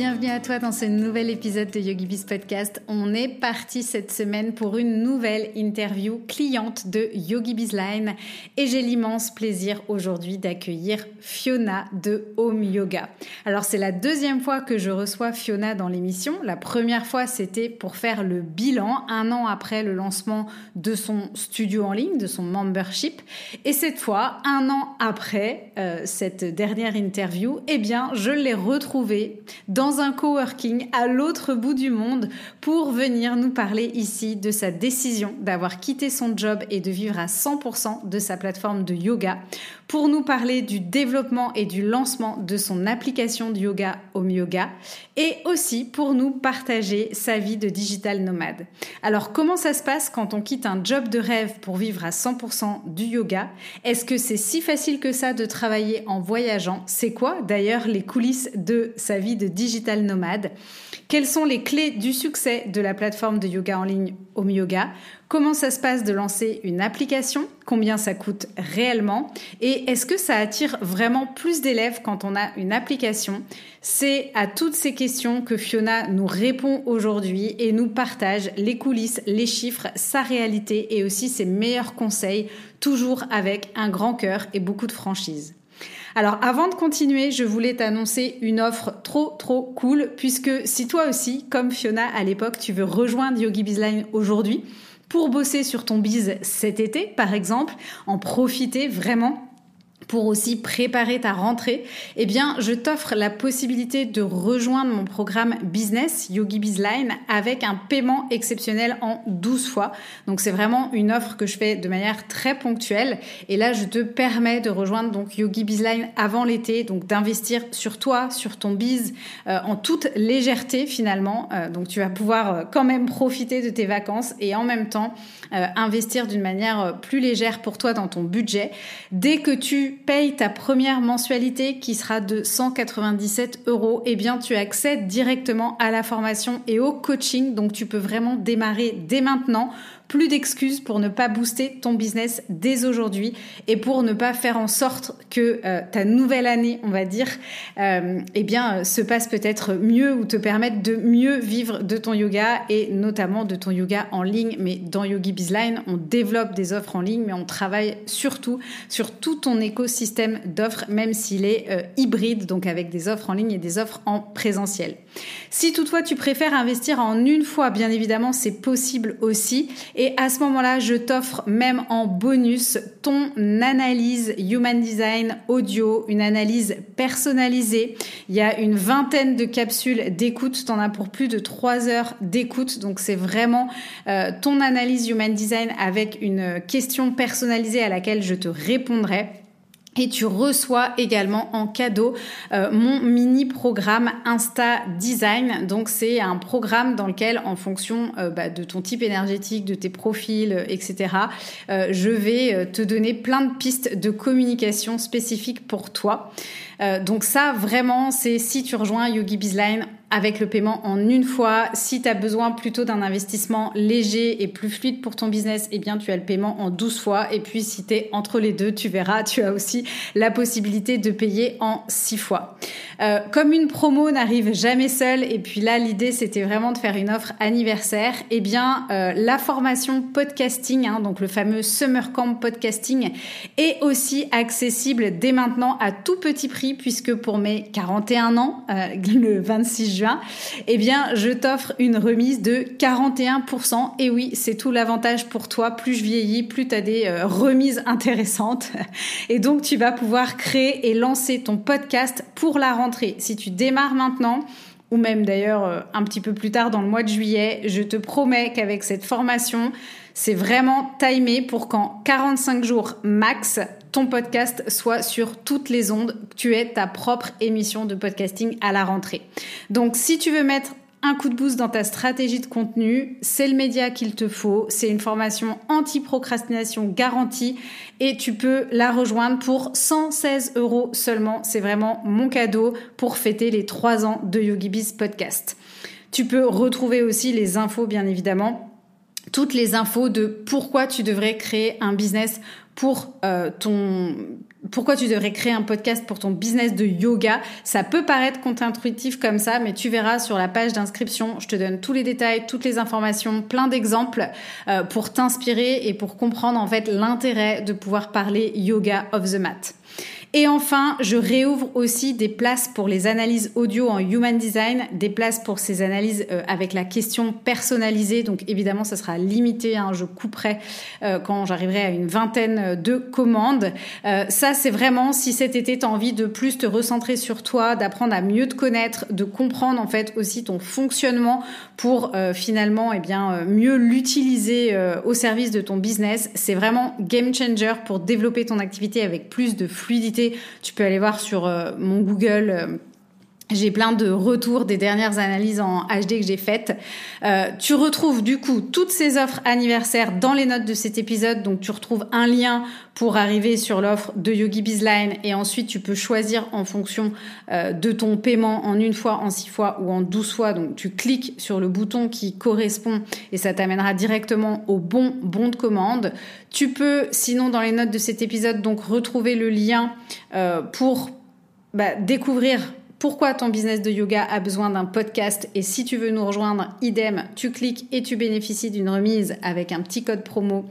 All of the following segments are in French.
à toi dans ce nouvel épisode de YogiBiz Podcast. On est parti cette semaine pour une nouvelle interview cliente de YogiBiz Line et j'ai l'immense plaisir aujourd'hui d'accueillir Fiona de Home Yoga. Alors c'est la deuxième fois que je reçois Fiona dans l'émission. La première fois c'était pour faire le bilan un an après le lancement de son studio en ligne, de son membership. Et cette fois, un an après euh, cette dernière interview, eh bien je l'ai retrouvée dans un coworking à l'autre bout du monde pour venir nous parler ici de sa décision d'avoir quitté son job et de vivre à 100% de sa plateforme de yoga pour nous parler du développement et du lancement de son application de yoga Home Yoga et aussi pour nous partager sa vie de digital nomade. Alors comment ça se passe quand on quitte un job de rêve pour vivre à 100% du yoga? Est-ce que c'est si facile que ça de travailler en voyageant? C'est quoi d'ailleurs les coulisses de sa vie de digital nomade? Quelles sont les clés du succès de la plateforme de yoga en ligne Home Yoga Comment ça se passe de lancer une application? Combien ça coûte réellement? Et est-ce que ça attire vraiment plus d'élèves quand on a une application? C'est à toutes ces questions que Fiona nous répond aujourd'hui et nous partage les coulisses, les chiffres, sa réalité et aussi ses meilleurs conseils, toujours avec un grand cœur et beaucoup de franchise. Alors avant de continuer, je voulais t'annoncer une offre trop trop cool puisque si toi aussi, comme Fiona à l'époque, tu veux rejoindre Yogi Bizline aujourd'hui, pour bosser sur ton bise cet été, par exemple, en profiter vraiment pour aussi préparer ta rentrée, eh bien, je t'offre la possibilité de rejoindre mon programme business Yogi Bizline avec un paiement exceptionnel en 12 fois. Donc, c'est vraiment une offre que je fais de manière très ponctuelle. Et là, je te permets de rejoindre donc Yogi Bizline avant l'été, donc d'investir sur toi, sur ton biz, euh, en toute légèreté finalement. Euh, donc, tu vas pouvoir euh, quand même profiter de tes vacances et en même temps investir d'une manière plus légère pour toi dans ton budget. Dès que tu payes ta première mensualité qui sera de 197 euros, eh bien tu accèdes directement à la formation et au coaching. Donc tu peux vraiment démarrer dès maintenant plus d'excuses pour ne pas booster ton business dès aujourd'hui et pour ne pas faire en sorte que euh, ta nouvelle année, on va dire, euh, eh bien, euh, se passe peut-être mieux ou te permette de mieux vivre de ton yoga et notamment de ton yoga en ligne. Mais dans Yogi Bizline, on développe des offres en ligne, mais on travaille surtout sur tout ton écosystème d'offres, même s'il est hybride, donc avec des offres en ligne et des offres en présentiel. Si toutefois tu préfères investir en une fois, bien évidemment, c'est possible aussi. À ce moment-là, je t'offre même en bonus ton analyse Human Design audio, une analyse personnalisée. Il y a une vingtaine de capsules d'écoute. Tu en as pour plus de trois heures d'écoute. Donc c'est vraiment euh, ton analyse Human Design avec une question personnalisée à laquelle je te répondrai. Et tu reçois également en cadeau euh, mon mini programme Insta Design. Donc c'est un programme dans lequel, en fonction euh, bah, de ton type énergétique, de tes profils, euh, etc., je vais te donner plein de pistes de communication spécifiques pour toi. donc ça, vraiment, c'est si tu rejoins Yogi Bizline avec le paiement en une fois. Si tu as besoin plutôt d'un investissement léger et plus fluide pour ton business, eh bien tu as le paiement en 12 fois. Et puis si tu es entre les deux, tu verras, tu as aussi la possibilité de payer en 6 fois. Euh, comme une promo n'arrive jamais seule, et puis là l'idée c'était vraiment de faire une offre anniversaire, eh bien euh, la formation podcasting, hein, donc le fameux Summer Camp Podcasting, est aussi accessible dès maintenant à tout petit prix, puisque pour mes 41 ans, euh, le 26 juin, eh bien, je t'offre une remise de 41%. Et oui, c'est tout l'avantage pour toi. Plus je vieillis, plus tu as des euh, remises intéressantes. Et donc, tu vas pouvoir créer et lancer ton podcast pour la rentrée. Si tu démarres maintenant, ou même d'ailleurs euh, un petit peu plus tard dans le mois de juillet, je te promets qu'avec cette formation, c'est vraiment timé pour qu'en 45 jours max, ton podcast soit sur toutes les ondes. Tu es ta propre émission de podcasting à la rentrée. Donc si tu veux mettre un coup de boost dans ta stratégie de contenu, c'est le média qu'il te faut, c'est une formation anti-procrastination garantie et tu peux la rejoindre pour 116 euros seulement. C'est vraiment mon cadeau pour fêter les trois ans de YogiBiz Podcast. Tu peux retrouver aussi les infos, bien évidemment, toutes les infos de pourquoi tu devrais créer un business pour euh, ton pourquoi tu devrais créer un podcast pour ton business de yoga. Ça peut paraître contre-intuitif comme ça, mais tu verras sur la page d'inscription, je te donne tous les détails, toutes les informations, plein d'exemples euh, pour t'inspirer et pour comprendre en fait l'intérêt de pouvoir parler yoga of the mat. Et enfin, je réouvre aussi des places pour les analyses audio en Human Design, des places pour ces analyses euh, avec la question personnalisée. Donc évidemment, ça sera limité. Hein, je couperai euh, quand j'arriverai à une vingtaine de commandes. Euh, ça, c'est vraiment si cet été, tu as envie de plus te recentrer sur toi, d'apprendre à mieux te connaître, de comprendre en fait aussi ton fonctionnement pour finalement eh bien, mieux l'utiliser au service de ton business. C'est vraiment game changer pour développer ton activité avec plus de fluidité tu peux aller voir sur euh, mon Google. Euh, j'ai plein de retours des dernières analyses en HD que j'ai faites. Euh, tu retrouves du coup toutes ces offres anniversaires dans les notes de cet épisode. Donc tu retrouves un lien pour arriver sur l'offre de Yogi Bizline et ensuite tu peux choisir en fonction de ton paiement en une fois, en six fois ou en douze fois. Donc tu cliques sur le bouton qui correspond et ça t'amènera directement au bon bon de commande. Tu peux sinon dans les notes de cet épisode donc retrouver le lien pour bah, découvrir pourquoi ton business de yoga a besoin d'un podcast et si tu veux nous rejoindre, idem, tu cliques et tu bénéficies d'une remise avec un petit code promo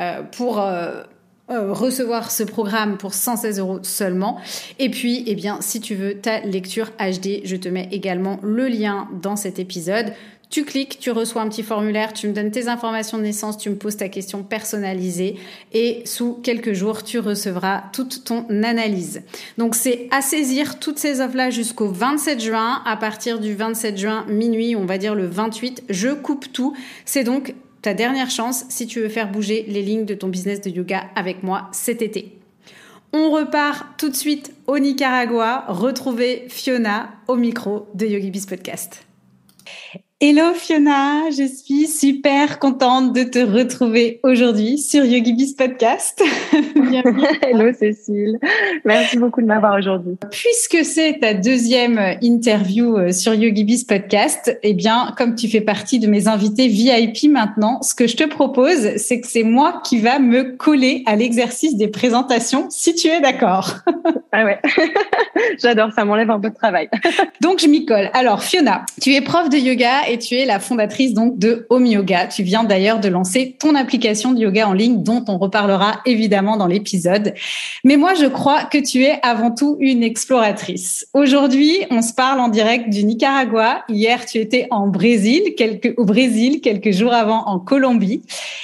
euh, pour... Euh, euh, recevoir ce programme pour 116 euros seulement. Et puis, eh bien, si tu veux ta lecture HD, je te mets également le lien dans cet épisode. Tu cliques, tu reçois un petit formulaire, tu me donnes tes informations de naissance, tu me poses ta question personnalisée et sous quelques jours, tu recevras toute ton analyse. Donc c'est à saisir toutes ces offres-là jusqu'au 27 juin. À partir du 27 juin minuit, on va dire le 28, je coupe tout. C'est donc ta dernière chance si tu veux faire bouger les lignes de ton business de yoga avec moi cet été. On repart tout de suite au Nicaragua, retrouver Fiona au micro de YogiBiz Podcast. Hello Fiona, je suis super contente de te retrouver aujourd'hui sur YogiBiz Podcast. Hello Cécile, merci beaucoup de m'avoir aujourd'hui. Puisque c'est ta deuxième interview euh, sur YogiBiz Podcast, eh bien, comme tu fais partie de mes invités VIP maintenant, ce que je te propose, c'est que c'est moi qui va me coller à l'exercice des présentations, si tu es d'accord. ah ouais, j'adore, ça m'enlève un peu de travail. Donc je m'y colle. Alors Fiona, tu es prof de yoga et tu es la fondatrice donc de Home Yoga. Tu viens d'ailleurs de lancer ton application de yoga en ligne dont on reparlera évidemment dans l'épisode. Mais moi, je crois que tu es avant tout une exploratrice. Aujourd'hui, on se parle en direct du Nicaragua. Hier, tu étais en Brésil, au Brésil, quelques jours avant en Colombie.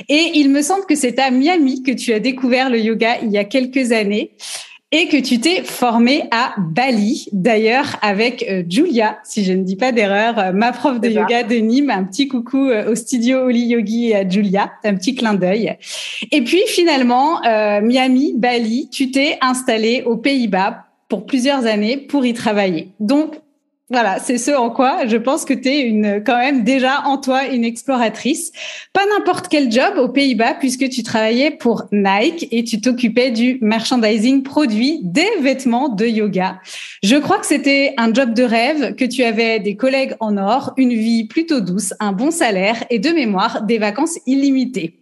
Et il me semble que c'est à Miami que tu as découvert le yoga il y a quelques années et que tu t'es formée à Bali, d'ailleurs avec euh, Julia, si je ne dis pas d'erreur, euh, ma prof de yoga de Nîmes. Un petit coucou euh, au studio Oli Yogi et à Julia, un petit clin d'œil. Et puis finalement, Miami, Bali, tu t'es installée aux Pays-Bas pour plusieurs années pour y travailler. Donc, voilà, c'est ce en quoi je pense que tu une, quand même déjà en toi une exploratrice. Pas n'importe quel job aux Pays-Bas puisque tu travaillais pour Nike et tu t'occupais du merchandising produit des vêtements de yoga. Je crois que c'était un job de rêve, que tu avais des collègues en or, une vie plutôt douce, un bon salaire et de mémoire des vacances illimitées.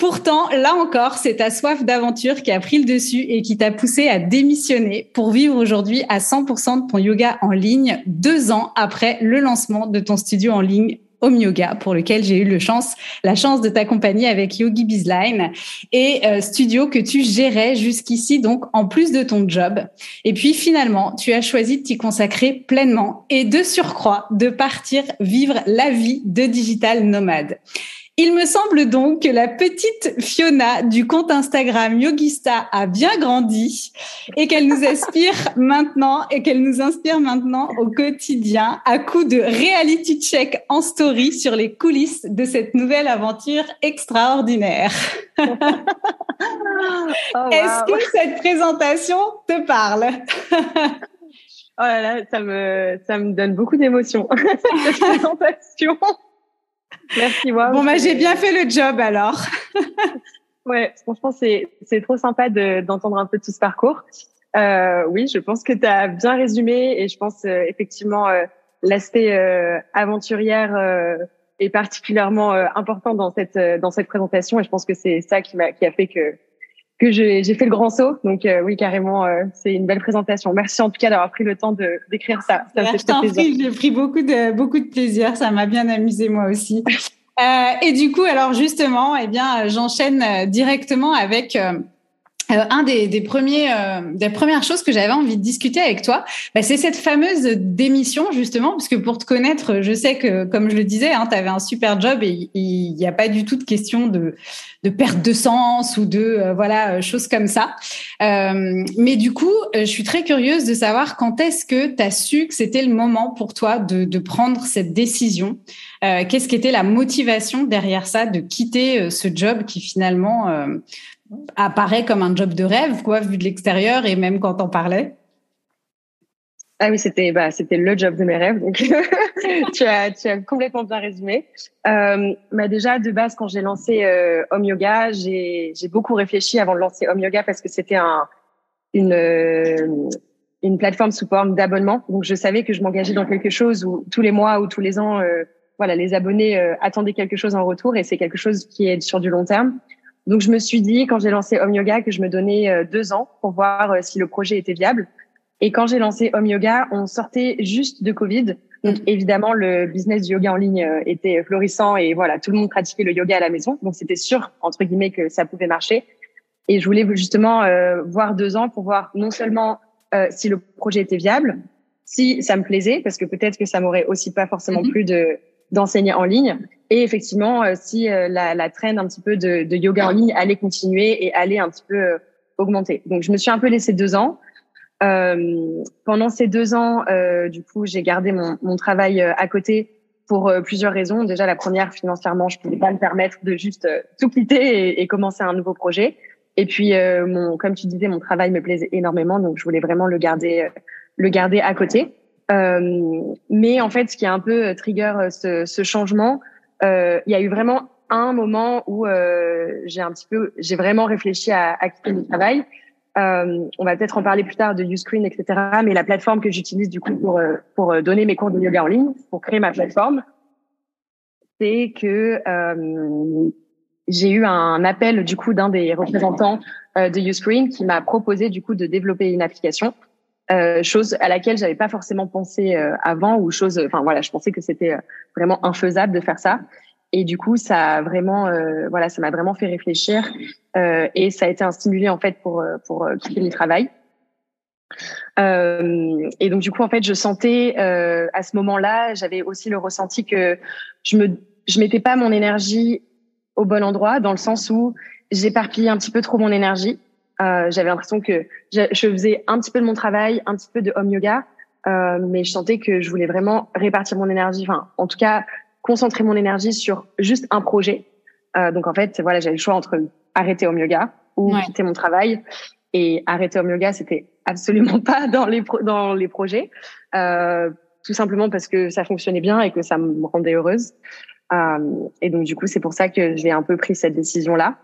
Pourtant, là encore, c'est ta soif d'aventure qui a pris le dessus et qui t'a poussé à démissionner pour vivre aujourd'hui à 100% de ton yoga en ligne, deux ans après le lancement de ton studio en ligne Home Yoga, pour lequel j'ai eu le chance, la chance de t'accompagner avec Yogi Bizline et euh, studio que tu gérais jusqu'ici, donc en plus de ton job. Et puis finalement, tu as choisi de t'y consacrer pleinement et de surcroît de partir vivre la vie de digital nomade. Il me semble donc que la petite Fiona du compte Instagram Yogista a bien grandi et qu'elle nous inspire maintenant et qu'elle nous inspire maintenant au quotidien à coup de reality check en story sur les coulisses de cette nouvelle aventure extraordinaire. oh, Est-ce que cette présentation te parle? Oh là là, ça me, ça me donne beaucoup d'émotions, cette présentation. Merci, moi. Bon, bah, j'ai bien fait le job alors. ouais, franchement, c'est, c'est trop sympa de, d'entendre un peu tout ce parcours. Euh, oui, je pense que tu as bien résumé et je pense euh, effectivement euh, l'aspect euh, aventurière est particulièrement important dans cette dans cette présentation et je pense que c'est ça qui m'a qui a fait que que j'ai fait le grand saut. Donc euh, oui, carrément, euh, c'est une belle présentation. Merci en tout cas d'avoir pris le temps de d'écrire ça. ça je t'en prie, j'ai pris beaucoup de beaucoup de plaisir. Ça m'a bien amusé moi aussi. Euh, et du coup, alors justement, eh bien, j'enchaîne directement avec euh, un des, des premiers, euh, des premières choses que j'avais envie de discuter avec toi, bah, c'est cette fameuse démission justement, parce que pour te connaître, je sais que, comme je le disais, hein, tu avais un super job et il n'y a pas du tout de question de, de perte de sens ou de euh, voilà choses comme ça. Euh, mais du coup, je suis très curieuse de savoir quand est-ce que tu as su que c'était le moment pour toi de, de prendre cette décision. Qu'est-ce qui était la motivation derrière ça, de quitter ce job qui finalement apparaît comme un job de rêve, quoi, vu de l'extérieur et même quand on parlait. Ah oui, c'était bah, c'était le job de mes rêves. Donc tu as tu as complètement bien résumé. Euh, bah déjà de base quand j'ai lancé euh, Home Yoga, j'ai j'ai beaucoup réfléchi avant de lancer Home Yoga parce que c'était un une euh, une plateforme sous forme d'abonnement. Donc je savais que je m'engageais dans quelque chose où tous les mois ou tous les ans, euh, voilà, les abonnés euh, attendaient quelque chose en retour et c'est quelque chose qui est sur du long terme. Donc, je me suis dit, quand j'ai lancé Home Yoga, que je me donnais euh, deux ans pour voir euh, si le projet était viable. Et quand j'ai lancé Home Yoga, on sortait juste de Covid. Donc, mm. évidemment, le business du yoga en ligne euh, était florissant et voilà, tout le monde pratiquait le yoga à la maison. Donc, c'était sûr, entre guillemets, que ça pouvait marcher. Et je voulais justement voir deux ans pour voir non seulement si le projet était viable, si ça me plaisait, parce que peut-être que ça m'aurait aussi pas forcément mm-hmm. plu de d'enseigner en ligne, et effectivement, euh, si euh, la, la trend un petit peu de, de, yoga en ligne allait continuer et allait un petit peu euh, augmenter. Donc, je me suis un peu laissé deux ans. Euh, pendant ces deux ans, euh, du coup, j'ai gardé mon, mon, travail à côté pour plusieurs raisons. Déjà, la première, financièrement, je pouvais pas me permettre de juste tout quitter et, et, commencer un nouveau projet. Et puis, mon, comme tu disais, mon travail me plaisait énormément, donc je voulais vraiment le garder, le garder à côté. mais en fait, ce qui a un peu trigger ce, ce changement, il y a eu vraiment un moment où euh, j'ai un petit peu, j'ai vraiment réfléchi à, à quitter le travail. Euh, on va peut-être en parler plus tard de Uscreen, etc. Mais la plateforme que j'utilise du coup pour euh, pour donner mes cours de yoga en ligne, pour créer ma plateforme, c'est que euh, j'ai eu un appel du coup d'un des représentants euh, de Uscreen qui m'a proposé du coup de développer une application, euh, chose à laquelle j'avais pas forcément pensé avant ou chose, enfin voilà, je pensais que c'était vraiment infaisable de faire ça. Et du coup, ça a vraiment, euh, voilà, ça m'a vraiment fait réfléchir euh, et ça a été un stimulé en fait pour euh, pour euh, quitter le travail. Euh, et donc du coup, en fait, je sentais euh, à ce moment-là, j'avais aussi le ressenti que je me, je mettais pas mon énergie au bon endroit, dans le sens où j'éparpillais un petit peu trop mon énergie. J'avais l'impression que je, je, faisais un petit peu de mon travail, un petit peu de home yoga, euh, mais je sentais que je voulais vraiment répartir mon énergie, enfin, en tout cas, concentrer mon énergie sur juste un projet. Euh, donc en fait, voilà, j'avais le choix entre arrêter au yoga ou quitter mon travail. Et arrêter au yoga, c'était absolument pas dans les dans les projets, euh, tout simplement parce que ça fonctionnait bien et que ça me rendait heureuse. Euh, et donc du coup, c'est pour ça que j'ai un peu pris cette décision là.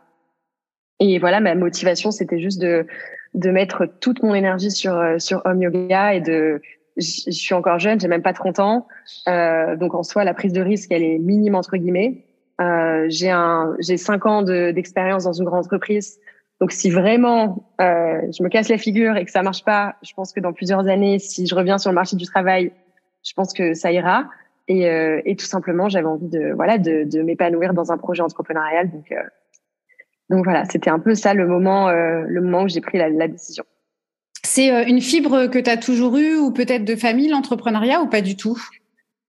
Et voilà, ma motivation, c'était juste de de mettre toute mon énergie sur sur Home Yoga et de je suis encore jeune, j'ai même pas 30 ans, euh, donc en soi la prise de risque elle est minime entre guillemets. Euh, j'ai un, j'ai cinq ans d'expérience dans une grande entreprise, donc si vraiment euh, je me casse la figure et que ça marche pas, je pense que dans plusieurs années, si je reviens sur le marché du travail, je pense que ça ira. Et, euh, et tout simplement, j'avais envie de voilà de, de m'épanouir dans un projet entrepreneurial. Donc euh, donc voilà, c'était un peu ça le moment euh, le moment où j'ai pris la, la décision. C'est euh, une fibre que tu as toujours eue ou peut-être de famille, l'entrepreneuriat ou pas du tout?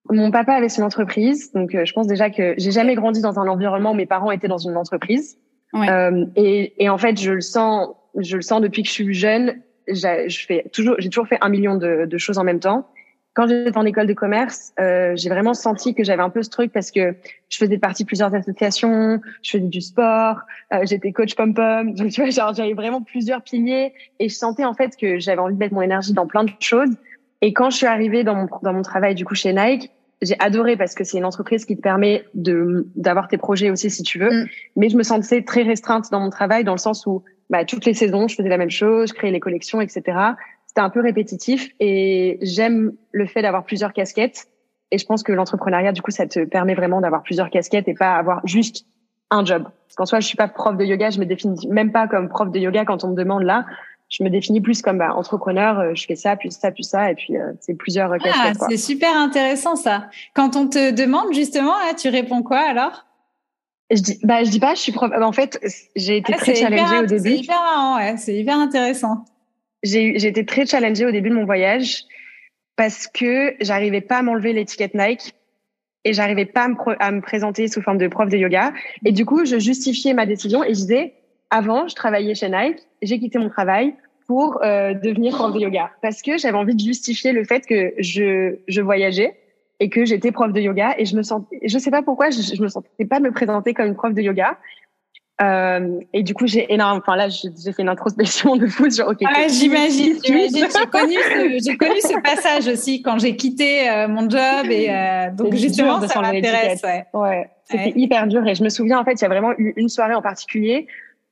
Mon papa avait son entreprise, donc je pense déjà que j'ai jamais grandi dans un environnement où mes parents étaient dans une entreprise. Euh, et, et, en fait, je le sens, je le sens depuis que je suis jeune. Je fais toujours, j'ai toujours fait un million de, de, choses en même temps. Quand j'étais en école de commerce, euh, j'ai vraiment senti que j'avais un peu ce truc parce que je faisais partie de plusieurs associations, je faisais du sport, euh, j'étais coach pom pom, donc tu vois, genre j'avais vraiment plusieurs piliers et je sentais en fait que j'avais envie de mettre mon énergie dans plein de choses. Et quand je suis arrivée dans mon dans mon travail du coup chez Nike, j'ai adoré parce que c'est une entreprise qui te permet de d'avoir tes projets aussi si tu veux. Mm. Mais je me sentais très restreinte dans mon travail dans le sens où bah, toutes les saisons je faisais la même chose, je créais les collections, etc. C'était un peu répétitif et j'aime le fait d'avoir plusieurs casquettes. Et je pense que l'entrepreneuriat du coup ça te permet vraiment d'avoir plusieurs casquettes et pas avoir juste un job. Parce qu'en soi je suis pas prof de yoga, je me définis même pas comme prof de yoga quand on me demande là je me définis plus comme bah, entrepreneur. Euh, je fais ça, puis ça, puis ça, et puis euh, c'est plusieurs euh, ah, C'est super intéressant ça. Quand on te demande justement, là, tu réponds quoi alors? Je dis, bah, je dis pas, je suis prof. En fait, j'ai été ah, très challengée au début. C'est hyper marrant, ouais. C'est hyper intéressant. J'ai été très challengée au début de mon voyage parce que j'arrivais pas à m'enlever l'étiquette Nike et j'arrivais pas à me, présenter sous forme de prof de yoga. Et du coup, je justifiais ma décision et je disais avant, je travaillais chez Nike, j'ai quitté mon travail pour euh, devenir prof de yoga parce que j'avais envie de justifier le fait que je, je voyageais et que j'étais prof de yoga et je me sentais, je sais pas pourquoi, je, je me sentais pas me présenter comme une prof de yoga. Euh, et du coup, j'ai énorme. Enfin là, j'ai fait une introspection de fou sur. Ok. Ah, j'imagine. J'imagine. J'ai connu, ce, j'ai connu ce passage aussi quand j'ai quitté euh, mon job et euh, donc justement ça m'intéresse. Ouais. ouais. C'était hyper dur et je me souviens en fait, il y a vraiment eu une soirée en particulier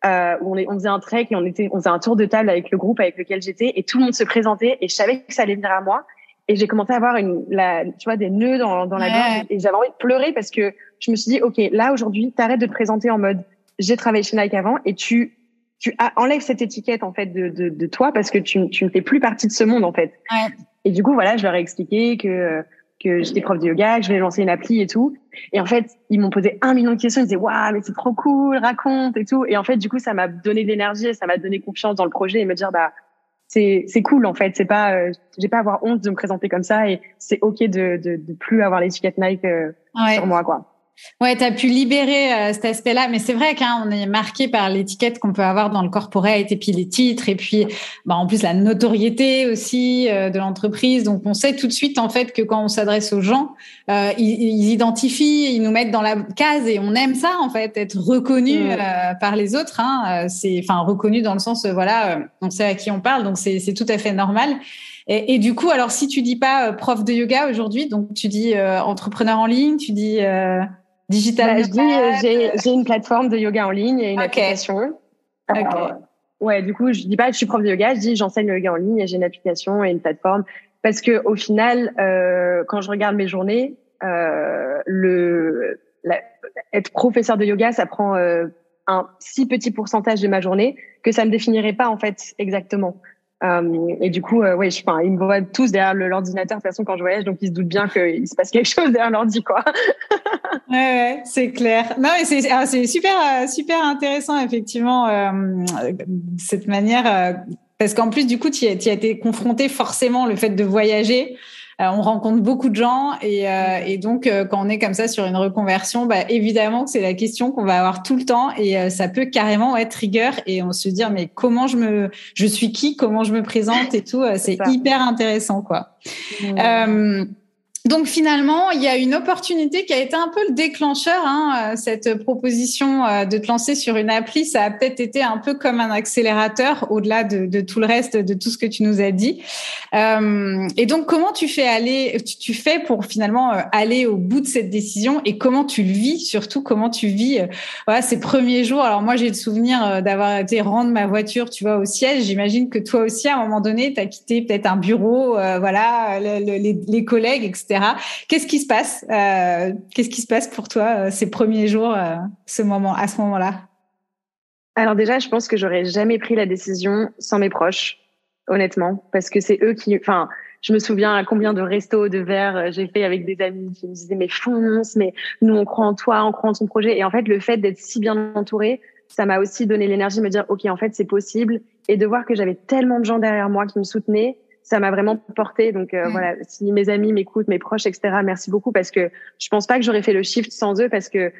euh, où on, est, on faisait un trek et on était, on faisait un tour de table avec le groupe avec lequel j'étais et tout le monde se présentait et je savais que ça allait venir à moi et j'ai commencé à avoir une, la, tu vois, des nœuds dans, dans la gorge et j'avais envie de pleurer parce que je me suis dit, ok, là aujourd'hui, t'arrêtes de te présenter en mode, j'ai travaillé chez Nike avant et tu, tu enlèves cette étiquette en fait de, de, de toi parce que tu, tu ne fais plus partie de ce monde en fait. Ouais. Et du coup, voilà, je leur ai expliqué que que j'étais prof de yoga, que je vais lancer une appli et tout. Et en fait, ils m'ont posé un million de questions. Ils disaient, waouh, mais c'est trop cool, raconte et tout. Et en fait, du coup, ça m'a donné de l'énergie et ça m'a donné confiance dans le projet et me dire, bah, c'est, c'est cool, en fait. C'est pas, euh, j'ai pas à avoir honte de me présenter comme ça et c'est OK de, de, de plus avoir l'étiquette Nike euh, sur moi, quoi. Ouais, tu as pu libérer euh, cet aspect-là, mais c'est vrai qu'on est marqué par l'étiquette qu'on peut avoir dans le corporate et puis les titres et puis bah, en plus la notoriété aussi euh, de l'entreprise. Donc on sait tout de suite en fait que quand on s'adresse aux gens, euh, ils, ils, identifient, ils nous mettent dans la case et on aime ça en fait, être reconnu par les autres. Hein. C'est enfin reconnu dans le sens voilà, on sait à qui on parle, donc c'est tout à fait normal. Et, et, du coup, alors si tu dis pas prof de yoga aujourd'hui, donc tu dis entrepreneur en ligne, tu dis Digital. Bah, je dis, j'ai, j'ai une plateforme de yoga en ligne et une application. Okay. ouais, du coup, je dis pas, je suis prof de yoga, je dis, j'enseigne le yoga en ligne et j'ai une application et une plateforme. Parce que au final, euh, quand je regarde mes journées, euh, le la, être professeur de yoga, ça prend euh, un si petit pourcentage de ma journée que ça me définirait pas en fait exactement. Euh, et du coup, euh, ils me voient tous derrière l'ordinateur de toute façon quand je voyage, donc ils se doutent bien qu'il se passe quelque chose derrière l'ordi, quoi. ouais, ouais c'est clair. Non, ah, c'est super euh, super intéressant effectivement euh, cette manière euh, parce qu'en plus du coup, tu as été confronté forcément le fait de voyager. Euh, on rencontre beaucoup de gens et, euh, et donc euh, quand on est comme ça sur une reconversion, bah, évidemment que c'est la question qu'on va avoir tout le temps et ça peut carrément être trigger et on se dire mais comment je me, je suis qui, comment je me présente et tout, c'est hyper intéressant quoi. Donc finalement, il y a une opportunité qui a été un peu le déclencheur. Hein, euh, cette proposition euh, de te lancer sur une appli, ça a peut-être été un peu comme un accélérateur au-delà de, tout le reste de tout ce que tu nous as dit. Euh, et donc, comment tu fais aller, tu, fais pour finalement aller au bout de cette décision et comment tu le vis, surtout comment tu vis voilà, ces premiers jours? Alors moi, j'ai le souvenir d'avoir été rendre ma voiture, tu vois, au siège. J'imagine que toi aussi, à un moment donné, tu as quitté peut-être un bureau, voilà, les collègues, etc Qu'est-ce qui se passe euh, Qu'est-ce qui se passe pour toi euh, ces premiers jours, euh, ce moment, à ce moment-là? Alors déjà, je pense que j'aurais jamais pris la décision sans mes proches, honnêtement, parce que c'est eux qui, enfin, je me souviens à combien de restos, de verres j'ai fait avec des amis qui me disaient mais fonce, mais nous on croit en toi, on croit en ton projet. Et en fait, le fait d'être si bien entouré, ça m'a aussi donné l'énergie de me dire ok, en fait c'est possible, et de voir que j'avais tellement de gens derrière moi qui me soutenaient ça m'a vraiment porté. Donc euh, voilà, si mes amis m'écoutent, mes proches, etc., merci beaucoup parce que je pense pas que j'aurais fait le shift sans eux parce que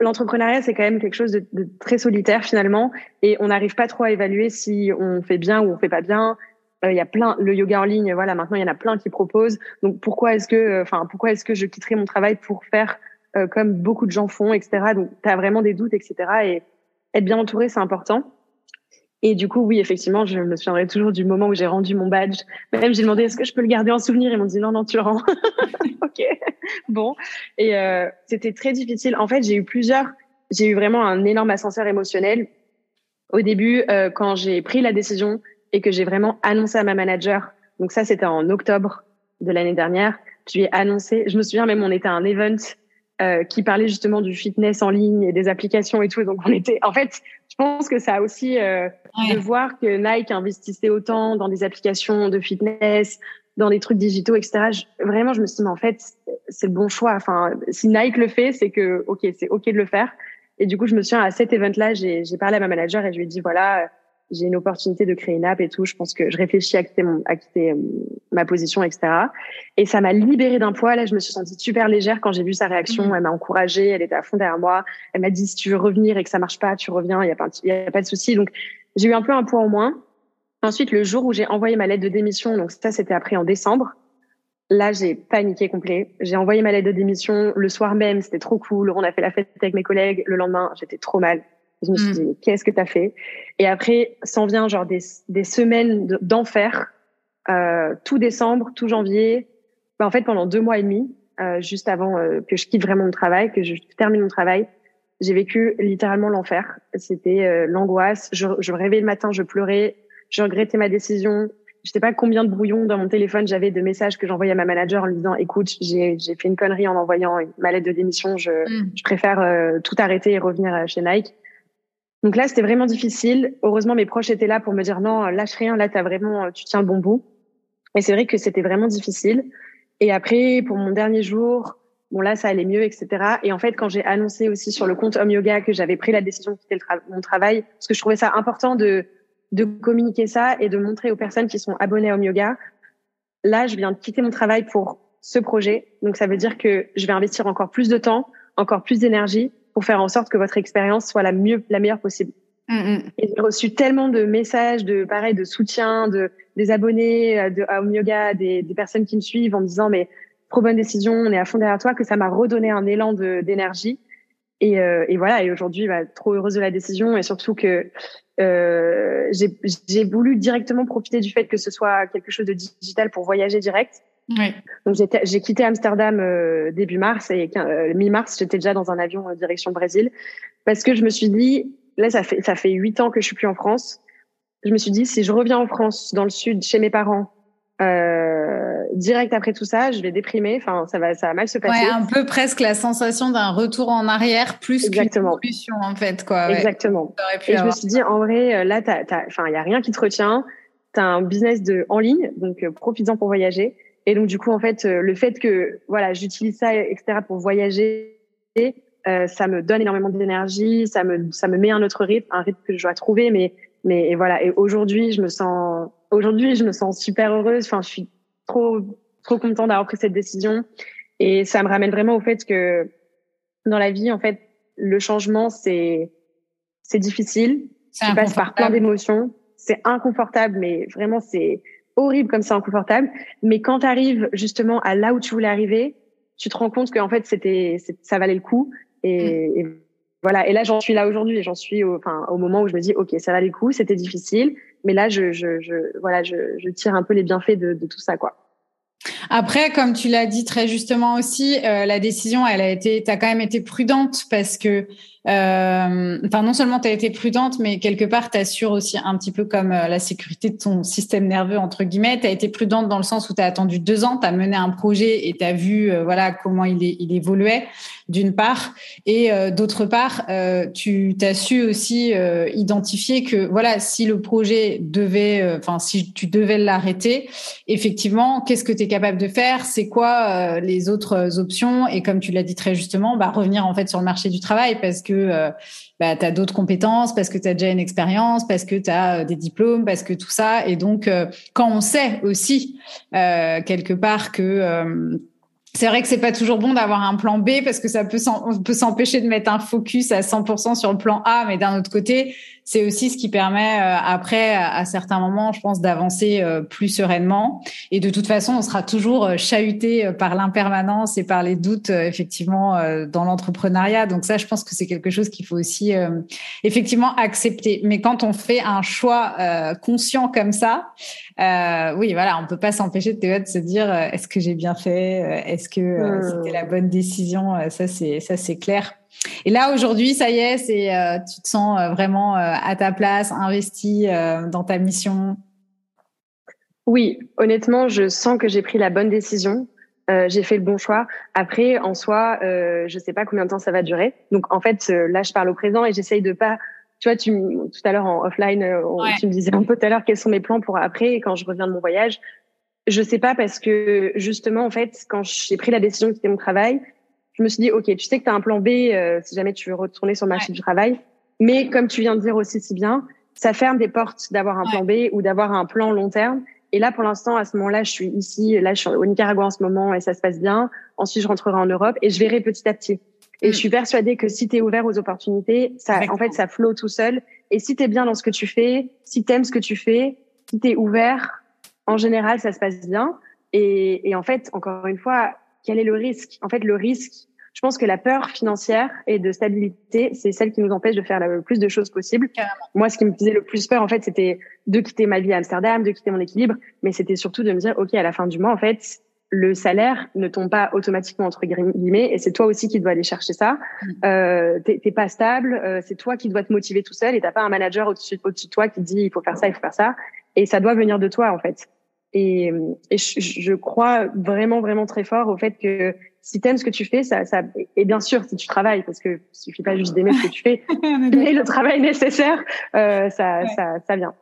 l'entrepreneuriat c'est quand même quelque chose de, de, très solitaire finalement et on n'arrive pas trop à évaluer si on fait bien ou on fait pas bien. Euh, il y a plein le yoga en ligne, voilà, maintenant il y en a plein qui proposent. Donc pourquoi est-ce que, euh, enfin pourquoi est-ce que je quitterais mon travail pour faire comme beaucoup de gens font, etc. Donc tu as vraiment des doutes, etc. Et être bien entouré c'est important. Et du coup, oui, effectivement, je me souviendrai toujours du moment où j'ai rendu mon badge. Même j'ai demandé est-ce que je peux le garder en souvenir? Ils m'ont dit non, non, tu le rends. ok, bon. Et euh, c'était très difficile. En fait, j'ai eu plusieurs. J'ai eu vraiment un énorme ascenseur émotionnel. Au début, euh, quand j'ai pris la décision et que j'ai vraiment annoncé à ma manager. Donc ça, c'était en octobre de l'année dernière. Je lui ai annoncé. Je me souviens même, on était à un event euh, qui parlait justement du fitness en ligne et des applications et tout. Donc on était, en fait, pense que ça a aussi euh, de voir que Nike investissait autant dans des applications de fitness, dans des trucs digitaux, etc. vraiment, je me suis dit, mais en fait, c'est le bon choix. Enfin, si Nike le fait, c'est que ok, c'est ok de le faire. Et du coup, je me souviens à cet event-là, j'ai parlé à ma manager et je lui ai dit voilà j'ai une opportunité de créer une app et tout. Je pense que je réfléchis à quitter, mon, à quitter euh, ma position, etc. Et ça m'a libérée d'un poids. Là, je me suis sentie super légère quand j'ai vu sa réaction. Mmh. Elle m'a encouragée, elle était à fond derrière moi. Elle m'a dit si tu veux revenir et que ça marche pas, tu reviens. Il y a pas, il y a pas de souci. Donc j'ai eu un peu un poids en moins. Ensuite, le jour où j'ai envoyé ma lettre de démission, donc ça c'était après en décembre. Là, j'ai paniqué complet. J'ai envoyé ma lettre de démission le soir même. C'était trop cool. On a fait la fête avec mes collègues. Le lendemain, j'étais trop mal. Je me suis mm. dit, qu'est-ce que tu as fait? Et après, s'en vient genre des, des semaines d'enfer, euh, tout décembre, tout janvier. Bah, en fait, pendant deux mois et demi, euh, juste avant euh, que je quitte vraiment mon travail, que je termine mon travail, j'ai vécu littéralement l'enfer. C'était euh, l'angoisse. Je, je me réveillais le matin, je pleurais, je regrettais ma décision. Je sais pas combien de brouillons dans mon téléphone j'avais de messages que j'envoyais à ma manager en lui disant écoute j'ai fait une connerie en envoyant ma lettre de démission je, mm. je préfère euh, tout arrêter et revenir chez Nike donc là, c'était vraiment difficile. Heureusement, mes proches étaient là pour me dire non, lâche rien. Là, t'as vraiment, tu tiens le bon bout. Et c'est vrai que c'était vraiment difficile. Et après, pour mon dernier jour, bon là, ça allait mieux, etc. Et en fait, quand j'ai annoncé aussi sur le compte Home Yoga que j'avais pris la décision de quitter mon travail, parce que je trouvais ça important de de communiquer ça et de montrer aux personnes qui sont abonnées à Home Yoga, là, je viens de quitter mon travail pour ce projet. Donc ça veut dire que je vais investir encore plus de temps, encore plus d'énergie pour faire en sorte que votre expérience soit la mieux, la meilleure possible. Mm, mm. Et j'ai reçu tellement de messages, de pareil, de soutien, de des abonnés euh, de à Home Yoga, des, des personnes qui me suivent en me disant mais trop bonne décision, on est à fond derrière toi, que ça m'a redonné un élan d'énergie. Et, euh, et, voilà. Et aujourd'hui, bah, trop heureuse de la décision et surtout que euh, j'ai voulu directement profiter du fait que ce soit quelque chose de digital pour voyager direct. Oui. Donc j'ai quitté Amsterdam euh, début mars et euh, mi-mars j'étais déjà dans un avion en direction Brésil parce que je me suis dit là ça fait ça fait huit ans que je suis plus en France. Je me suis dit si je reviens en France dans le sud chez mes parents euh, direct après tout ça, je vais déprimer. Enfin, ça va, ça va mal se passer. Ouais, un peu presque la sensation d'un retour en arrière plus qu'une évolution en fait, quoi. Exactement. Et je me suis dit, en vrai, euh, là, enfin, il y a rien qui te retient. T'as un business de en ligne, donc euh, profites-en pour voyager. Et donc, du coup, en fait, euh, le fait que, voilà, j'utilise ça, etc., pour voyager, euh, ça me donne énormément d'énergie, ça me, ça me met un autre rythme, un rythme que je dois trouver. Mais, mais et voilà. Et aujourd'hui, je me sens, aujourd'hui, je me sens super heureuse. Enfin, je suis trop, trop contente d'avoir pris cette décision. Et ça me ramène vraiment au fait que dans la vie, en fait, le changement, c'est, c'est difficile. Tu passes par plein d'émotions. C'est inconfortable, mais vraiment, c'est, horrible comme c'est inconfortable. Mais quand tu arrives justement à là où tu voulais arriver, tu te rends compte qu'en fait, c'était, ça valait le coup. Et, mm. voilà. Et là, j'en suis là aujourd'hui. J'en suis au, enfin, au moment où je me dis, OK, ça valait le coup, c'était difficile. Mais là, je, je, je voilà, je, je, tire un peu les bienfaits de, de tout ça, quoi. Après, comme tu l'as dit très justement aussi, euh, la décision, elle a été, t'as quand même été prudente parce que enfin non seulement tu as été prudente, mais quelque part tu assures aussi un petit peu comme euh, la sécurité de ton système nerveux entre guillemets. Tu as été prudente dans le sens où tu as attendu deux ans, tu as mené un projet et tu as vu euh, voilà comment il, évoluait d'une part, et d'autre part, tu t'as su aussi identifier que voilà si le projet devait, enfin si tu devais l'arrêter, effectivement, qu'est-ce que tu es capable capable de faire, c'est quoi les autres options? Et comme tu l'as dit très justement, bah, revenir en fait sur le marché du travail parce que bah, tu as d'autres compétences, parce que tu as déjà une expérience, parce que tu as des diplômes, parce que tout ça. Et donc, quand on sait aussi quelque part que c'est vrai que c'est pas toujours bon d'avoir un plan B parce que ça peut s'empêcher de mettre un focus à 100% sur le plan A, mais d'un autre côté, c'est aussi ce qui permet euh, après, à, certains moments, je pense, d'avancer euh, plus sereinement. Et de toute façon, on sera toujours euh, chahuté par l'impermanence et par les doutes, effectivement, dans l'entrepreneuriat. Donc ça, je pense que c'est quelque chose qu'il faut aussi effectivement accepter. Mais quand on fait un choix conscient comme ça, oui, voilà, on peut pas s'empêcher de, de se dire est-ce que j'ai bien fait, est-ce que hmm. c'était la bonne décision? Ça, c'est ça, c'est clair. Et là, aujourd'hui, ça y est, c'est, euh, tu te sens euh, vraiment euh, à ta place, investi dans ta mission Oui, honnêtement, je sens que j'ai pris la bonne décision. j'ai fait le bon choix. Après, en soi, je ne sais pas combien de temps ça va durer. Donc, en fait, là, je parle au présent et j'essaye de pas. Tu vois, tu, tout à l'heure en offline, tu me disais un peu tout à l'heure quels sont mes plans pour après quand je reviens de mon voyage. Je sais pas parce que justement, en fait, quand j'ai pris la décision de quitter mon travail, je me suis dit, OK, tu sais que tu as un plan B euh, si jamais tu veux retourner sur le marché du travail. Mais comme tu viens de dire aussi si bien, ça ferme des portes d'avoir un plan B ou d'avoir un plan long terme. Et là, pour l'instant, à ce moment-là, je suis ici, là, je suis au Nicaragua en ce moment et ça se passe bien. Ensuite, je rentrerai en Europe et je verrai petit à petit. Et je mm. suis persuadée que si tu es ouvert aux opportunités, ça, en fait, ça flot tout seul. Et si tu es bien dans ce que tu fais, si tu aimes ce que tu fais, si tu es ouvert, en général, ça se passe bien. Et, et en fait, encore une fois, quel est le risque? En fait, le risque, je pense que la peur financière et de stabilité, c'est celle qui nous empêche de faire le plus de choses possibles. Moi, ce qui me faisait le plus peur, en fait, c'était de quitter ma vie à Amsterdam, de quitter mon équilibre, mais c'était surtout de me dire, OK, à la fin du mois, en fait, le salaire ne tombe pas automatiquement entre guillemets et c'est toi aussi qui dois aller chercher ça. Mm. Euh, t'es pas stable, euh, c'est toi qui dois te motiver tout seul et t'as pas un manager au-dessus au de toi qui dit il faut faire ça, il faut faire ça et ça doit venir de toi en fait. Et, et je, je, crois vraiment vraiment très fort au fait que si t'aimes ce que tu fais, ça, ça, et bien sûr, si tu travailles, parce que suffit pas juste d'aimer ce que tu fais, mais le travail nécessaire, euh, ça, ça, ça vient.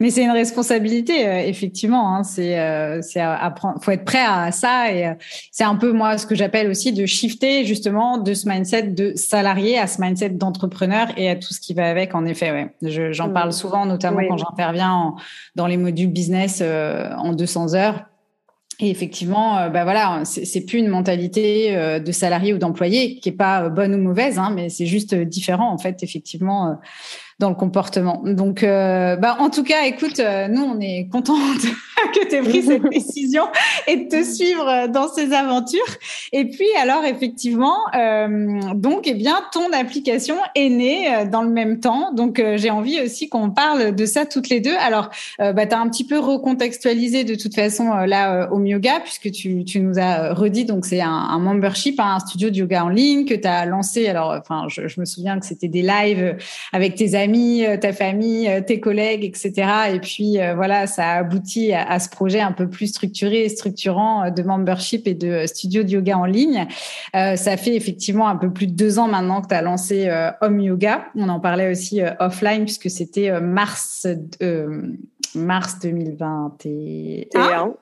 Mais c'est une responsabilité, euh, effectivement. Hein, c'est, euh, c'est apprendre. Faut être prêt à ça et euh, c'est un peu moi ce que j'appelle aussi de shifter justement de ce mindset de salarié à ce mindset d'entrepreneur et à tout ce qui va avec. En effet, ouais. j'en parle mmh. souvent, notamment quand j'interviens dans les modules business en 200 heures et effectivement, bah voilà, c'est plus une mentalité de salarié ou d'employé qui est pas bonne ou mauvaise, hein, mais c'est juste différent en fait, effectivement dans le comportement. Donc, euh, bah, en tout cas, écoute, euh, nous, on est contente que tu aies pris cette décision et de te suivre dans ces aventures. Et puis, alors, effectivement, euh, donc, eh bien, ton application est née euh, dans le même temps. Donc, euh, j'ai envie aussi qu'on parle de ça toutes les deux. Alors, bah, tu as un petit peu recontextualisé de toute façon là au yoga, puisque tu, tu nous as redit, donc, c'est un, un, membership, hein, un studio de yoga en ligne que tu as lancé. Alors, enfin, je, je me souviens que c'était des lives avec tes amis euh, ta famille, euh, tes collègues, etc. Et puis euh, voilà, ça a abouti à, ce projet un peu plus structuré et structurant de membership et de studio de yoga en ligne. ça fait effectivement un peu plus de deux ans maintenant que tu as lancé Home Yoga. On en parlait aussi offline puisque c'était mars mars 2021.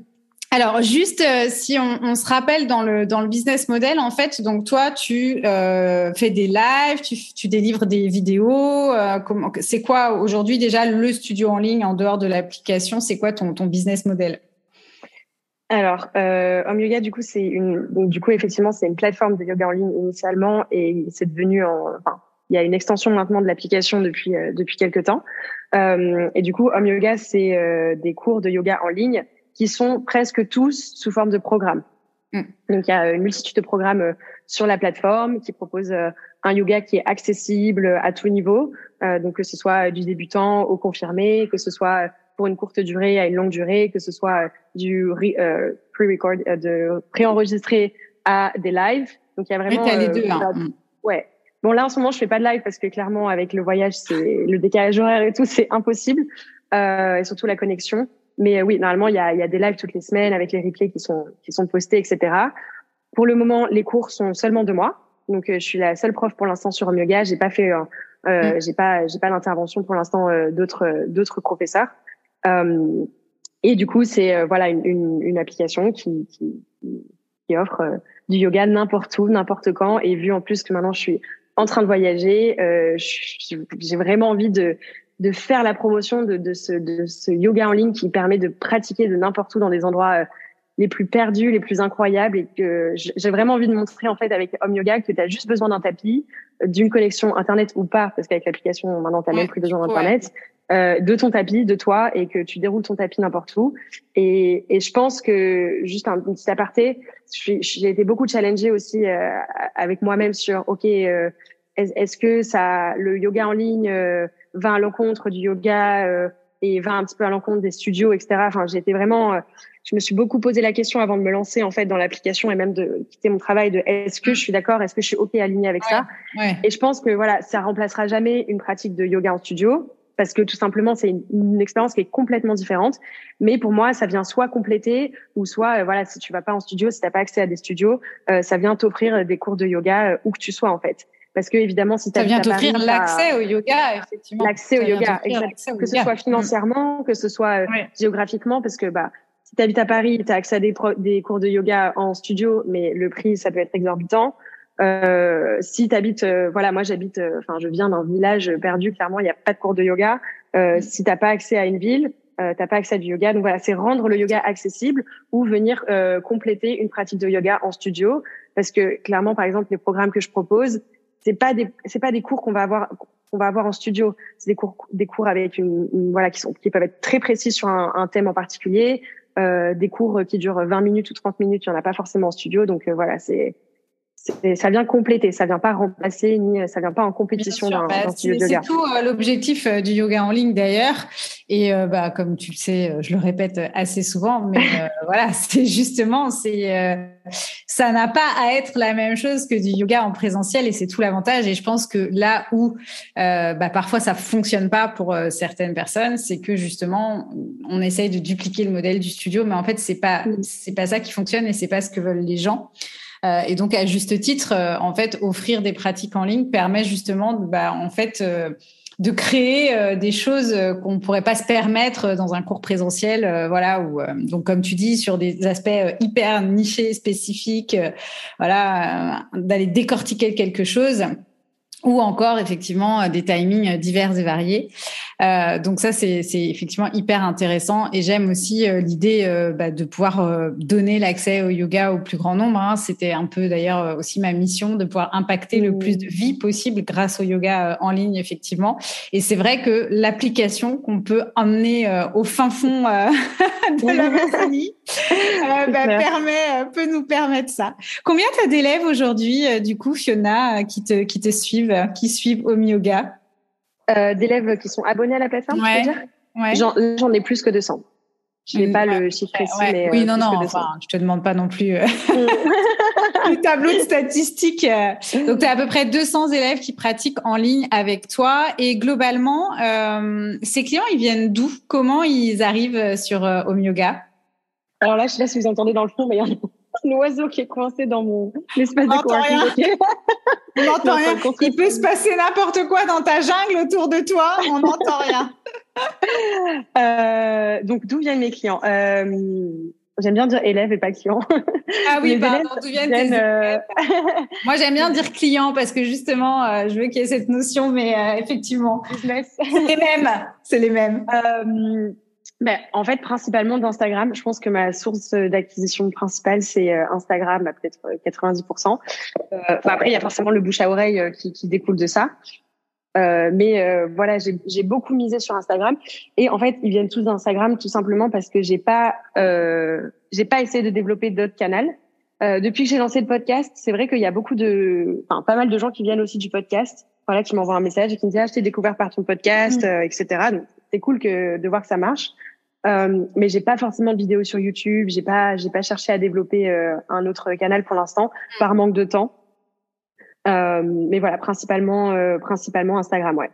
euh, alors juste euh, si on, se rappelle dans le dans le business model en fait donc toi tu euh, fais des lives tu, délivres des vidéos euh, c'est quoi aujourd'hui déjà le studio en ligne en dehors de l'application? C'est quoi ton ton business model? Alors euh, Home Yoga du coup c'est une donc, du coup effectivement c'est une plateforme de yoga en ligne initialement et c'est devenu en enfin il y a une extension maintenant de l'application depuis depuis quelques temps. Et du coup Home Yoga c'est des cours de yoga en ligne qui sont presque tous sous forme de programmes. Mm. Donc il y a une multitude de programmes euh, sur la plateforme qui proposent euh, un yoga qui est accessible à tout niveau, euh, donc que ce soit du débutant au confirmé, que ce soit pour une courte durée à une longue durée, que ce soit du euh, pre-record, de pré-enregistré à des lives. Donc il y a vraiment. les deux. Hein. Mm. Ouais. Bon là en ce moment je fais pas de live parce que clairement avec le voyage c'est le décalage horaire et tout c'est impossible euh, et surtout la connexion. Mais euh, oui, normalement, il y a, y a des lives toutes les semaines avec les replays qui sont, qui sont postés, etc. Pour le moment, les cours sont seulement de moi. Donc, euh, je suis la seule prof pour l'instant sur Home Yoga. J'ai pas fait, euh, euh mm. j'ai pas, j'ai pas l'intervention pour l'instant d'autres, d'autres professeurs. Et du coup, c'est voilà une, une, une, application qui, qui, qui offre du yoga n'importe où, n'importe quand. Et vu en plus que maintenant je suis en train de voyager, j'ai vraiment envie de de faire la promotion de, de, ce, de ce yoga en ligne qui permet de pratiquer de n'importe où dans des endroits euh, les plus perdus, les plus incroyables et que j'ai vraiment envie de montrer en fait avec Home Yoga que tu as juste besoin d'un tapis, euh, d'une connexion internet ou pas parce qu'avec l'application maintenant tu n'as même plus besoin d'internet, euh, de ton tapis, de toi et que tu déroules ton tapis n'importe où. Et, et je pense que juste un, petit aparté, j'ai été beaucoup challengée aussi euh, avec moi-même sur ok euh, est-ce que ça le yoga en ligne va à l'encontre du yoga euh, et va un petit peu à l'encontre des studios, etc. Enfin, j'ai été vraiment, euh, je me suis beaucoup posé la question avant de me lancer en fait dans l'application et même de quitter mon travail de est-ce que je suis d'accord, est-ce que je suis ok aligné avec ça? Et je pense que voilà, ça remplacera jamais une pratique de yoga en studio parce que tout simplement c'est une, expérience qui est complètement différente. Mais pour moi, ça vient soit compléter ou soit euh, voilà, si tu vas pas en studio, si t'as pas accès à des studios, ça vient t'offrir des cours de yoga où que tu sois en fait. Parce que évidemment, si tu ça vient t'offrir l'accès au yoga, effectivement. L'accès au yoga. Que ce soit financièrement, que ce soit euh, géographiquement, parce que bah si tu habites à Paris, tu as accès à des, des cours de yoga en studio, mais le prix ça peut être exorbitant. Euh, si tu habites, euh, voilà, moi j'habite, euh, enfin je viens d'un village perdu, clairement il n'y a pas de cours de yoga. Euh, mm. Si t'as pas accès à une ville, euh, t'as pas accès à du yoga. Donc voilà, c'est rendre le yoga accessible ou venir compléter une pratique de yoga en studio, parce que clairement, par exemple, les programmes que je propose, c'est pas des c'est pas des cours qu'on va avoir qu'on va avoir en studio. C'est des cours des cours avec une, voilà qui sont qui peuvent être très précis sur un, thème en particulier. Euh, des cours qui durent 20 minutes ou 30 minutes, il y en a pas forcément en studio. Donc euh, voilà, c'est ça vient compléter, ça vient pas remplacer ni ça vient pas en compétition d'un bah, yoga. C'est tout euh, l'objectif euh, du yoga en ligne d'ailleurs. Et euh, bah comme tu le sais, je le répète assez souvent, mais voilà, c'est justement c'est ça n'a pas à être la même chose que du yoga en présentiel et c'est tout l'avantage. Et je pense que là où bah, parfois ça fonctionne pas pour certaines personnes, c'est que justement on essaye de dupliquer le modèle du studio, mais en fait c'est pas mm. c'est pas ça qui fonctionne et c'est pas ce que veulent les gens. Euh, et donc, à juste titre, euh, en fait, offrir des pratiques en ligne permet justement, bah, en fait, euh, de créer des choses qu'on ne pourrait pas se permettre dans un cours présentiel, voilà. Donc, comme tu dis, sur des aspects hyper nichés, spécifiques, voilà, d'aller décortiquer quelque chose ou encore effectivement des timings divers et variés. Euh, donc ça, c'est effectivement hyper intéressant. Et j'aime aussi euh, l'idée euh, bah, de pouvoir euh, donner l'accès au yoga au plus grand nombre. Hein. C'était un peu d'ailleurs aussi ma mission de pouvoir impacter le plus de vie possible grâce au yoga en ligne, effectivement. Et c'est vrai que l'application qu'on peut emmener au fin fond de la bah, permet, peut nous permettre ça. Combien tu as d'élèves aujourd'hui, du coup, Fiona, qui te, qui te suivent, qui suivent Home Yoga? Euh, d'élèves qui sont abonnés à la plateforme, ouais. dire? ouais. J'en ai plus que 200. Je n'ai pas le chiffre précis, mais oui, euh, non, non. Enfin, je te demande pas non plus euh, le tableau de statistiques. Donc, tu as à peu près 200 élèves qui pratiquent en ligne avec toi. Et globalement, euh, ces clients, ils viennent d'où? Comment ils arrivent sur Home Yoga? Alors là, je sais pas si vous entendez dans le fond, mais il y a un oiseau qui est coincé dans mon espace de coworking. On n'entend rien. Il peut se passer n'importe quoi dans ta jungle autour de toi. On n'entend rien. euh, donc, d'où viennent mes clients euh, J'aime bien dire élèves et pas clients. Ah oui, pardon, d'où viennent, tes euh... Moi, j'aime bien dire clients parce que justement, euh, je veux qu'il y ait cette notion, mais euh, effectivement, c'est les mêmes. C'est les mêmes. Euh, ben, en fait, principalement d'Instagram. Je pense que ma source d'acquisition principale, c'est euh, Instagram, à peut-être 90%. Euh, euh après, il y a forcément le bouche à oreille euh, qui, qui découle de ça. Euh, mais voilà, j'ai beaucoup misé sur Instagram. Et en fait, ils viennent tous d'Instagram tout simplement parce que j'ai pas, j'ai pas essayé de développer d'autres canaux. depuis que j'ai lancé le podcast, c'est vrai qu'il y a beaucoup de, enfin, pas mal de gens qui viennent aussi du podcast. Voilà, qui m'envoient un message et qui me disent ah, je t'ai découvert par ton podcast, mmh. etc. Donc, c'est cool que de voir que ça marche. Euh, mais j'ai pas forcément de vidéos sur YouTube. J'ai pas, j'ai pas cherché à développer euh, un autre canal pour l'instant par manque de temps. Euh, mais voilà, principalement, euh, principalement Instagram, ouais.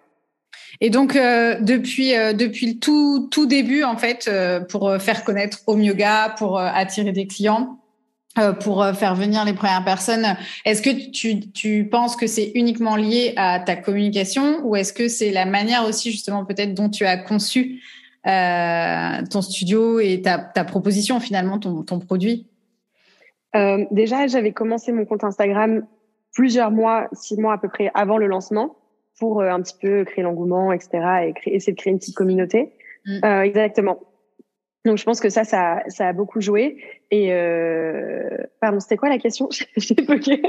Et donc depuis depuis le tout tout début en fait pour faire connaître Home Yoga, pour attirer des clients, pour faire venir les premières personnes. Est-ce que tu, tu penses que c'est uniquement lié à ta communication ou est-ce que c'est la manière aussi justement peut-être dont tu as conçu ton studio et ta, ta, proposition finalement, ton, ton produit Déjà, j'avais commencé mon compte Instagram plusieurs mois, six mois à peu près avant le lancement pour un petit peu créer l'engouement, etc. et créer, essayer de créer une petite communauté. Mm. exactement. Donc je pense que ça, ça, ça a beaucoup joué. Et euh... pardon, c'était quoi la question?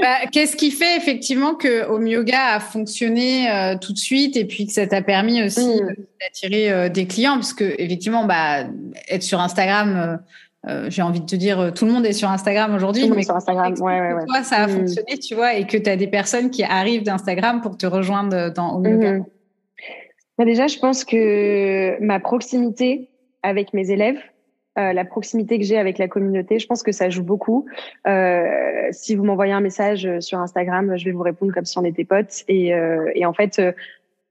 Bah, Qu'est-ce qui fait effectivement que Home Yoga a fonctionné euh, tout de suite et puis que ça t'a permis aussi mmh. d'attirer euh, des clients? Parce que effectivement, bah, être sur Instagram. Euh, j'ai envie de te dire, tout le monde est sur Instagram aujourd'hui. Mais sur Instagram, ouais, ouais, ouais. Toi, ça a mmh. fonctionné, tu vois, et que tu as des personnes qui arrivent d'Instagram pour te rejoindre dans Home Yoga? Mmh. Bah, déjà, je pense que ma proximité avec mes élèves, euh, la proximité que j'ai avec la communauté, je pense que ça joue beaucoup. Euh, si vous m'envoyez un message sur Instagram, je vais vous répondre comme si on était potes. Et, euh, et en fait, euh,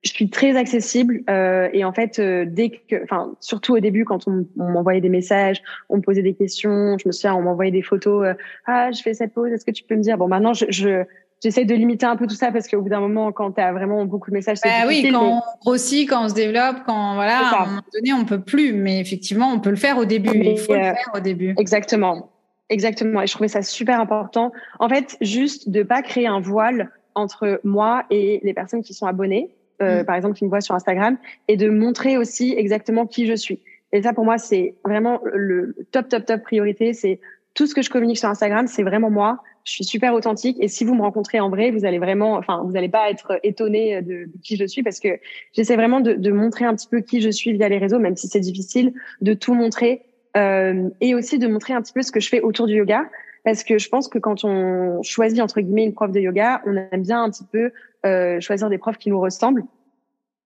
je suis très accessible. Euh, et en fait, dès que, enfin, surtout au début, quand on, m'envoyait des messages, on me posait des questions. Je me souviens, on m'envoyait des photos. ah, je fais cette pause. Est-ce que tu peux me dire? Bon, maintenant, je, je j'essaie de limiter un peu tout ça parce qu'au bout d'un moment, quand tu as vraiment beaucoup de messages, c'est bah oui, quand on grossit, quand on se développe, quand voilà, à un moment donné, on peut plus. Mais effectivement, on peut le faire au début. il faut le euh, faire au début. Exactement, exactement. Et je trouvais ça super important. En fait, juste de pas créer un voile entre moi et les personnes qui sont abonnées, euh, mm. par exemple, qui me voient sur Instagram, et de montrer aussi exactement qui je suis. Et ça, pour moi, c'est vraiment le top, top, top priorité. C'est tout ce que je communique sur Instagram, c'est vraiment moi. Je suis super authentique. Et si vous me rencontrez en vrai, vous allez vraiment, enfin, vous n'allez pas être étonné de, qui je suis parce que j'essaie vraiment de, montrer un petit peu qui je suis via les réseaux, même si c'est difficile de tout montrer euh, et aussi de montrer un petit peu ce que je fais autour du yoga. Parce que je pense que quand on choisit entre guillemets une prof de yoga, on aime bien un petit peu euh, choisir des profs qui nous ressemblent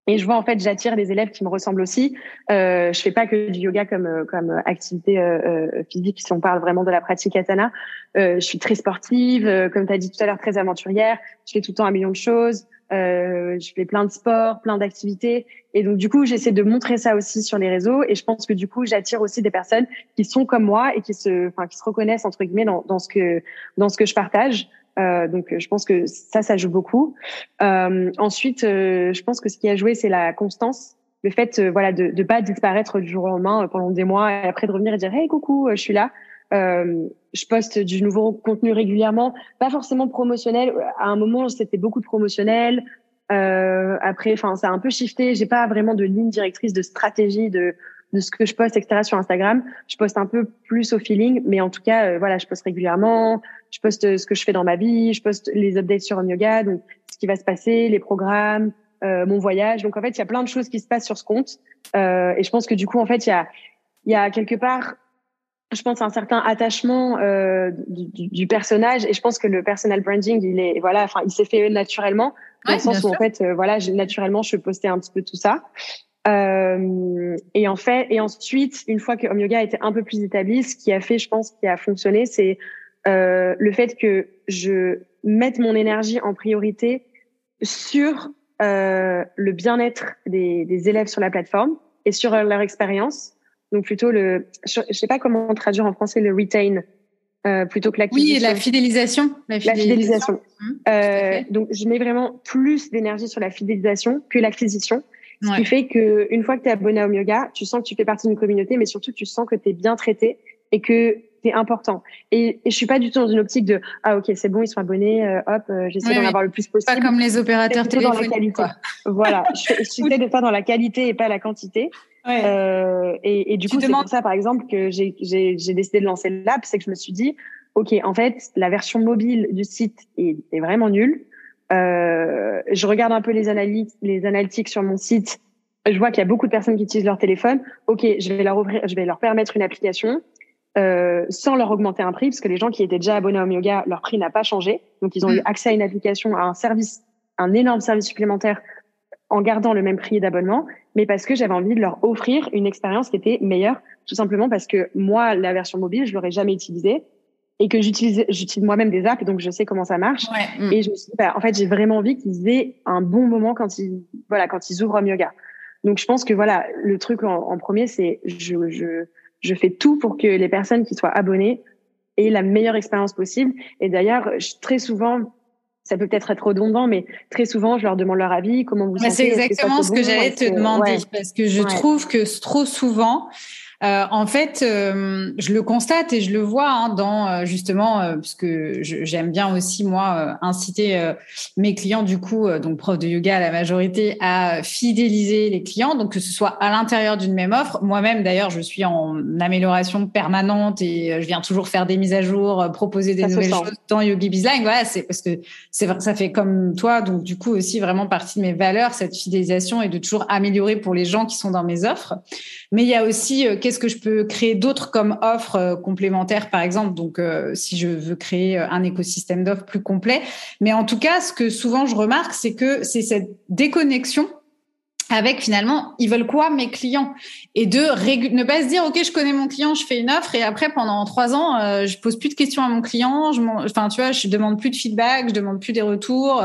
et je vois en fait, j'attire des élèves qui me ressemblent aussi. Euh, je fais pas que du yoga comme euh, comme activité euh, euh, physique si on parle vraiment de la pratique katana. Euh, je suis très sportive, euh, comme tu as dit tout à l'heure, très aventurière. Je fais tout le temps un million de choses. je fais plein de sports, plein d'activités. Et donc du coup, j'essaie de montrer ça aussi sur les réseaux. Et je pense que du coup, j'attire aussi des personnes qui sont comme moi et qui se, enfin, qui se reconnaissent entre guillemets dans, dans ce que dans ce que je partage. Euh, donc, je pense que ça, ça joue beaucoup. Euh, ensuite, euh, je pense que ce qui a joué, c'est la constance, le fait, euh, voilà, de ne pas disparaître du jour au lendemain pendant des mois et après de revenir et dire, hey, coucou, je suis là. je poste du nouveau contenu régulièrement, pas forcément promotionnel. À un moment, c'était beaucoup de promotionnel. après, enfin, ça a un peu shifté. J'ai pas vraiment de ligne directrice, de stratégie, de de ce que je poste, etc. sur Instagram. Je poste un peu plus au feeling, mais en tout cas, euh, voilà, je poste régulièrement. Je poste euh, ce que je fais dans ma vie. Je poste les updates sur Home Yoga, donc ce qui va se passer, les programmes, euh, mon voyage. Donc en fait, il y a plein de choses qui se passent sur ce compte. Euh, et je pense que du coup, en fait, il y a, il y a quelque part, je pense, un certain attachement euh, du, du, personnage. Et je pense que le personal branding, il est, voilà, enfin, il s'est fait naturellement. Dans le sens où, en fait, voilà, naturellement, je postais un petit peu tout ça. Euh, et en fait, et ensuite, une fois que Home Yoga était un peu plus établi, ce qui a fait, je pense, qui a fonctionné, c'est euh, le fait que je mette mon énergie en priorité sur euh, le bien-être des, des, élèves sur la plateforme et sur leur expérience. Donc plutôt le, je, sais pas comment traduire en français le retain. Euh, plutôt que l'acquisition. Oui, la fidélisation. La fidélisation. Mmh, euh, donc, je mets vraiment plus d'énergie sur la fidélisation que l'acquisition. Ce qui fait que une fois que tu es abonné au yoga, tu sens que tu fais partie d'une communauté, mais surtout tu sens que tu es bien traité et que tu es important. Et, et je suis pas du tout dans une optique de ah ok c'est bon ils sont abonnés, euh, hop euh, j'essaie d'en avoir le plus possible. Pas comme les opérateurs téléphoniques. Dans la qualité. voilà, je, j'essaie de faire dans la qualité et pas la quantité. Ouais. Euh, et, et, du coup, c'est pour ça, par exemple, que j'ai, j'ai, j'ai décidé de lancer l'app, c'est que je me suis dit, OK, en fait, la version mobile du site est, est vraiment nulle. Euh, je regarde un peu les analyses, les analytiques sur mon site. Je vois qu'il y a beaucoup de personnes qui utilisent leur téléphone. Ok, je vais leur ouvrir, je vais leur permettre une application euh, sans leur augmenter un prix, parce que les gens qui étaient déjà abonnés au Yoga, leur prix n'a pas changé. Donc ils ont eu mm. accès à une application, à un service, un énorme service supplémentaire en gardant le même prix d'abonnement, mais parce que j'avais envie de leur offrir une expérience qui était meilleure, tout simplement parce que moi, la version mobile, je l'aurais jamais utilisée et que j'utilise j'utilise moi-même des apps donc je sais comment ça marche. Mm. et je me suis dit bah, en fait j'ai vraiment envie qu'ils aient un bon moment quand ils voilà quand ils ouvrent Home Yoga donc je pense que voilà le truc en, en premier c'est je, je je fais tout pour que les personnes qui soient abonnées aient la meilleure expérience possible. Et d'ailleurs très souvent ça peut peut-être être redondant, mais très souvent, je leur demande leur avis, comment vous bah, sentez. C'est exactement ce que j'allais te demander, parce que je trouve que trop souvent, euh, en fait, euh, je le constate et je le vois hein, dans euh, justement, parce que j'aime bien aussi moi inciter mes clients du coup, donc prof de yoga à la majorité, à fidéliser les clients, donc que ce soit à l'intérieur d'une même offre. Moi-même d'ailleurs, je suis en amélioration permanente et je viens toujours faire des mises à jour, proposer des nouvelles choses dans Yogi Bizline. Voilà, c'est parce que c'est ça fait comme toi, donc du coup aussi vraiment partie de mes valeurs cette fidélisation et de toujours améliorer pour les gens qui sont dans mes offres. Mais il y a aussi qu'est-ce que je peux créer d'autres comme offres euh, complémentaires, par exemple? Donc, euh, si je veux créer euh, un écosystème d'offres plus complet. Mais en tout cas, ce que souvent je remarque, c'est que c'est cette déconnexion avec finalement, ils veulent quoi mes clients? Et de ne pas se dire, ok, je connais mon client, je fais une offre et après pendant trois ans, euh, je pose plus de questions à mon client. Je enfin, tu vois, je demande plus de feedback, je demande plus des retours.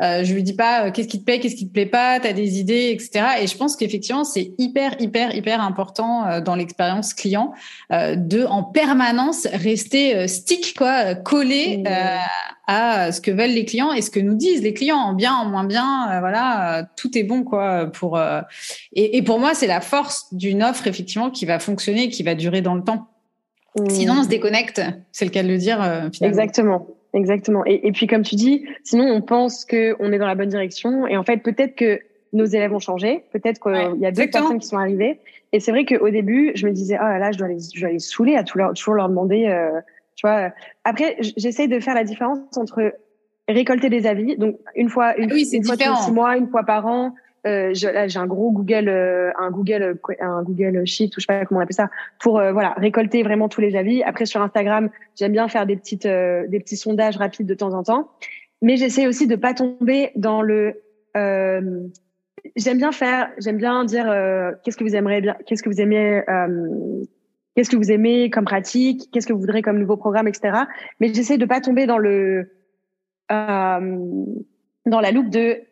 Euh, je lui dis pas euh, qu'est-ce qui te plaît, qu'est-ce qui te plaît pas, t'as des idées, etc. Et je pense qu'effectivement, c'est hyper, hyper, hyper important euh, dans l'expérience client de en permanence rester stick, quoi, collé. Mmh à ce que veulent les clients et ce que nous disent les clients en bien, en moins bien. Euh, voilà, euh, tout est bon quoi. Pour euh, et, pour moi, c'est la force d'une offre effectivement qui va fonctionner, qui va durer dans le temps. Mmh. Sinon, on se déconnecte. C'est le cas de le dire. Exactement. Exactement. Et, puis, comme tu dis, sinon, on pense qu'on est dans la bonne direction. Et en fait, peut-être que nos élèves ont changé. Peut-être qu'il y a d'autres personnes qui sont arrivées. Et c'est vrai qu'au début, je me disais, oh là là, je dois les, je dois les saouler à toujours leur demander tu vois. Après, j'essaie de faire la différence entre récolter des avis, donc une fois, une, oui, une fois tous six mois, une fois par an. Euh, j'ai un gros Google, euh, un Google, un Google Sheet, ou je sais pas comment on appelle ça, pour euh, voilà récolter vraiment tous les avis. Après sur Instagram, j'aime bien faire des petites, euh, des petits sondages rapides de temps en temps, mais j'essaie aussi de pas tomber dans le. j'aime bien faire, j'aime bien dire qu'est-ce que vous aimeriez bien, qu'est-ce que vous aimez qu'est-ce que vous aimez comme pratique, qu'est-ce que vous voudrez comme nouveau programme, etc. Mais j'essaie de pas tomber dans le euh, dans la loupe de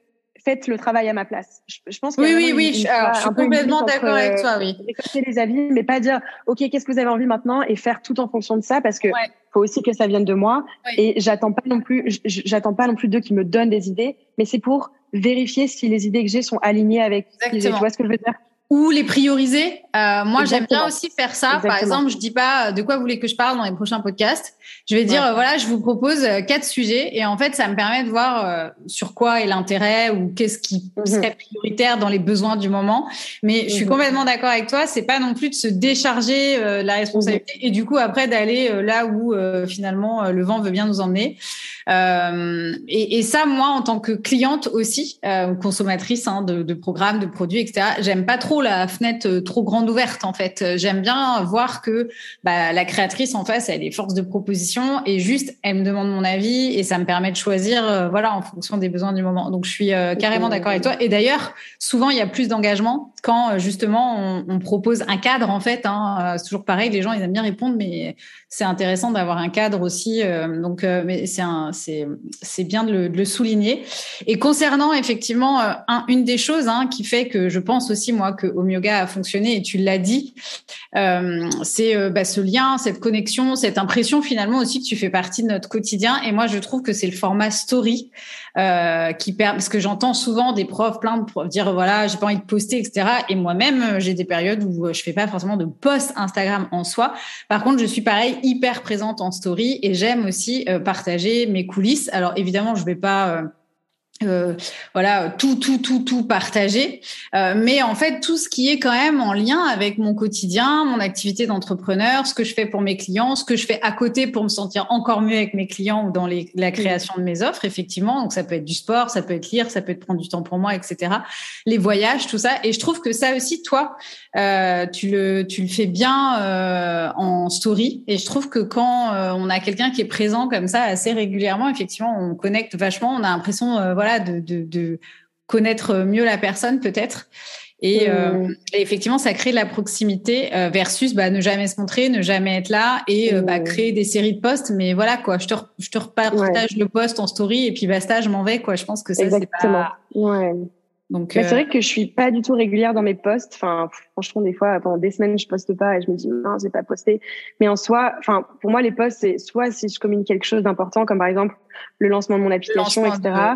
faites le travail à ma place. Je, pense que oui, oui, oui. je suis complètement d'accord avec toi. Oui. Récolter les avis, mais pas dire ok, qu'est-ce que vous avez envie maintenant et faire tout en fonction de ça parce que faut aussi que ça vienne de moi. Et j'attends pas non plus, j'attends pas non plus d'eux qui me donnent des idées, mais c'est pour vérifier si les idées que j'ai sont alignées avec. Exactement. Tu vois ce que je veux dire? Ou les prioriser. Euh, moi, j'aime bien aussi faire ça. Par exemple, je dis pas euh, de quoi vous voulez que je parle dans les prochains podcasts. Je vais dire, euh, voilà, je vous propose euh, quatre sujets et en fait, ça me permet de voir sur quoi est l'intérêt ou qu'est-ce qui mhm. serait prioritaire dans les besoins du moment. Mais je suis mhm. complètement d'accord avec toi. C'est pas non plus de se décharger la responsabilité mhm. et du coup après d'aller là où finalement le vent veut bien nous emmener. Et, et, ça, moi, en tant que cliente aussi, consommatrice hein, de, programmes, de produits, etc. J'aime pas trop la fenêtre euh, trop grande ouverte en fait. Euh, j'aime bien voir que bah, la créatrice en face, elle a des forces de proposition et juste elle me demande mon avis et ça me permet de choisir euh, voilà en fonction des besoins du moment. Donc je suis carrément d'accord avec toi. Et d'ailleurs, souvent il y a plus d'engagement quand justement on, propose un cadre en fait. Hein, c'est toujours pareil, les gens ils aiment bien répondre, mais c'est intéressant d'avoir un cadre aussi. donc c'est c'est c'est bien de le, souligner. Et concernant effectivement un, une des choses hein, qui fait que je pense aussi moi que Omyoga a fonctionné et tu l'as dit, euh, c'est euh, bah, ce lien, cette connexion, cette impression finalement aussi que tu fais partie de notre quotidien. Et moi, je trouve que c'est le format story euh, qui permet, parce que j'entends souvent des profs plein de profs dire voilà, j'ai pas envie de poster, etc. Et moi-même, j'ai des périodes où je fais pas forcément de post Instagram en soi. Par contre, je suis pareil hyper présente en story et j'aime aussi partager mes coulisses. Alors évidemment, je vais pas euh, voilà tout tout tout tout partagé. Euh, mais en fait tout ce qui est quand même en lien avec mon quotidien mon activité d'entrepreneur ce que je fais pour mes clients ce que je fais à côté pour me sentir encore mieux avec mes clients ou dans les, la création de mes offres effectivement. Donc ça peut être du sport ça peut être lire ça peut être prendre du temps pour moi etc les voyages tout ça. Et je trouve que ça aussi toi euh, tu le tu le fais bien euh, en story. Et je trouve que quand on a quelqu'un qui est présent comme ça assez régulièrement effectivement on connecte vachement. On a l'impression voilà de, connaître mieux la personne peut-être. Et, euh, mmh. effectivement, ça crée de la proximité euh, versus bah, ne jamais se montrer, ne jamais être là et euh, bah, mmh. créer des séries de posts. Mais voilà quoi, je te, je te repartage le post en story et puis basta, je m'en vais quoi. Je pense que ça c'est pas. Ouais. Donc, c'est vrai que je suis pas du tout régulière dans mes posts. Enfin, franchement, des fois, pendant des semaines, je poste pas et je me dis non, j'ai pas posté. Mais en soi, enfin, pour moi, les posts, c'est soit si je communique quelque chose d'important, comme par exemple le lancement de mon application, etc.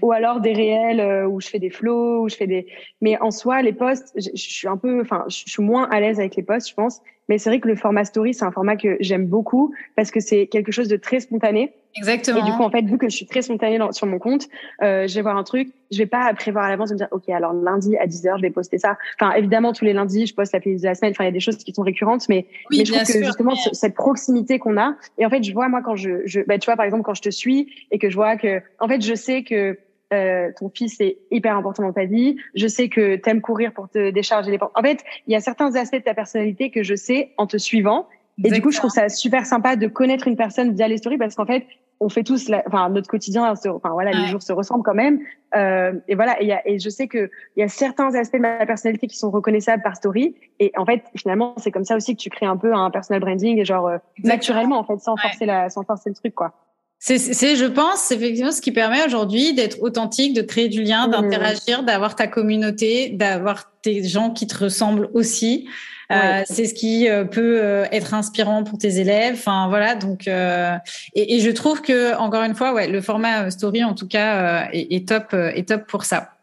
Ou alors des réels euh, où je fais des flows, où je fais des. Mais en soi, les posts, je, je suis un peu, enfin, je suis moins à l'aise avec les posts, je pense. Mais c'est vrai que le format story, c'est un format que j'aime beaucoup parce que c'est quelque chose de très spontané. Exactement. Et du coup, en fait, vu que je suis très spontanée sur mon compte, euh, je vais voir un truc, je vais pas prévoir à l'avance de me dire, OK, alors lundi à 10h, je vais poster ça. Enfin, évidemment, tous les lundis, je poste la playlist de la semaine. Enfin, il y a des choses qui sont récurrentes, mais, mais je trouve que justement, cette proximité qu'on a. Et en fait, je vois, moi, quand je, je bah, tu vois, par exemple, quand je te suis et que je vois que, en fait, je sais que euh, ton fils est hyper important dans ta vie. Je sais que t'aimes courir pour te décharger les En fait, il y a certains aspects de ta personnalité que je sais en te suivant. Et du coup, je trouve ça super sympa de connaître une personne via les stories parce qu'en fait, on fait tous, la, enfin, notre quotidien, enfin voilà, les jours se ressemblent quand même. Euh, et voilà, et, y a, et je sais que il y a certains aspects de ma personnalité qui sont reconnaissables par story. Et en fait, finalement, c'est comme ça aussi que tu crées un peu un personal branding, et genre euh, naturellement en fait, sans forcer la, sans forcer le truc quoi. C'est, je pense, effectivement ce qui permet aujourd'hui d'être authentique, de créer du lien, mmh. d'interagir, d'avoir ta communauté, d'avoir tes gens qui te ressemblent aussi. Euh, c'est ce qui euh, peut euh, être inspirant pour tes élèves. Enfin voilà, donc et, je trouve que encore une fois, ouais, le format story en tout cas est top, est top pour ça.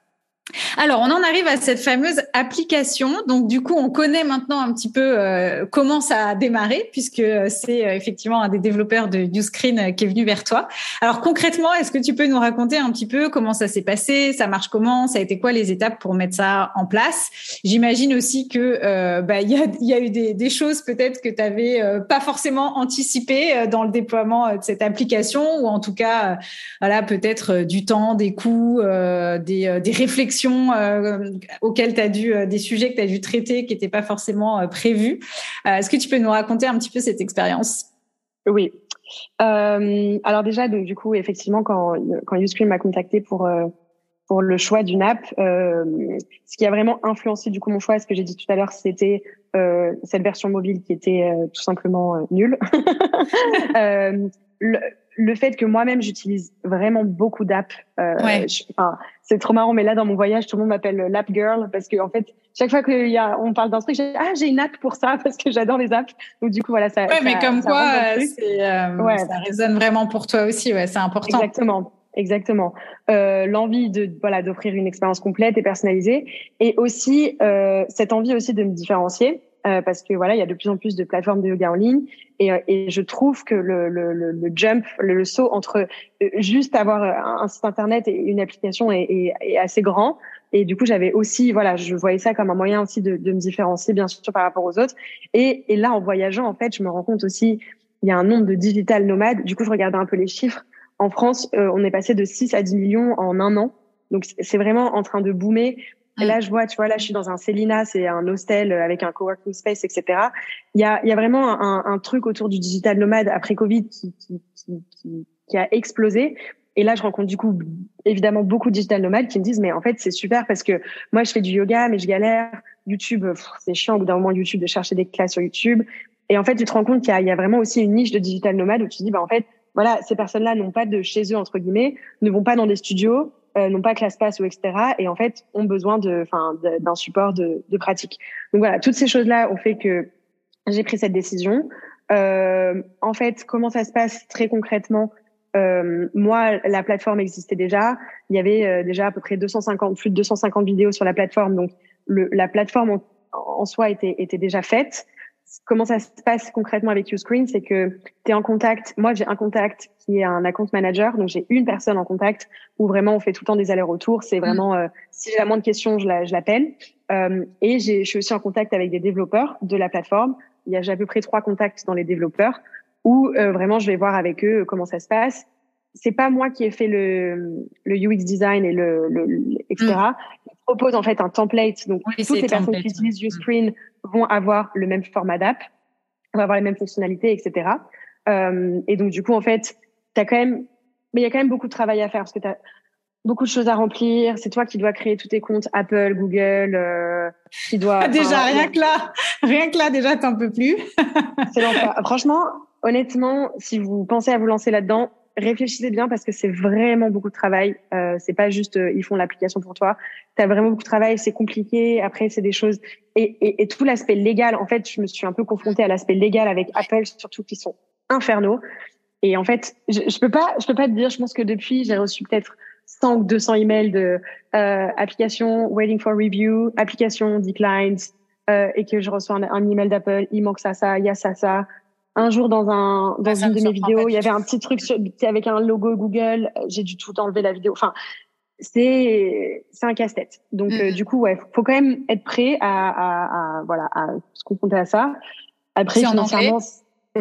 Alors, on en arrive à cette fameuse application. Donc, du coup, on connaît maintenant un petit peu euh, comment ça a démarré, puisque c'est euh, effectivement un des développeurs de Uscreen euh, qui est venu vers toi. Alors, concrètement, est-ce que tu peux nous raconter un petit peu comment ça s'est passé, ça marche comment, ça a été quoi les étapes pour mettre ça en place? J'imagine aussi que bah, il y, a, eu des, choses peut-être que tu n'avais pas forcément anticipées dans le déploiement de cette application, ou en tout cas, voilà, peut-être du temps, des coûts, des réflexions euh, auxquelles tu as dû, euh, des sujets que tu as dû traiter qui n'étaient pas forcément euh, prévus. Est-ce que tu peux nous raconter un petit peu cette expérience? Oui. alors déjà, donc du coup, effectivement, quand quand Uscreen m'a contacté pour pour le choix d'une app, ce qui a vraiment influencé du coup mon choix, ce que j'ai dit tout à l'heure, c'était cette version mobile qui était tout simplement nulle. le, le fait que moi-même j'utilise vraiment beaucoup d'apps. Euh, c'est trop marrant, mais là dans mon voyage, tout le monde m'appelle l'app girl parce que en fait, chaque fois qu'il y a, on parle d'un truc, j'ai ah j'ai une app pour ça parce que j'adore les apps. Donc du coup voilà ça. Ouais, mais comme quoi, euh, euh, ça résonne vraiment pour toi aussi. Ouais, c'est important. Exactement. Exactement. Euh, l'envie de voilà d'offrir une expérience complète et personnalisée, et aussi euh, cette envie aussi de me différencier. Euh, parce que voilà, il y a de plus en plus de plateformes de yoga en ligne et, euh, et je trouve que le, le, le, jump, le, saut entre euh, juste avoir un site internet et une application est, est, est assez grand. Et du coup, j'avais aussi, voilà, je voyais ça comme un moyen aussi de, de me différencier, bien sûr, par rapport aux autres. Et, et là, en voyageant, en fait, je me rends compte aussi, il y a un nombre de digital nomades. Du coup, je regardais un peu les chiffres. En France, on est passé de 6 à 10 millions en un an. Donc, c'est vraiment en train de boomer. Et là, je vois, tu vois, là, je suis dans un Celina, c'est un hostel avec un coworking space, etc. Il y a, il y a vraiment un, truc autour du digital nomade après Covid qui, qui, qui, qui, a explosé. Et là, je rencontre du coup évidemment beaucoup de digital nomades qui me disent mais en fait c'est super parce que moi je fais du yoga mais je galère. YouTube, c'est chiant au bout d'un moment YouTube de chercher des classes sur YouTube. Et en fait, tu te rends compte qu'il y, y, a vraiment aussi une niche de digital nomade où tu te dis bah en fait voilà ces personnes-là n'ont pas de chez eux entre guillemets, ne vont pas dans des studios, euh, n'ont pas passe ou etc. Et en fait, ont besoin de, enfin, d'un support de, de, pratique. Donc voilà, toutes ces choses-là ont fait que j'ai pris cette décision. Euh, en fait, comment ça se passe très concrètement euh, Moi, la plateforme existait déjà. Il y avait euh, déjà à peu près 250, plus de 250 vidéos sur la plateforme. Donc, le, la plateforme en, en soi était, était déjà faite comment ça se passe concrètement avec Uscreen, c'est que tu es en contact. Moi, j'ai un contact qui est un account manager, donc j'ai une personne en contact où vraiment on fait tout le temps des allers-retours. C'est mm. vraiment euh, si j'ai la moindre question, je l'appelle. Euh, et je suis aussi en contact avec des développeurs de la plateforme. Il y a j'ai à peu près trois contacts dans les développeurs où euh, vraiment je vais voir avec eux comment ça se passe. C'est pas moi qui ai fait le, le UX design et le, le, etc. Propose en fait un template. Donc toutes les personnes qui utilisent Uscreen vont avoir le même format d'app, vont avoir les mêmes fonctionnalités, etc. Euh, et donc, du coup, en fait, t'as quand même, mais il y a quand même beaucoup de travail à faire parce que tu as beaucoup de choses à remplir. C'est toi qui dois créer tous tes comptes Apple, Google, euh, qui doit. Déjà, rien que là, rien que là, déjà, t'en peux plus. Franchement, honnêtement, si vous pensez à vous lancer là-dedans, réfléchissez bien parce que c'est vraiment beaucoup de travail. Euh, c'est pas juste euh, ils font l'application pour toi. Tu as vraiment beaucoup de travail, c'est compliqué. Après, c'est des choses et, et, et tout l'aspect légal. En fait, je me suis un peu confrontée à l'aspect légal avec Apple, surtout qui sont infernaux. Et en fait, je, je peux pas, je peux pas te dire. Je pense que depuis, j'ai reçu peut-être 100 ou 200 emails de euh, application waiting for review, application declined, euh, et que je reçois un, un email d'Apple, il manque ça, ça, il y a ça, ça un jour dans un dans une de mes vidéos, il y avait un petit truc sur, avec un logo Google. J'ai dû tout enlever la vidéo. Enfin, c'est c'est un casse-tête. Donc euh, mm-hmm. du coup, ouais, faut quand même être prêt à, à, à voilà à se confronter à ça. Après, financièrement,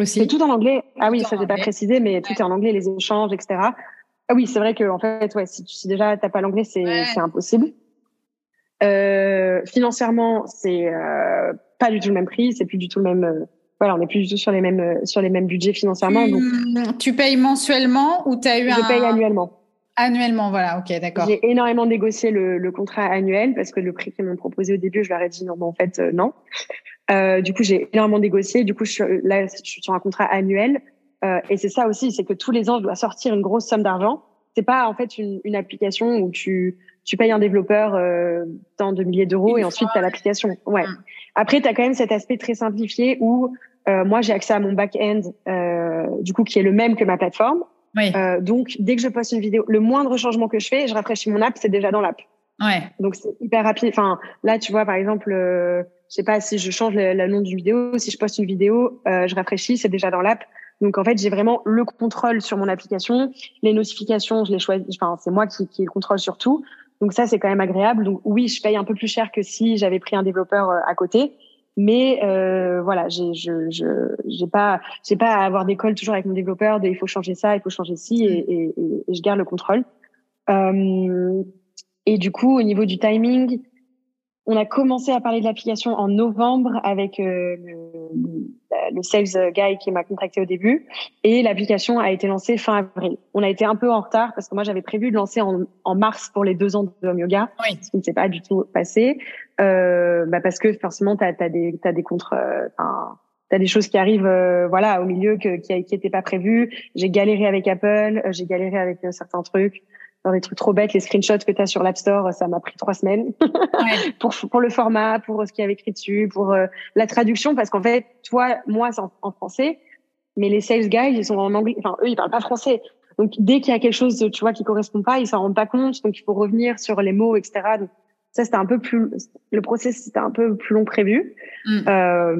c'est tout en anglais. Ah oui, ça j'ai pas précisé, mais tout est en anglais, les échanges, etc. Ah oui, c'est vrai que en fait, ouais, si, si déjà t'as pas l'anglais, c'est c'est impossible. Euh, financièrement, c'est euh, pas du tout le même prix, c'est plus du tout le même euh, voilà, on n'est plus du tout sur les mêmes euh, sur les mêmes budgets financièrement. Donc, tu payes mensuellement ou tu as eu je paye annuellement. Annuellement, voilà, ok, d'accord. J'ai énormément négocié le, le, contrat annuel parce que le prix qu'ils m'ont proposé au début, je leur ai dit non, mais en fait, euh, non. Euh, du coup, j'ai énormément négocié. Du coup, je suis, là, je suis sur un contrat annuel. Euh, et c'est ça aussi, c'est que tous les ans, je dois sortir une grosse somme d'argent. C'est pas en fait une, une, application où tu, tu payes un développeur euh, tant de milliers d'euros et ensuite tu as l'application. Ouais. Mm. Après, tu as quand même cet aspect très simplifié où moi, j'ai accès à mon back-end, euh, du coup, qui est le même que ma plateforme. Oui. Euh, donc, dès que je poste une vidéo, le moindre changement que je fais, je rafraîchis mon app, c'est déjà dans l'app. Ouais. Donc, c'est hyper rapide. Enfin, là, tu vois, par exemple, euh, je sais pas si je change le, le nom d'une vidéo, si je poste une vidéo, euh, je rafraîchis, c'est déjà dans l'app. Donc, en fait, j'ai vraiment le contrôle sur mon application. Les notifications, je les choisis. Enfin, c'est moi qui, qui le contrôle sur tout. Donc, ça, c'est quand même agréable. Donc, oui, je paye un peu plus cher que si j'avais pris un développeur euh, à côté mais euh, voilà j'ai je je j'ai pas j'ai pas à avoir d'école toujours avec mon développeur de il faut changer ça il faut changer ci et, et, et je garde le contrôle. Euh, et du coup au niveau du timing on a commencé à parler de l'application en novembre avec euh, le, le, sales guy qui m'a contacté au début et l'application a été lancée fin avril. On a été un peu en retard parce que moi j'avais prévu de lancer en, en, mars pour les deux ans de home yoga, oui. ce qui ne s'est pas du tout passé euh, bah parce que forcément tu as, des t'as des contre euh, t'as des choses qui arrivent euh, voilà au milieu que, qui qui étaient pas prévues. J'ai galéré avec Apple, euh, j'ai galéré avec certains trucs dans des trucs trop bêtes, les screenshots que tu as sur l'App Store, ça m'a pris trois semaines ouais. pour pour le format, pour ce qu'il y avait écrit dessus, pour euh, la traduction, parce qu'en fait, toi, moi, c'est en, en, français, mais les sales guys, ils sont en anglais, enfin eux, ils parlent pas français. Donc dès qu'il y a quelque chose, tu vois, qui correspond pas, ils s'en rendent pas compte, donc il faut revenir sur les mots, etc. Donc ça, c'était un peu plus, le process, c'était un peu plus long prévu. Mm. Euh,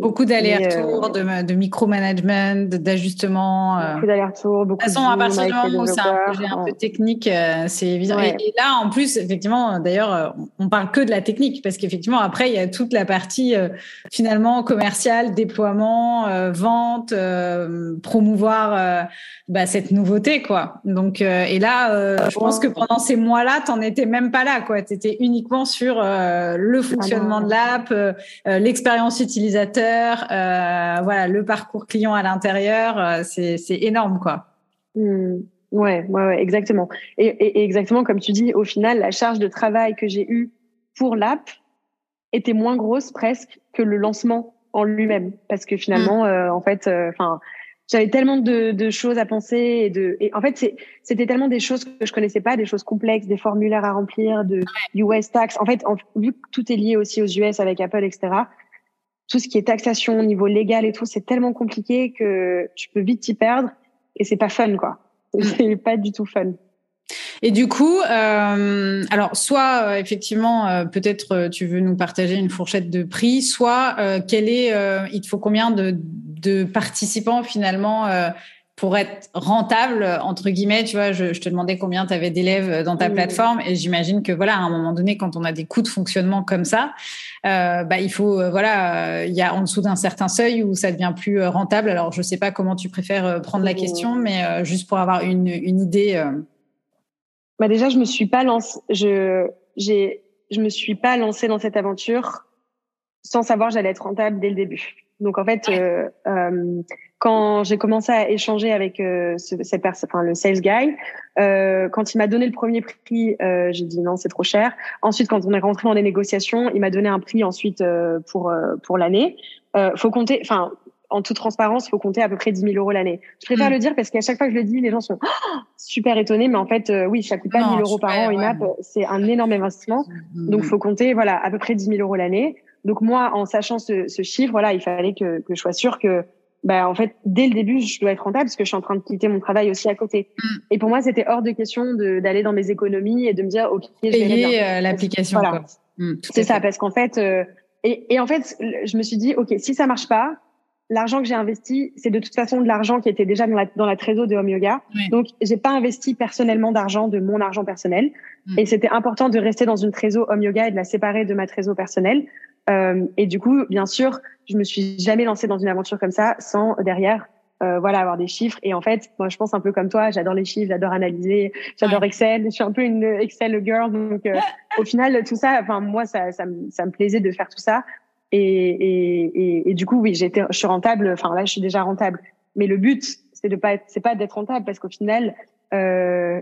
beaucoup d'allers-retours, euh, de, de micromanagement, d'ajustements. Euh. Beaucoup d'allers-retours, beaucoup de. Toute façon, à partir du moment où c'est un projet un peu technique, euh, c'est évident. Ouais. Et, et, là, en plus, effectivement, d'ailleurs, on parle que de la technique parce qu'effectivement, après, il y a toute la partie finalement commerciale, déploiement, vente, promouvoir bah, cette nouveauté, quoi. Donc, et là, je pense que pendant ces mois-là, t'en étais même pas là, quoi. T'étais uniquement sur euh, le fonctionnement de l'app, euh, euh, l'expérience utilisateur, voilà, le parcours client à l'intérieur. c'est énorme, quoi. Mmh. Ouais, ouais, ouais, exactement. Et, et, et, exactement comme tu dis, au final, la charge de travail que j'ai eue pour l'app était moins grosse presque que le lancement en lui-même, parce que finalement, mmh. en fait, enfin j'avais tellement de, de, choses à penser et de et en fait c'était tellement des choses que je connaissais pas des choses complexes des formulaires à remplir de US tax en fait en, vu que tout est lié aussi aux US avec Apple etc tout ce qui est taxation au niveau légal et tout c'est tellement compliqué que tu peux vite t'y perdre et c'est pas fun quoi. Mm. c'est pas du tout fun. Et du coup, euh, alors soit euh, effectivement, euh, peut-être tu veux nous partager une fourchette de prix, soit quel est, il te faut combien de, de participants finalement pour être rentable entre guillemets, tu vois, je, je te demandais combien tu avais d'élèves dans ta mmh. plateforme et j'imagine que voilà, à un moment donné, quand on a des coûts de fonctionnement comme ça, bah il faut voilà, il y a en dessous d'un certain seuil où ça devient plus rentable. Alors je sais pas comment tu préfères prendre la mmh. question, mais juste pour avoir une, une idée. Bah déjà, je me suis pas lancée, je, j'ai, je me suis pas lancée dans cette aventure sans savoir que j'allais être rentable dès le début. Donc en fait, ouais. euh, euh, quand j'ai commencé à échanger avec euh, ce, cette personne, enfin le sales guy, euh, quand il m'a donné le premier prix, euh, j'ai dit non, c'est trop cher. Ensuite, quand on est rentré dans les négociations, il m'a donné un prix ensuite euh, pour pour l'année. faut compter, enfin en toute transparence, faut compter à peu près 10 000 euros l'année. Je préfère mm. le dire parce qu'à chaque fois que je le dis, les gens sont oh, super étonnés, mais en fait, euh, oui, ça coûte pas 1 000 euros par an une app, c'est un énorme investissement. Mm. Donc, faut compter, voilà, à peu près 10 000 euros l'année. Donc moi, en sachant ce, ce chiffre, voilà, il fallait que, que je sois sûre que bah en fait dès le début je dois être rentable parce que je suis en train de quitter mon travail aussi à côté mm. et pour moi c'était hors de question d'aller dans mes économies et de me dire ok payer euh, l'application voilà. Mm, c'est ça parce qu'en fait euh, et, et en fait je me suis dit ok si ça marche pas l'argent que j'ai investi c'est de toute façon de l'argent qui était déjà dans la dans la trésor de Home Yoga. Donc j'ai pas investi personnellement d'argent de mon argent personnel. Mm. et c'était important de rester dans une trésor Home Yoga et de la séparer de ma trésor personnelle. Euh, et du coup, bien sûr, je me suis jamais lancée dans une aventure comme ça sans derrière euh, voilà avoir des chiffres. Et en fait moi je pense un peu comme toi j'adore les chiffres j'adore analyser j'adore Excel. Je suis un peu une Excel girl. Donc euh, au final tout ça enfin moi ça ça me, ça me plaisait de faire tout ça et et, et, du coup oui j'étais je suis rentable enfin là je suis déjà rentable. Mais le but c'est de pas c'est pas d'être rentable parce qu'au final euh,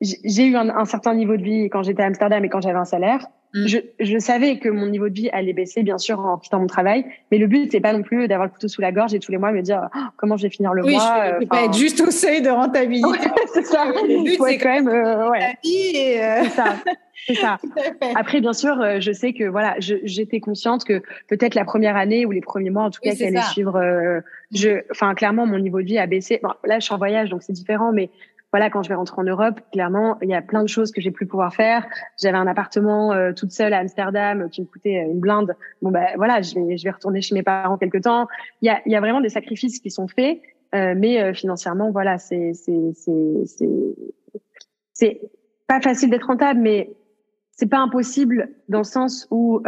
j'ai eu un, un, certain niveau de vie quand j'étais à Amsterdam et quand j'avais un salaire Mm. Je, je, savais que mon niveau de vie allait baisser, bien sûr, en quittant mon travail. Mais le but, c'est pas non plus d'avoir le couteau sous la gorge et tous les mois me dire oh, comment je vais finir le oui, mois. Oui, euh, pas être juste au seuil de rentabilité. c'est ça. Le but, c'est quand même euh, ouais. Euh... C'est ça. C'est ça. Après, bien sûr, euh, je sais que voilà, j'étais consciente que peut-être la première année ou les premiers mois, en tout cas, oui, qui allaient suivre, euh, je, enfin, clairement, mon niveau de vie a baissé. Bon, là, je suis en voyage, donc c'est différent, mais voilà, quand je vais rentrer en Europe, clairement, il y a plein de choses que j'ai plus pouvoir faire. J'avais un appartement euh, toute seule à Amsterdam euh, qui me coûtait euh, une blinde. Bon ben voilà, je vais, je vais retourner chez mes parents quelque temps. Il y a, il y a vraiment des sacrifices qui sont faits, euh, mais financièrement, voilà, c'est c'est c'est c'est pas facile d'être rentable, mais c'est pas impossible dans le sens où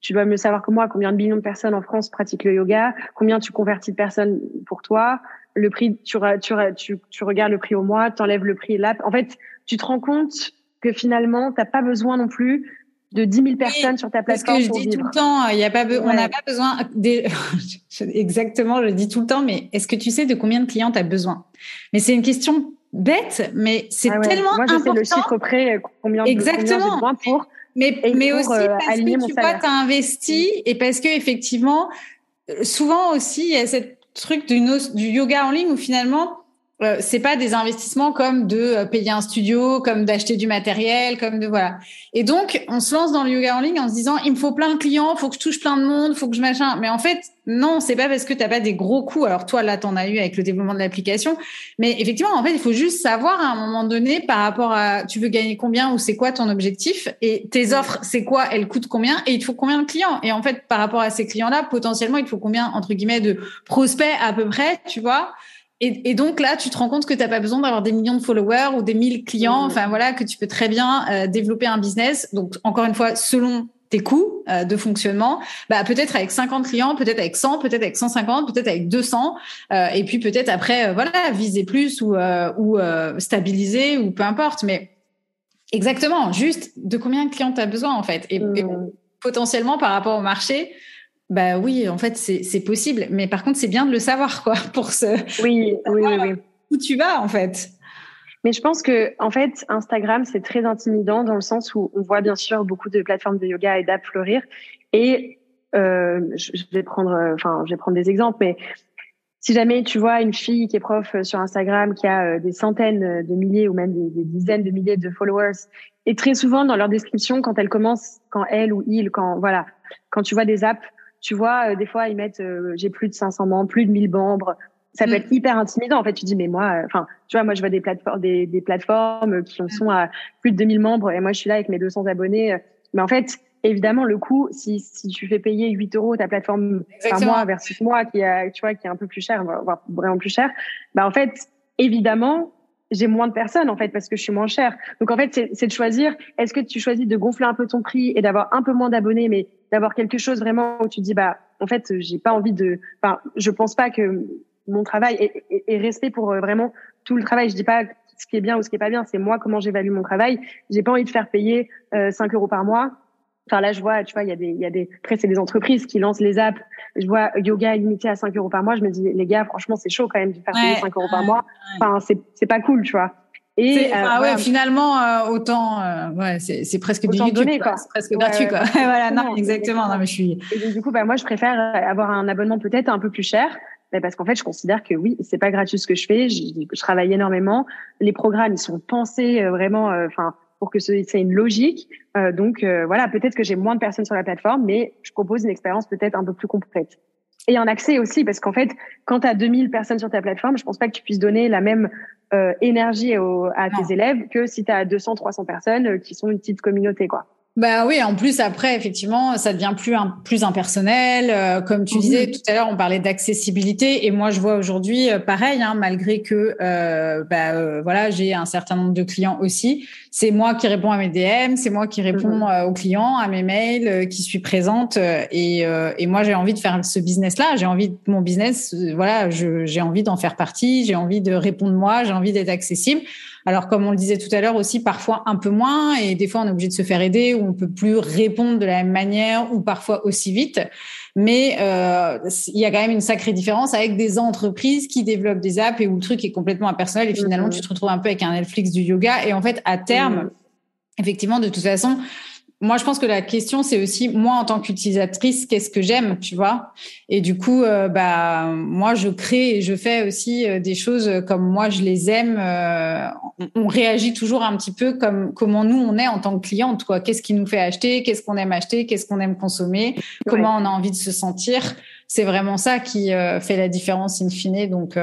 tu dois mieux savoir que moi combien de millions de personnes en France pratiquent le yoga, combien tu convertis de personnes pour toi, le prix, tu, tu, tu, tu regardes le prix au mois, tu enlèves le prix là. En fait, tu te rends compte que finalement, tu pas besoin non plus de 10 000 personnes sur ta plateforme. Ce que je dis tout le temps, il y a pas on n'a pas besoin des... exactement, je le dis tout le temps, mais est-ce que tu sais de combien de clients tu as besoin? Mais c'est une question bête, mais c'est ah tellement Moi, je sais le chiffre près, combien, Exactement. Pour mais, mais aussi euh, parce que tu vois, as investi et parce que effectivement, souvent aussi, il y a cette truc du, du yoga en ligne où finalement, euh, c'est pas des investissements comme de euh, payer un studio, comme d'acheter du matériel, comme de voilà. Et donc, on se lance dans le yoga en ligne en se disant, il me faut plein de clients, faut que je touche plein de monde, faut que je machin. Mais en fait, non, c'est pas parce que t'as pas des gros coûts. Alors toi, là, t'en as eu avec le développement de l'application. Mais effectivement, en fait, il faut juste savoir à un moment donné par rapport à, tu veux gagner combien ou c'est quoi ton objectif et tes offres, c'est quoi, elles coûtent combien et il te faut combien de clients. Et en fait, par rapport à ces clients-là, potentiellement, il te faut combien, entre guillemets, de prospects à peu près, tu vois. Et, et, donc là, tu te rends compte que tu n'as pas besoin d'avoir des millions de followers ou des mille clients. Mmh. Enfin voilà, que tu peux très bien euh, développer un business. Donc encore une fois, selon tes coûts euh, de fonctionnement, bah peut-être avec 50 clients, peut-être avec 100, peut-être avec 150, peut-être avec 200, euh, et puis peut-être après voilà viser plus ou ou stabiliser ou peu importe. Mais exactement, juste de combien de clients tu as besoin en fait, et, et mmh. potentiellement par rapport au marché bah oui, en fait, c'est possible. Mais par contre, c'est bien de le savoir, quoi, pour se. Oui, oui, oui, Où tu vas, en fait. Mais je pense que, en fait, Instagram, c'est très intimidant dans le sens où on voit bien sûr beaucoup de plateformes de yoga et d'apps fleurir. Et euh, je vais prendre, enfin, je vais prendre des exemples, mais si jamais tu vois une fille qui est prof sur Instagram, qui a euh, des centaines de milliers ou même des, des, dizaines de milliers de followers, et très souvent dans leur description, quand elle commence, quand elle ou il, quand voilà, quand tu vois des apps tu vois, euh, des fois, ils mettent euh, j'ai plus de 500 membres, plus de 1000 membres. Ça peut mm. être hyper intimidant. En fait, tu dis, mais moi, euh, enfin, tu vois, moi, je vois des plateformes, des, des plateformes qui en sont à plus de 2000 membres et moi, je suis là avec mes 200 abonnés. Mais en fait, évidemment, le coût, si, si tu fais payer 8 euros ta plateforme par mois versus moi, qui a, tu vois, qui est un peu plus cher, voire vraiment plus cher, bah, en fait, évidemment, j'ai moins de personnes en fait parce que je suis moins chère. Donc en fait, c'est de choisir. Est-ce que tu choisis de gonfler un peu ton prix et d'avoir un peu moins d'abonnés, mais d'avoir quelque chose vraiment où tu dis bah en fait j'ai pas envie de. Enfin, je pense pas que mon travail est, est, est resté pour euh, vraiment tout le travail. Je dis pas ce qui est bien ou ce qui est pas bien. C'est moi comment j'évalue mon travail. J'ai pas envie de faire payer euh, 5 euros par mois Enfin là, je vois, tu vois, il y a des, il y a des, après c'est des entreprises qui lancent les apps. Je vois yoga limité à 5 euros par mois. Je me dis, les gars, franchement, c'est chaud quand même de faire payer 5 euros par mois. Enfin, c'est, c'est pas cool, tu vois. Et ah ouais, finalement, euh, autant, euh, ouais, c'est presque du YouTube, C'est presque gratuit, quoi. voilà, non, exactement. Non, mais je suis. Et donc, du coup, bah, moi, je préfère avoir un abonnement peut-être un peu plus cher, parce qu'en fait, je considère que oui, c'est pas gratuit ce que je fais. Je, je, travaille énormément. Les programmes, ils sont pensés vraiment, enfin, pour que c'est une logique. donc, voilà, peut-être que j'ai moins de personnes sur la plateforme, mais je propose une expérience peut-être un peu plus complète et en accès aussi, parce qu'en fait, quand tu as 2000 personnes sur ta plateforme, je pense pas que tu puisses donner la même euh, énergie à tes élèves que si tu as 200, 300 personnes euh, qui sont une petite communauté, quoi. Bah oui, en plus après effectivement, ça devient plus un, plus impersonnel. Euh, comme tu disais tout à l'heure, on parlait d'accessibilité et moi je vois aujourd'hui euh, pareil, hein, malgré que euh, bah, voilà j'ai un certain nombre de clients aussi. C'est moi qui réponds à mes DM, c'est moi qui réponds mhm. aux clients, à mes mails, qui suis présente et, et moi j'ai envie de faire ce business là. J'ai envie de mon business, voilà, j'ai envie d'en faire partie, j'ai envie de répondre moi, j'ai envie d'être accessible. Alors, comme on le disait tout à l'heure aussi, parfois un peu moins, et des fois on est obligé de se faire aider, ou on peut plus répondre de la même manière, ou parfois aussi vite. Mais euh, il y a quand même une sacrée différence avec des entreprises qui développent des apps et où le truc est complètement impersonnel, et finalement mm-hmm. tu te retrouves un peu avec un Netflix du yoga. Et en fait, à terme, mm-hmm. effectivement, de toute façon, moi, je pense que la question, c'est aussi moi en tant qu'utilisatrice, qu'est-ce que j'aime, tu vois? Et du coup, euh, bah moi, je crée et je fais aussi euh, des choses comme moi je les aime. Euh, on, réagit toujours un petit peu comme comment nous on est en tant que cliente, quoi. Qu'est-ce qui nous fait acheter? Qu'est-ce qu'on aime acheter? Qu'est-ce qu'on aime consommer? Comment on a envie de se sentir? C'est vraiment ça qui fait la différence in fine. Donc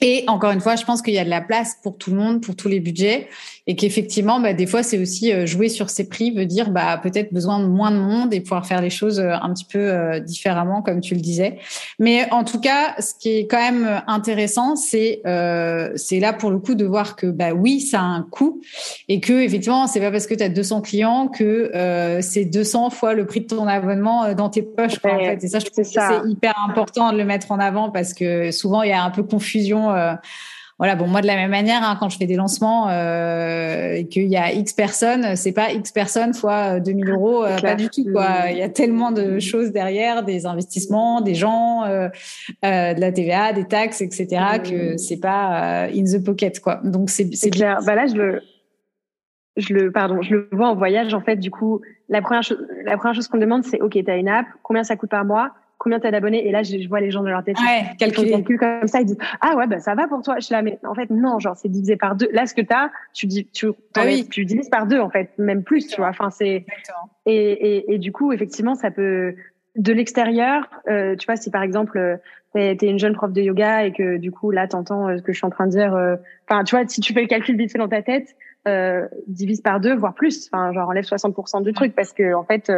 et encore une fois, je pense qu'il y a de la place pour tout le monde, pour tous les budgets, et qu'effectivement, bah, des fois, c'est aussi euh, jouer sur ces prix, veut dire bah, peut-être besoin de moins de monde et pouvoir faire les choses euh, un petit peu euh, différemment, comme tu le disais. Mais en tout cas, ce qui est quand même intéressant, c'est euh, c'est là pour le coup de voir que bah oui, ça a un coût et que effectivement, c'est pas parce que tu as 200 clients que euh, c'est 200 fois le prix de ton abonnement dans tes poches. Quoi, en fait. Et ça, je trouve que c'est hyper important de le mettre en avant parce que souvent il y a un peu confusion euh, voilà, bon, moi de la même manière, hein, quand je fais des lancements euh, et qu'il y a X personnes, c'est pas X personnes fois 2000 euh, euros, pas du tout. Quoi. Il y a tellement de choses derrière, des investissements, des gens, de la TVA, des taxes, etc., que c'est pas in the pocket, quoi. Donc c'est clair. Bah là, je le, je le, pardon, je le vois en voyage. En fait, du coup, la première chose, la première chose qu'on demande, c'est OK, tu as une app, combien ça coûte par mois? Combien t'as d'abonnés Et là, je, vois les gens de leur tête. Ouais, calculer. calcul comme ça, ils disent, ah ouais, bah, ça va pour toi. Je suis là, mais en fait, non, genre, c'est divisé par deux. Là, ce que t'as, tu dis, tu, ah oui. tu divises par deux, en fait, même plus, tu vois. Enfin, c'est, et, et, et, du coup, effectivement, ça peut, de l'extérieur, euh, tu vois, si par exemple, t'es es une jeune prof de yoga et que du coup, là, t'entends euh, ce que je suis en train de dire, euh, enfin, tu vois, si tu fais le calcul vite fait dans ta tête, euh, divise par deux, voire plus, enfin, genre, enlève 60% du truc parce que, en fait,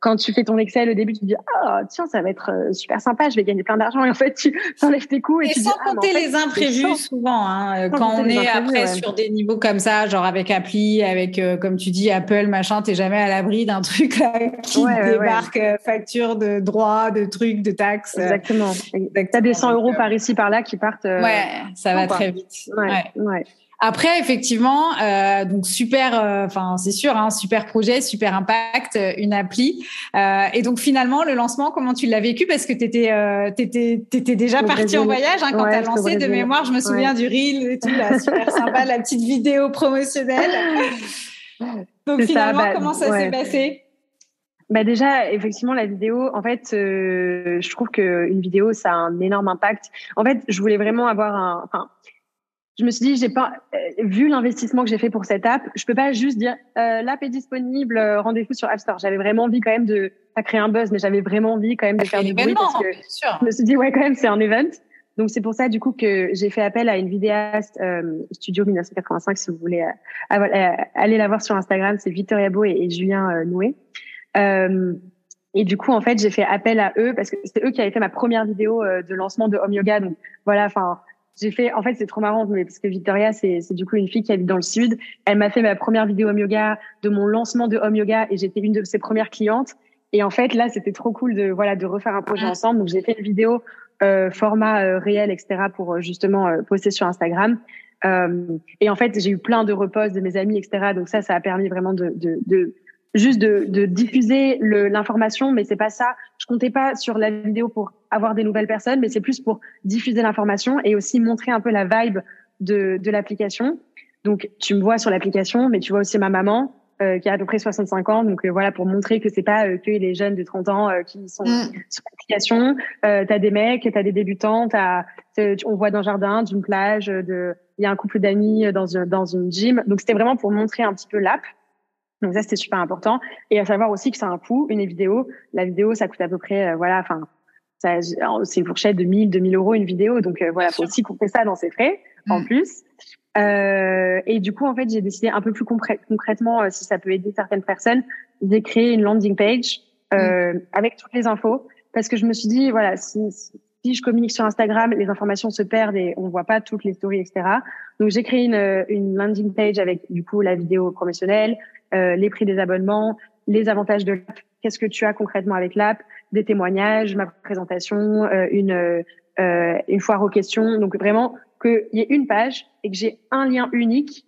quand tu fais ton Excel au début, tu te dis ah tiens ça va être euh, super sympa, je vais gagner plein d'argent et en fait tu enlèves tes coûts et, et tu sans dis, ah, compter les imprévus souvent hein, quand on est après sur des niveaux comme ça, genre avec appli, avec euh, comme tu dis Apple machin, t'es jamais à l'abri d'un truc là qui débarque euh, facture de droits, de trucs, de taxes. Exactement. T'as des 100 euros par ici par là qui partent. ouais, ça va très vite. ouais. Ouais. Après, effectivement, euh, donc super, euh, enfin c'est sûr, hein, super projet, super impact, euh, une appli. Euh, et donc finalement, le lancement, comment tu l'as vécu? Parce que tu étais, euh, étais, étais, déjà parti en voyage hein, quand tu as lancé. De mémoire, je me souviens du reel et tout, là, super sympa, la petite vidéo promotionnelle. Donc finalement, bah, comment ça s'est passé? Bah déjà, effectivement, la vidéo, en fait, je trouve que une vidéo, ça a un énorme impact. En fait, je voulais vraiment avoir un, enfin, je me suis dit, j'ai pas euh, vu l'investissement que j'ai fait pour cette app, je peux pas juste dire euh, l'app est disponible, euh, rendez-vous sur App Store. J'avais vraiment envie quand même de pas créer un buzz, mais j'avais vraiment envie quand même de faire du bruit parce que je me suis dit ouais quand même c'est un event. Donc c'est pour ça du coup que j'ai fait appel à une vidéaste euh, Studio 1985 si vous voulez aller la voir sur Instagram, c'est Victoria Beau et, et Julien Noué. et du coup en fait j'ai fait appel à eux parce que c'est eux qui avaient fait ma première vidéo de lancement de Home Yoga. Donc voilà, enfin j'ai fait, en fait, c'est trop marrant, mais parce que Victoria, c'est, du coup une fille qui habite dans le sud. Elle m'a fait ma première vidéo home yoga de mon lancement de home yoga et j'étais une de ses premières clientes. Et en fait, là, c'était trop cool de, voilà, de refaire un projet ensemble. Donc, j'ai fait une vidéo, euh, format euh, réel, etc., pour euh, justement euh, poster sur Instagram. et en fait, j'ai eu plein de reposts de mes amis, etc. Donc ça, ça a permis vraiment de, de, de juste de, de diffuser l'information, mais c'est pas ça. Je comptais pas sur la vidéo pour avoir des nouvelles personnes, mais c'est plus pour diffuser l'information et aussi montrer un peu la vibe de, de l'application. Donc, tu me vois sur l'application, mais tu vois aussi ma maman, euh, qui a à peu près 65 ans. Donc euh, voilà, pour montrer que c'est pas euh, que les jeunes de 30 ans qui sont mm. sur l'application. Euh, t'as des mecs, t'as des débutants, t'as, on voit d'un jardin, d'une plage, de, il y a un couple d'amis dans une, dans une gym. Donc c'était vraiment pour montrer un petit peu l'app. Donc ça c'était super important. Et à savoir aussi que c'est un coût, une vidéo. La vidéo ça coûte à peu près, voilà, enfin c'est une fourchette de 1000, 2000 euros une vidéo. Donc voilà, faut aussi couper ça dans ses frais en mm. plus. Euh, et du coup, en fait, j'ai décidé un peu plus concrètement, euh, si ça peut aider certaines personnes, de créer une landing page euh, mm. avec toutes les infos, parce que je me suis dit, voilà, si, si, je communique sur Instagram, les informations se perdent et on voit pas toutes les stories, etc. Donc, j'ai créé une, une landing page avec du coup la vidéo promotionnelle, euh, les prix des abonnements, les avantages de l'app, qu'est-ce que tu as concrètement avec l'app, des témoignages, ma présentation, euh, une une foire aux questions. Donc vraiment qu'il y ait une page et que j'ai un lien unique.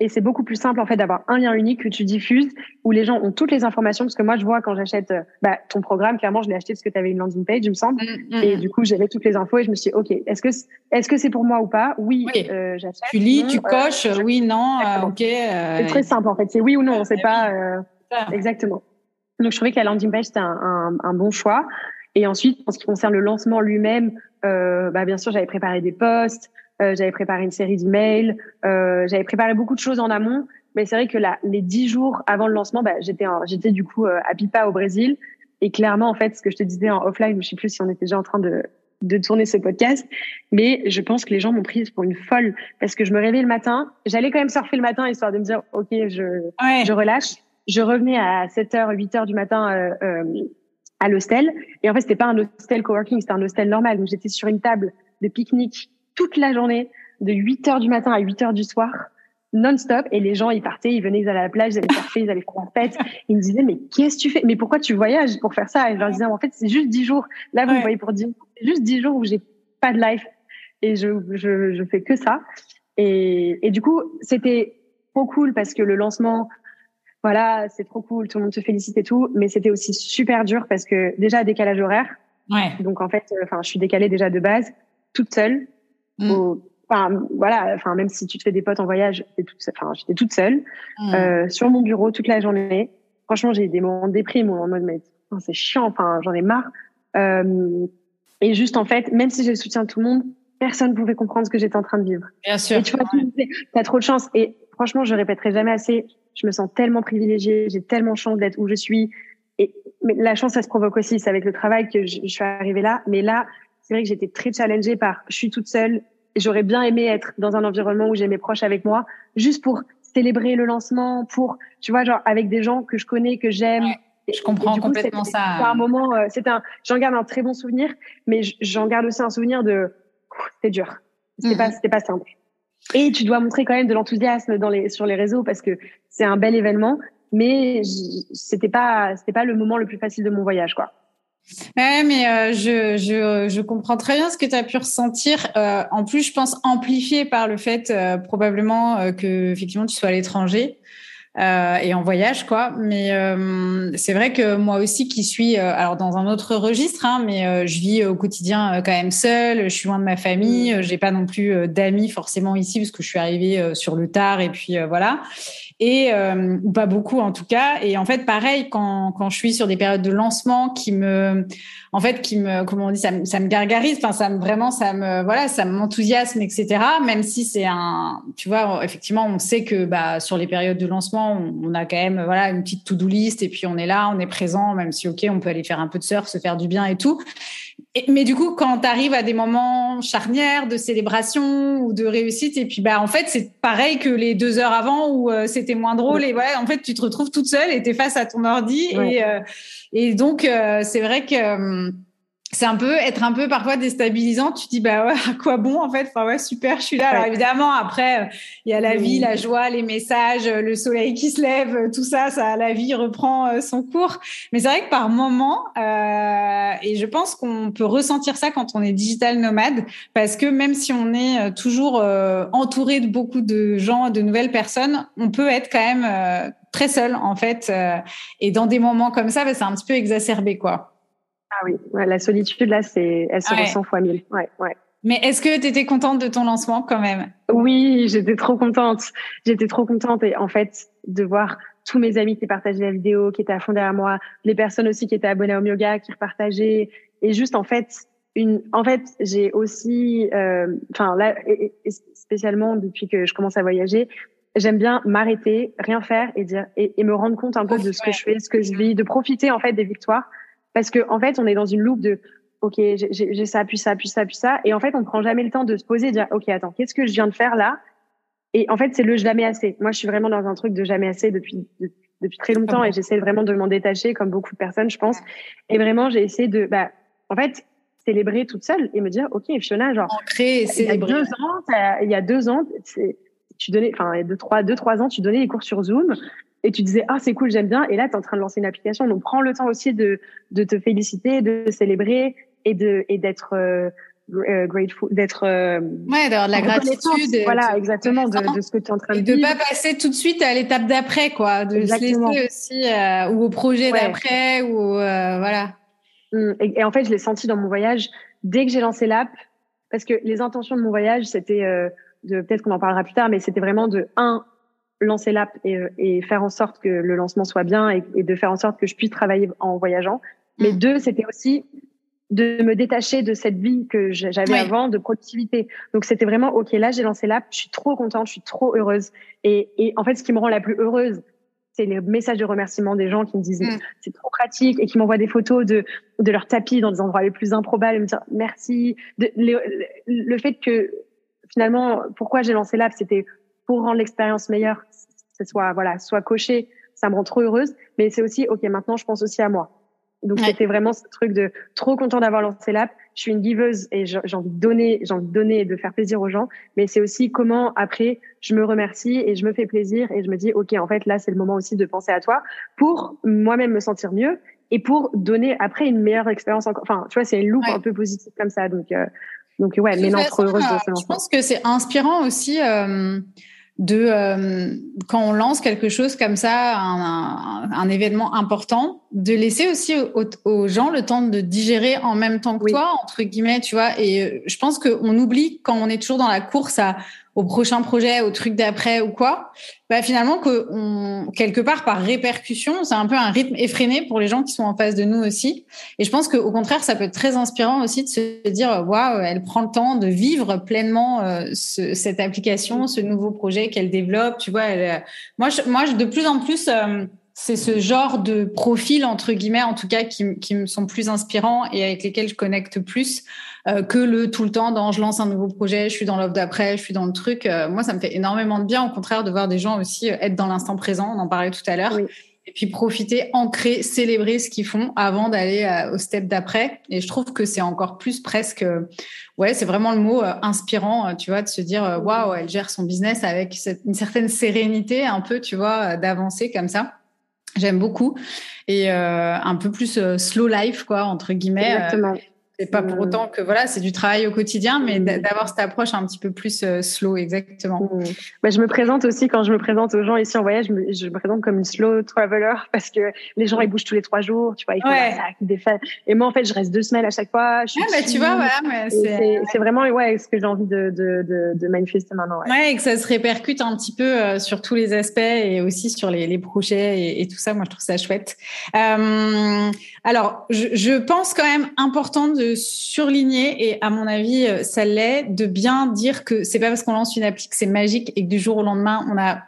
Et c'est beaucoup plus simple en fait d'avoir un lien unique que tu diffuses où les gens ont toutes les informations. Parce que moi je vois quand j'achète euh, bah, ton programme clairement je l'ai acheté parce que tu avais une landing page il me semble. Mm, mm, et du coup j'avais toutes les infos et je me suis dit ok est-ce que est-ce que c'est pour moi ou pas? Oui, euh, j'achète. Tu lis tu euh, coches oui non ok c'est très simple en fait. C'est oui ou non c'est pas exactement donc je trouvais que la landing page c'était un, un, un bon choix et ensuite en ce qui concerne le lancement lui-même bah bien sûr j'avais préparé des posts euh, j'avais préparé une série d'emails, euh, j'avais préparé beaucoup de choses en amont. Mais c'est vrai que là, les dix jours avant le lancement, bah, j'étais j'étais du coup euh, à Pipa au Brésil. Et clairement, en fait, ce que je te disais en offline, je sais plus si on était déjà en train de, de tourner ce podcast, mais je pense que les gens m'ont prise pour une folle parce que je me réveillais le matin, j'allais quand même surfer le matin histoire de me dire ok, je je relâche. Je revenais à 7h, 8h du matin euh, euh, à l'hostel et en fait c'était pas un hostel coworking, c'était un hostel normal donc j'étais sur une table de pique-nique toute la journée, de 8 heures du matin à 8 heures du soir, non-stop. Et les gens, ils partaient, ils venaient, ils allaient à la plage, ils allaient surfer, ils allaient faire la fête. Ils me disaient, mais qu'est-ce que tu fais? Mais pourquoi tu voyages pour faire ça? Et je leur disais, en fait, c'est juste 10 jours. Là, vous me voyez pour dire, c'est juste 10 jours où j'ai pas de life. Et je, je, je fais que ça. Et, et du coup, c'était trop cool parce que le lancement, voilà, c'est trop cool, tout le monde te félicite et tout, mais c'était aussi super dur parce que déjà décalage horaire. Ouais. Donc en fait, enfin, je suis décalée déjà de base, toute seule. Mm. Enfin, voilà, enfin, même si tu te fais des potes en voyage, enfin, j'étais toute seule, mm. euh, sur mon bureau toute la journée. Franchement, j'ai eu des moments de déprime en mode, mais c'est chiant, enfin, j'en ai marre. Euh, et juste, en fait, même si j'ai le soutien de tout le monde, personne ne pouvait comprendre ce que j'étais en train de vivre. Bien sûr. Et tu vois, tu as trop de chance. Et franchement, je répéterai jamais assez. Je me sens tellement privilégiée. J'ai tellement chance d'être où je suis. Et mais la chance, ça se provoque aussi. C'est avec le travail que je, je suis arrivée là. Mais là, c'est vrai que j'étais très challengée par je suis toute seule. J'aurais bien aimé être dans un environnement où j'ai mes proches avec moi, juste pour célébrer le lancement, pour tu vois genre avec des gens que je connais, que j'aime. je comprends complètement ça. C'est un moment, euh, c'est un, j'en garde un très bon souvenir, mais j'en garde aussi un souvenir de, c'était dur. C'était pas, mhm. c'était pas simple. Et tu dois montrer quand même de l'enthousiasme dans les, sur les réseaux parce que c'est un bel événement, mais c'était pas, c'était pas le moment le plus facile de mon voyage, quoi. Ouais, mais euh, je, je, je, comprends très bien ce que tu as pu ressentir. Euh, en plus, je pense amplifié par le fait euh, probablement euh, que effectivement tu sois à l'étranger et en voyage, quoi. Mais c'est vrai que moi aussi, qui suis alors dans un autre registre, hein, mais je vis au quotidien quand même seule. Je suis loin de ma famille. J'ai pas non plus d'amis forcément ici parce que je suis arrivée sur le tard et puis voilà et euh, ou pas beaucoup en tout cas. Et en fait, pareil quand quand je suis sur des périodes de lancement qui me, en fait, qui me, comment on dit, ça me, ça me gargarise. Enfin, ça me vraiment, ça me, voilà, ça m'enthousiasme, etc. Même si c'est un, tu vois, effectivement, on sait que bah sur les périodes de lancement, on, a quand même voilà une petite to-do list et puis on est là, on est présent, même si ok, on peut aller faire un peu de surf, se faire du bien et tout mais du coup, quand tu arrives à des moments charnières de célébration ou de réussite, et puis bah en fait c'est pareil que les deux heures avant où euh, c'était moins drôle. Et voilà, en fait tu te retrouves toute seule et t'es face à ton ordi. Et euh, et donc euh, c'est vrai que hum, c'est un peu être un peu parfois déstabilisant. Tu dis bah ouais, à quoi bon en fait? Enfin ouais, super, je suis là. Alors évidemment après il y a la vie, la joie, les messages, le soleil qui se lève, tout ça, ça la vie reprend euh, son cours. Mais c'est vrai que par moment euh, et je pense qu'on peut ressentir ça quand on est digital nomade parce que même si on est euh, toujours euh, entouré de beaucoup de gens, de nouvelles personnes, on peut être quand même très seul en fait. et dans des moments comme ça, bah, c'est un petit peu exacerbé quoi. Ah oui, la solitude là, c'est, elle se ressent fois mille. Ouais, ouais. Mais est-ce que tu étais contente de ton lancement quand même? Oui, j'étais trop contente. J'étais trop contente et en fait de voir tous mes amis qui partageaient la vidéo, qui étaient à fond derrière moi, les personnes aussi qui étaient abonnées au yoga, qui repartageaient et juste en fait une en fait j'ai aussi euh, enfin là spécialement depuis que je commence à voyager j'aime bien m'arrêter rien faire et dire et, me rendre compte un peu de ce que je fais ce que je vis de profiter en fait des victoires parce que en fait on est dans une loupe de ok, j'ai ça, puis ça, puis ça, puis ça. Et en fait, on prend jamais le temps de se poser et dire, ok, attends, qu'est-ce que je viens de faire là? Et en fait, c'est le jamais assez. Moi, je suis vraiment dans un truc de jamais assez depuis depuis très longtemps et j'essaie vraiment de m'en détacher, comme beaucoup de personnes, je pense. Et vraiment, j'ai essayé de, bah, en fait, célébrer toute seule et me dire, ok, Fiona, genre, Ancré, il y a deux ans, il y a deux ans, tu donnais, enfin, deux trois, deux trois ans, tu donnais des cours sur Zoom et tu disais ah c'est cool j'aime bien. Et là tu es en train de lancer une application. Donc prends le temps aussi de de te féliciter de célébrer et de et d'être euh, euh, grateful, d'être euh, ouais d'avoir de la gratitude voilà exactement de, de, ce que tu es en train de et de pas passer tout de suite à l'étape d'après quoi de se laisser aussi ou au projet d'après ou voilà. Mmh. et, en fait je l'ai senti dans mon voyage. Dès que j'ai lancé l'app parce que les intentions de mon voyage c'était de peut-être qu'on en parlera plus tard mais c'était vraiment de un lancer l'app et, et, faire en sorte que le lancement soit bien et, et, de faire en sorte que je puisse travailler en voyageant mais mmh. deux c'était aussi de me détacher de cette vie que j'avais avant de productivité. Donc c'était vraiment ok là j'ai lancé l'app, je suis trop contente, je suis trop heureuse. Et, et en fait ce qui me rend la plus heureuse, c'est les messages de remerciement des gens qui me disent mm. c'est trop pratique et qui m'envoient des photos de de leur tapis dans des endroits les plus improbables et me dire merci. De, le, le, fait que finalement pourquoi j'ai lancé l'app, c'était pour rendre l'expérience meilleure, que ce soit voilà soit coché, ça me rend trop heureuse. Mais c'est aussi ok maintenant je pense aussi à moi donc c'était vraiment ce truc de trop content d'avoir lancé l'app. Je suis une giveuse et j'ai envie de donner, j'ai envie de donner et de faire plaisir aux gens. Mais c'est aussi comment après je me remercie et je me fais plaisir et je me dis ok en fait là c'est le moment aussi de penser à toi pour moi-même me sentir mieux et pour donner après une meilleure expérience encore. Enfin tu vois c'est une loupe un peu positive comme ça donc euh, donc ouais heureuse de Je pense que c'est inspirant aussi. Euh de euh, quand on lance quelque chose comme ça, un, un, événement important, de laisser aussi aux, gens le temps de digérer en même temps que toi, entre guillemets, tu vois. Et euh, je pense qu'on oublie quand on est toujours dans la course à au prochain projet, au truc d'après ou quoi, bah finalement que quelque part par répercussion, c'est un peu un rythme effréné pour les gens qui sont en face de nous aussi. Et je pense qu'au contraire, ça peut être très inspirant aussi de se dire waouh, elle prend le temps de vivre pleinement euh, ce, cette application, ce nouveau projet qu'elle développe. Tu vois, elle, moi, je, moi, de plus en plus. Euh, c'est ce genre de profil entre guillemets en tout cas qui, qui, me sont plus inspirants et avec lesquels je connecte plus euh, que le tout le temps dans je lance un nouveau projet je suis dans l'offre d'après je suis dans le truc euh, moi ça me fait énormément de bien au contraire de voir des gens aussi euh, être dans l'instant présent on en parlait tout à l'heure et puis profiter ancrer célébrer ce qu'ils font avant d'aller au step d'après et je trouve que c'est encore plus presque ouais c'est vraiment le mot inspirant tu vois de se dire waouh elle gère son business avec une certaine sérénité un peu tu vois d'avancer comme ça J'aime beaucoup et euh, un peu plus euh, slow life quoi entre guillemets. Euh, Exactement. C'est pas pour mmh. autant que voilà, c'est du travail au quotidien, mais mmh. d'avoir cette approche un petit peu plus euh, slow, exactement. Mmh. Bah, je me présente aussi quand je me présente aux gens ici en voyage, je me, je me présente comme une slow traveler parce que les gens ils bougent tous les trois jours, tu vois, ils font des fêtes. Et moi en fait, je reste deux semaines à chaque fois. Je ouais, bah, tu vois, voilà, c'est vraiment ouais ce que j'ai envie de, de, de, de, manifester maintenant. Ouais. ouais. et que ça se répercute un petit peu euh, sur tous les aspects et aussi sur les, les projets et, et, tout ça. Moi, je trouve ça chouette. Euh, alors, je, je pense quand même important de surligner et à mon avis euh, ça l'est de bien dire que c'est pas parce qu'on lance une appli que c'est magique et que du jour au lendemain on a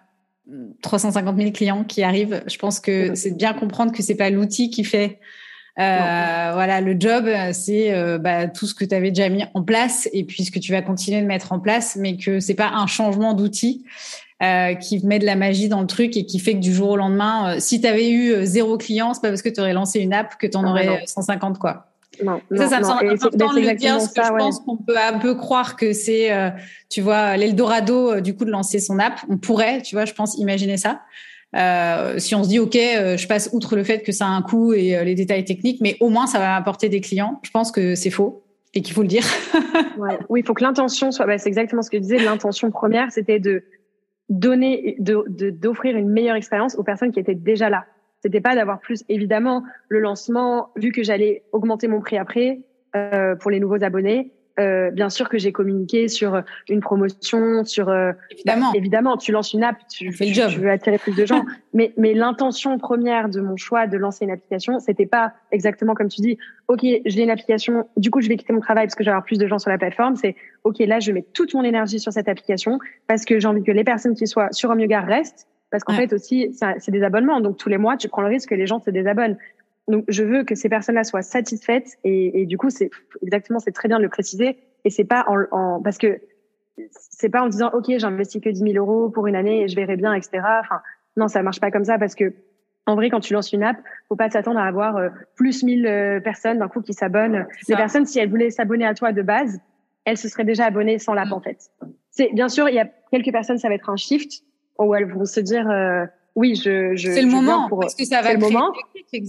350 000 clients qui arrivent. Je pense que c'est bien comprendre que c'est pas l'outil qui fait euh, voilà le job, c'est euh, bah, tout ce que tu avais déjà mis en place et puis ce que tu vas continuer de mettre en place, mais que c'est pas un changement d'outil. Euh, qui met de la magie dans le truc et qui fait que du jour au lendemain, si tu avais eu zéro client, c'est pas parce que tu aurais lancé une app que tu en ah, aurais 150 quoi. Non, ça, ça me semble important de le dire, parce que je pense qu'on peut un peu croire que c'est, euh, tu vois, l'Eldorado euh, du coup de lancer son app. On pourrait, tu vois, je pense imaginer ça. Euh, si on se dit ok, je passe outre le fait que ça a un coût et les détails techniques, mais au moins ça va apporter des clients. Je pense que c'est faux et qu'il faut le dire. ouais. Oui, il faut que l'intention soit. Bah, c'est exactement ce que je disais. L'intention première, c'était de donner, de d'offrir une meilleure expérience aux personnes qui étaient déjà là. C'était pas d'avoir plus. Évidemment, le lancement, vu que j'allais augmenter mon prix après euh, pour les nouveaux abonnés, euh, bien sûr que j'ai communiqué sur une promotion, sur euh, évidemment, bah, évidemment, tu lances une app, tu, fais le job. tu veux attirer plus de gens, mais mais l'intention première de mon choix de lancer une application, c'était pas exactement comme tu dis. Ok, j'ai une application, du coup je vais quitter mon travail parce que j'ai avoir plus de gens sur la plateforme. C'est ok, là je mets toute mon énergie sur cette application parce que j'ai envie que les personnes qui soient sur Yoga restent. Parce qu'en fait aussi, c'est des abonnements. Donc tous les mois, tu prends le risque que les gens se désabonnent. Donc, je veux que ces personnes-là soient satisfaites et, et du coup, c'est exactement, c'est très bien de le préciser. Et c'est pas en, en, parce que c'est pas en disant, OK, j'investis que 10 000 euros pour une année et je verrai bien, etc. Enfin, non, ça marche pas comme ça parce que, en vrai, quand tu lances une app, faut pas s'attendre à avoir euh, plus 1000 euh, personnes d'un coup qui s'abonnent. Les personnes, si elles voulaient s'abonner à toi de base, elles se seraient déjà abonnées sans l'app, mm. en fait. C'est, bien sûr, il y a quelques personnes, ça va être un shift où elles vont se dire, euh, oui, je, je c'est le moment pour, parce que ça va le moment,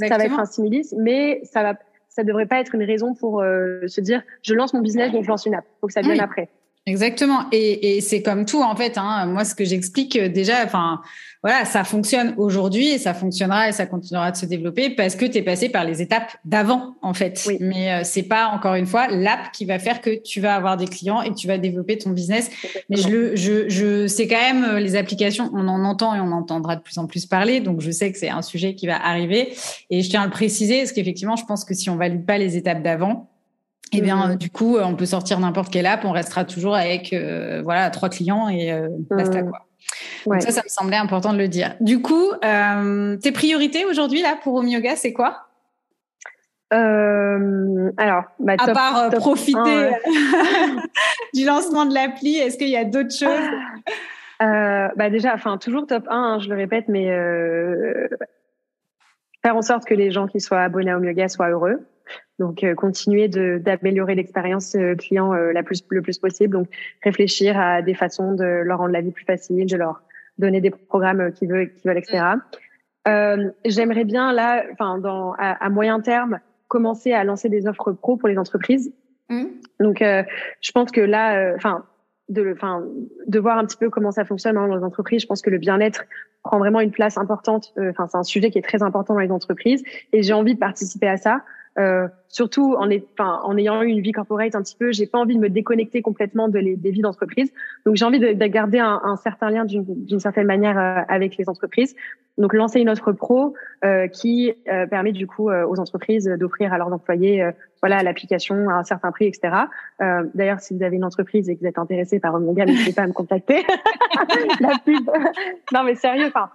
ça va être un similis, mais ça va, ça devrait pas être une raison pour euh, se dire je lance mon business donc je lance une app. Faut que ça vienne après. Exactement. Et, et c'est comme tout en fait. Hein. Moi, ce que j'explique euh, déjà, enfin, voilà, ça fonctionne aujourd'hui et ça fonctionnera et ça continuera de se développer parce que tu es passé par les étapes d'avant en fait. Oui. Mais euh, c'est pas encore une fois l'app qui va faire que tu vas avoir des clients et que tu vas développer ton business. Mais je le, je, je, c'est quand même euh, les applications. On en entend et on entendra de plus en plus parler. Donc je sais que c'est un sujet qui va arriver et je tiens à le préciser parce qu'effectivement, je pense que si on valide pas les étapes d'avant eh bien, mmh. du coup, on peut sortir n'importe quelle app, on restera toujours avec euh, voilà trois clients et euh, basta mmh. quoi. Donc ça, ça me semblait important de le dire. Du coup, euh, tes priorités aujourd'hui là pour Home Yoga, c'est quoi? Alors, bah, à part profiter du lancement de l'appli, est-ce qu'il y a d'autres choses? Bah déjà, enfin toujours top 1, hein, je le répète, mais faire en sorte que les gens qui soient abonnés à Home Yoga soient heureux. Donc, euh, continuer d'améliorer l'expérience euh, client euh, la plus, le plus possible. Donc, réfléchir à des façons de leur rendre la vie plus facile, de leur donner des programmes qu'ils veulent, qu'ils veulent, etc. Euh, J'aimerais bien là, enfin, à, à, moyen terme, commencer à lancer des offres pro pour les entreprises. Mmh. Donc, je pense que là, enfin, de, enfin, de voir un petit peu comment ça fonctionne dans les entreprises. Je pense que le bien-être prend vraiment une place importante. Enfin, c'est un sujet qui est très important dans les entreprises, et j'ai envie de participer à ça. Euh, surtout en, est, en ayant eu une vie corporate un petit peu, j'ai pas envie de me déconnecter complètement de les, des vies d'entreprise. Donc j'ai envie de, de, garder un, un certain lien d'une certaine manière euh, avec les entreprises. Donc lancer une offre pro euh, qui euh, permet du coup euh, aux entreprises d'offrir à leurs employés voilà l'application à un certain prix, etc. D'ailleurs, si vous avez une entreprise et que vous êtes intéressé par Omega, n'hésitez pas à me contacter. La pub. non mais sérieux, enfin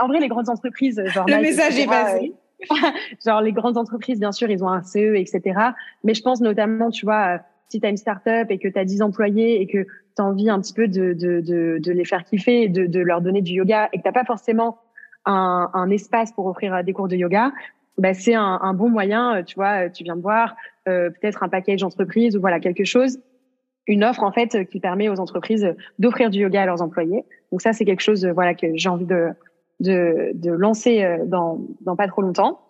en vrai les grandes entreprises genre le message est passé genre les grandes entreprises, bien sûr, ils ont un CE, etc. Mais je pense notamment, tu vois, si tu as une startup et que tu as 10 employés et que tu as envie un petit peu de, de, de, de les faire kiffer, de, de leur donner du yoga et que tu pas forcément un, un, espace pour offrir des cours de yoga, bah, c'est un, un, bon moyen, tu vois, tu viens de voir, euh, peut-être un package entreprise ou voilà, quelque chose une offre en fait qui permet aux entreprises d'offrir du yoga à leurs employés. Donc ça c'est quelque chose voilà que j'ai envie de de, de lancer euh, dans, dans pas trop longtemps.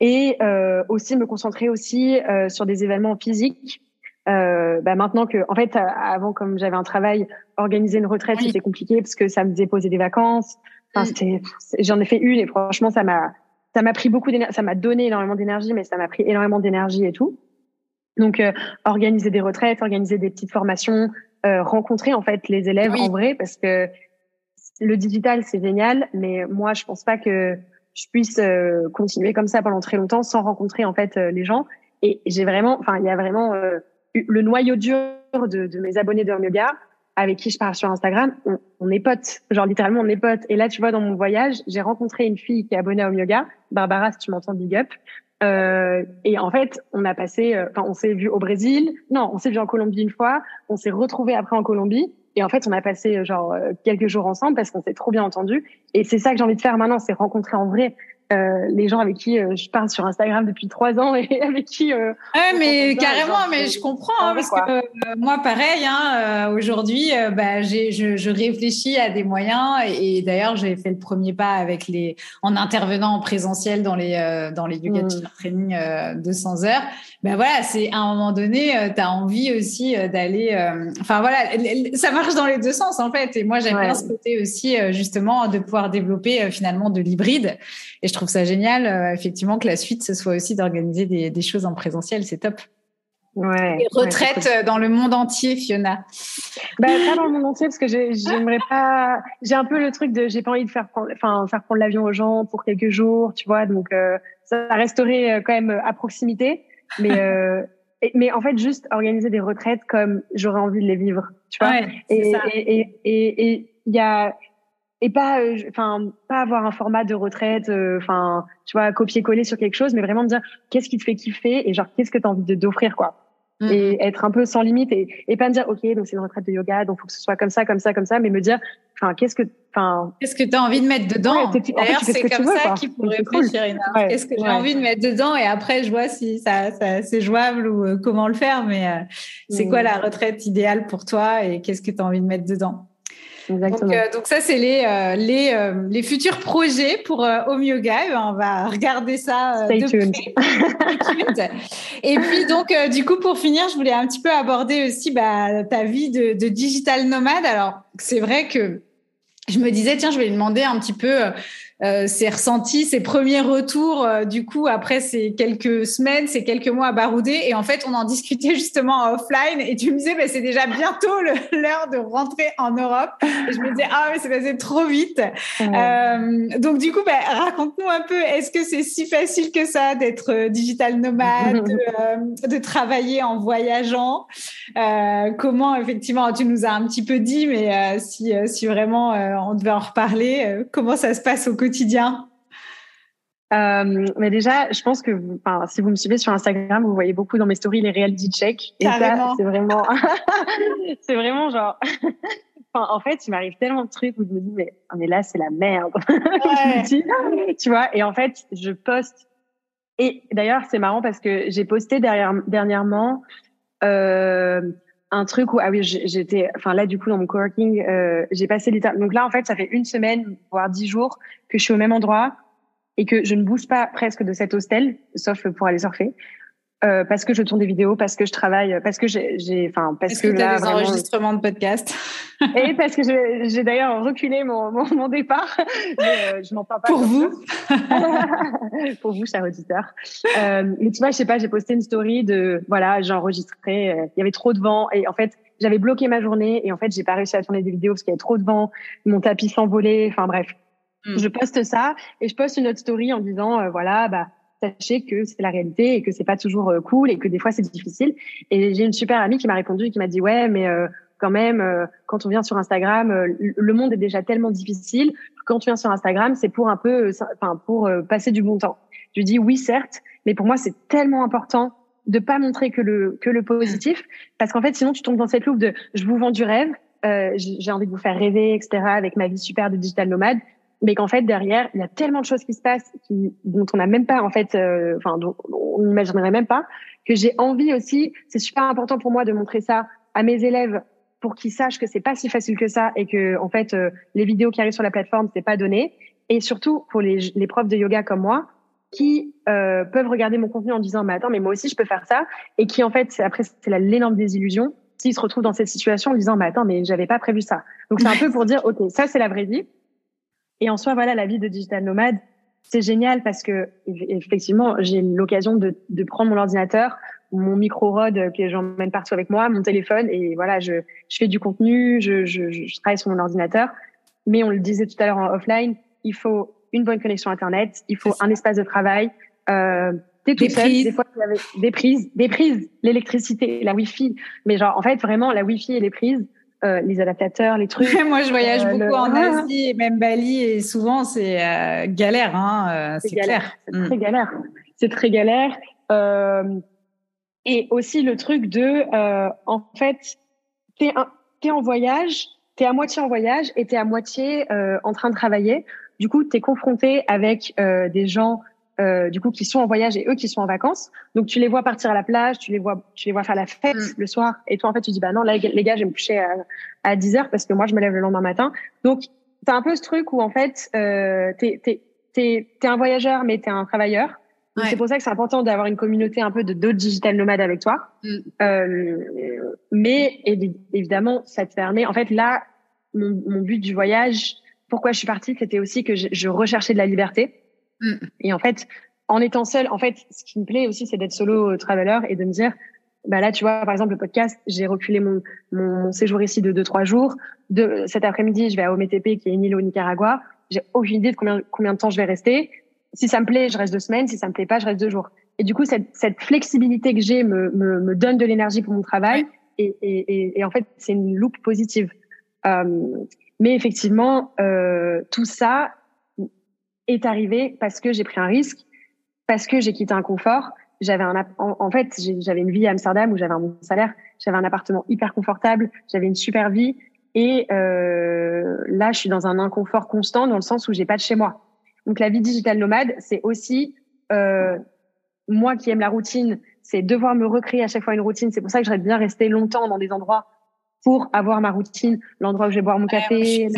Et euh, aussi me concentrer aussi euh, sur des événements physiques. Euh, bah maintenant que, en fait, avant, comme j'avais un travail, organiser une retraite, c'était compliqué parce que ça me faisait poser des vacances. Enfin, mm. j'en ai fait une et franchement, ça m'a, ça m'a pris beaucoup d'énergie, ça m'a donné énormément d'énergie, mais ça m'a pris énormément d'énergie et tout. Donc, euh, organiser des retraites, organiser des petites formations, euh, rencontrer en fait les élèves en vrai, parce que le digital, c'est génial, mais moi, je pense pas que je puisse euh, continuer comme ça pendant très longtemps sans rencontrer en fait euh, les gens. Et j'ai vraiment, enfin, il y a vraiment euh, le noyau dur de, de mes abonnés de Yoga avec qui je parle sur Instagram. On, on, est potes, genre littéralement on est potes. Et là, tu vois, dans mon voyage, j'ai rencontré une fille qui est abonnée à Yoga, Barbara, si tu m'entends, big up. Euh, et en fait, on a passé, enfin, on s'est vu au Brésil. Non, on s'est vu en Colombie une fois. On s'est retrouvé après en Colombie. Et en fait, on a passé genre euh, quelques jours ensemble parce qu'on s'est trop bien entendu. Et c'est ça que j'ai envie de faire maintenant, c'est rencontrer en vrai euh, les gens avec qui euh, je parle sur Instagram depuis trois ans et avec qui. Euh, ouais, mais carrément, mais je comprends hein, parce que moi, pareil. Hein, aujourd'hui, bah, j'ai, je, je, réfléchis à des moyens et, d'ailleurs, j'ai fait le premier pas avec les en intervenant en présentiel dans les dans les yoga mmh. training 200 heures. Ben voilà, c'est à un moment donné, tu as envie aussi d'aller. Enfin voilà, ça marche dans les deux sens en fait. Et moi, j'aime bien ce côté aussi justement de pouvoir développer finalement de l'hybride. Et je trouve ça génial, euh, effectivement, que la suite, ce soit aussi d'organiser des, des, choses en présentiel. C'est top. Ouais, et retraite dans le monde entier, Fiona. Bah, pas dans le monde entier parce que j'aimerais pas. J'ai un peu le truc de j'ai pas envie de faire prendre, enfin faire prendre l'avion aux gens pour quelques jours, tu vois. Donc euh, ça resterait euh, quand même à proximité, mais euh, mais en fait juste organiser des retraites comme j'aurais envie de les vivre, tu vois. Ouais, et, ça. et et et il y a et pas euh, enfin pas avoir un format de retraite enfin tu vois copier coller sur quelque chose mais vraiment me dire qu'est-ce qui te fait kiffer et genre qu'est-ce que tu as envie d'offrir quoi. Mm. et être un peu sans limite et, et pas me dire ok donc c'est une retraite de yoga donc faut que ce soit comme ça comme ça comme ça mais me dire enfin qu'est-ce que enfin qu'est-ce que tu as envie de mettre dedans? D'ailleurs c'est comme ça qu'il faut réfléchir cool. qu'est-ce que j'ai envie de mettre dedans? Et après je vois si ça, ça c'est jouable ou euh, comment le faire mais euh, c'est quoi mm. la retraite idéale pour toi et qu'est-ce que tu as envie de mettre dedans? Donc, euh, donc, ça, c'est les, euh, les, euh, les futurs projets pour Home Yoga. On va regarder ça Stay tuned. Et puis donc, du coup, pour finir, je voulais un petit peu aborder aussi bah, ta vie de, de digital nomade. Alors, c'est vrai que je me disais, tiens, je vais lui demander un petit peu euh, ses ressentis, ses premiers retours, euh, du coup, après ces quelques semaines, ces quelques mois à barouder. Et en fait, on en discutait justement en offline. Et tu me disais, bah, c'est déjà bientôt l'heure de rentrer en Europe. Et je me disais, ah, mais c'est passé trop vite. Euh, donc, du coup, bah, raconte-nous un peu, est-ce que c'est si facile que ça d'être euh, digital nomade, de, de, travailler en voyageant? Comment, effectivement, tu nous as un petit peu dit, mais si, si vraiment on devait en reparler, comment ça se passe au quotidien quotidien euh, mais déjà, je pense que si vous me suivez sur Instagram, vous voyez beaucoup dans mes stories les reality checks. Et ça, c'est vraiment, c'est vraiment genre. en fait, il m'arrive tellement de trucs où je me dis mais, ah, mais là c'est la merde. tu vois. Et en fait, je poste. Et d'ailleurs, c'est marrant parce que j'ai posté derrière, dernièrement. Euh, un truc où ah oui j'étais enfin là du coup dans mon coworking euh, j'ai passé l'état donc là en fait ça fait une semaine voire dix jours que je suis au même endroit et que je ne bouge pas presque de cet hostel sauf pour aller surfer euh, parce que je tourne des vidéos, parce que je travaille, parce que j'ai, enfin, parce que, que là, des enregistrements de podcast. et parce que j'ai d'ailleurs reculé mon, mon, mon départ. Mais, euh, je m'en parle pas. Pour vous. Pour vous, chers auditeurs. Euh, mais tu vois, je sais pas, j'ai posté une story de, voilà, j'ai enregistré, euh, il y avait trop de vent et en fait, j'avais bloqué ma journée et en fait, j'ai pas réussi à tourner des vidéos parce qu'il y avait trop de vent, mon tapis s'envolait, enfin bref. Hmm. Je poste ça et je poste une autre story en disant, euh, voilà, bah, sachez que c'est la réalité et que c'est pas toujours euh, cool et que des fois c'est difficile. Et j'ai une super amie qui m'a répondu et qui m'a dit ouais, mais euh, quand même, euh, quand on vient sur Instagram, le monde est déjà tellement difficile. Quand tu viens sur Instagram, c'est pour un peu, enfin pour passer du bon temps. Je lui dis oui certes, mais pour moi c'est tellement important de pas montrer que le que le positif, parce qu'en fait sinon tu tombes dans cette loupe de je vous vends du rêve, j'ai envie de vous faire rêver, etc. Avec ma vie super de digital nomade mais qu'en fait derrière il y a tellement de choses qui se passent dont on n'a même pas en fait euh, enfin dont on n'imaginerait même pas que j'ai envie aussi c'est super important pour moi de montrer ça à mes élèves pour qu'ils sachent que c'est pas si facile que ça et que en fait euh, les vidéos qui arrivent sur la plateforme c'est pas donné. Et surtout pour les, les profs de yoga comme moi qui euh, peuvent regarder mon contenu en disant mais attends mais moi aussi je peux faire ça. Et qui en fait après c'est l'énorme désillusion s'ils se retrouvent dans cette situation en disant mais attends mais j'avais pas prévu ça. Donc c'est un peu pour dire ok ça c'est la vraie vie et en soi, voilà, la vie de digital nomade, c'est génial parce que effectivement, j'ai l'occasion de, de, prendre mon ordinateur, mon micro rod que j'emmène partout avec moi, mon téléphone, et voilà, je, je fais du contenu, je, je, je, travaille sur mon ordinateur. Mais on le disait tout à l'heure en offline, il faut une bonne connexion internet, il faut un espace de travail. Euh, des seul, prises. des fois des prises, des prises, l'électricité, la wifi. Mais genre en fait vraiment la wifi et les prises, euh, les adaptateurs, les trucs. Moi, je voyage euh, beaucoup en Asie et même Bali, et souvent c'est euh, galère, hein, c'est clair. C'est très mm. galère. C'est très galère. et aussi le truc de, en fait, t'es es en voyage, t'es à moitié en voyage et t'es à moitié en train de travailler. Du coup, t'es confronté avec des gens euh, du coup qui sont en voyage et eux qui sont en vacances. Donc tu les vois partir à la plage, tu les vois tu les vois faire la fête mm. le soir et toi en fait tu dis bah non là les gars je vais me coucher à, à 10 heures parce que moi je me lève le lendemain matin. Donc t'as un peu ce truc où en fait euh, t'es t'es t'es t'es un voyageur mais t'es un travailleur. C'est pour ça que c'est important d'avoir une communauté un peu de d'autres digital nomades avec toi. Mm. Euh, mais évidemment ça te permet en fait là mon, mon but du voyage pourquoi je suis partie c'était aussi que je, je recherchais de la liberté Mm. Et en fait, en étant seule, en fait, ce qui me plaît aussi, c'est d'être solo traveler et de me dire, bah là, tu vois, par exemple, le podcast, j'ai reculé mon, mon, séjour ici de 2-3 jours. De, cet après-midi, je vais à Ometepe, qui est une île au Nicaragua. J'ai aucune idée de combien, combien de temps je vais rester. Si ça me plaît, je reste deux semaines. Si ça me plaît pas, je reste deux jours. Et du coup, cette, cette flexibilité que j'ai me, me, me, donne de l'énergie pour mon travail. Et, et, et, en fait, c'est une loupe positive. Euh, mais effectivement, euh, tout ça est arrivé parce que j'ai pris un risque, parce que j'ai quitté un confort. J'avais un, en, fait, j'avais une vie à Amsterdam où j'avais un bon salaire, j'avais un appartement hyper confortable, j'avais une super vie. Et euh, là, je suis dans un inconfort constant dans le sens où j'ai pas de chez moi. Donc la vie digitale nomade, c'est aussi euh, moi qui aime la routine, c'est devoir me recréer à chaque fois une routine. C'est pour ça que j'aurais bien rester longtemps dans des endroits pour avoir ma routine, l'endroit où je vais boire mon café,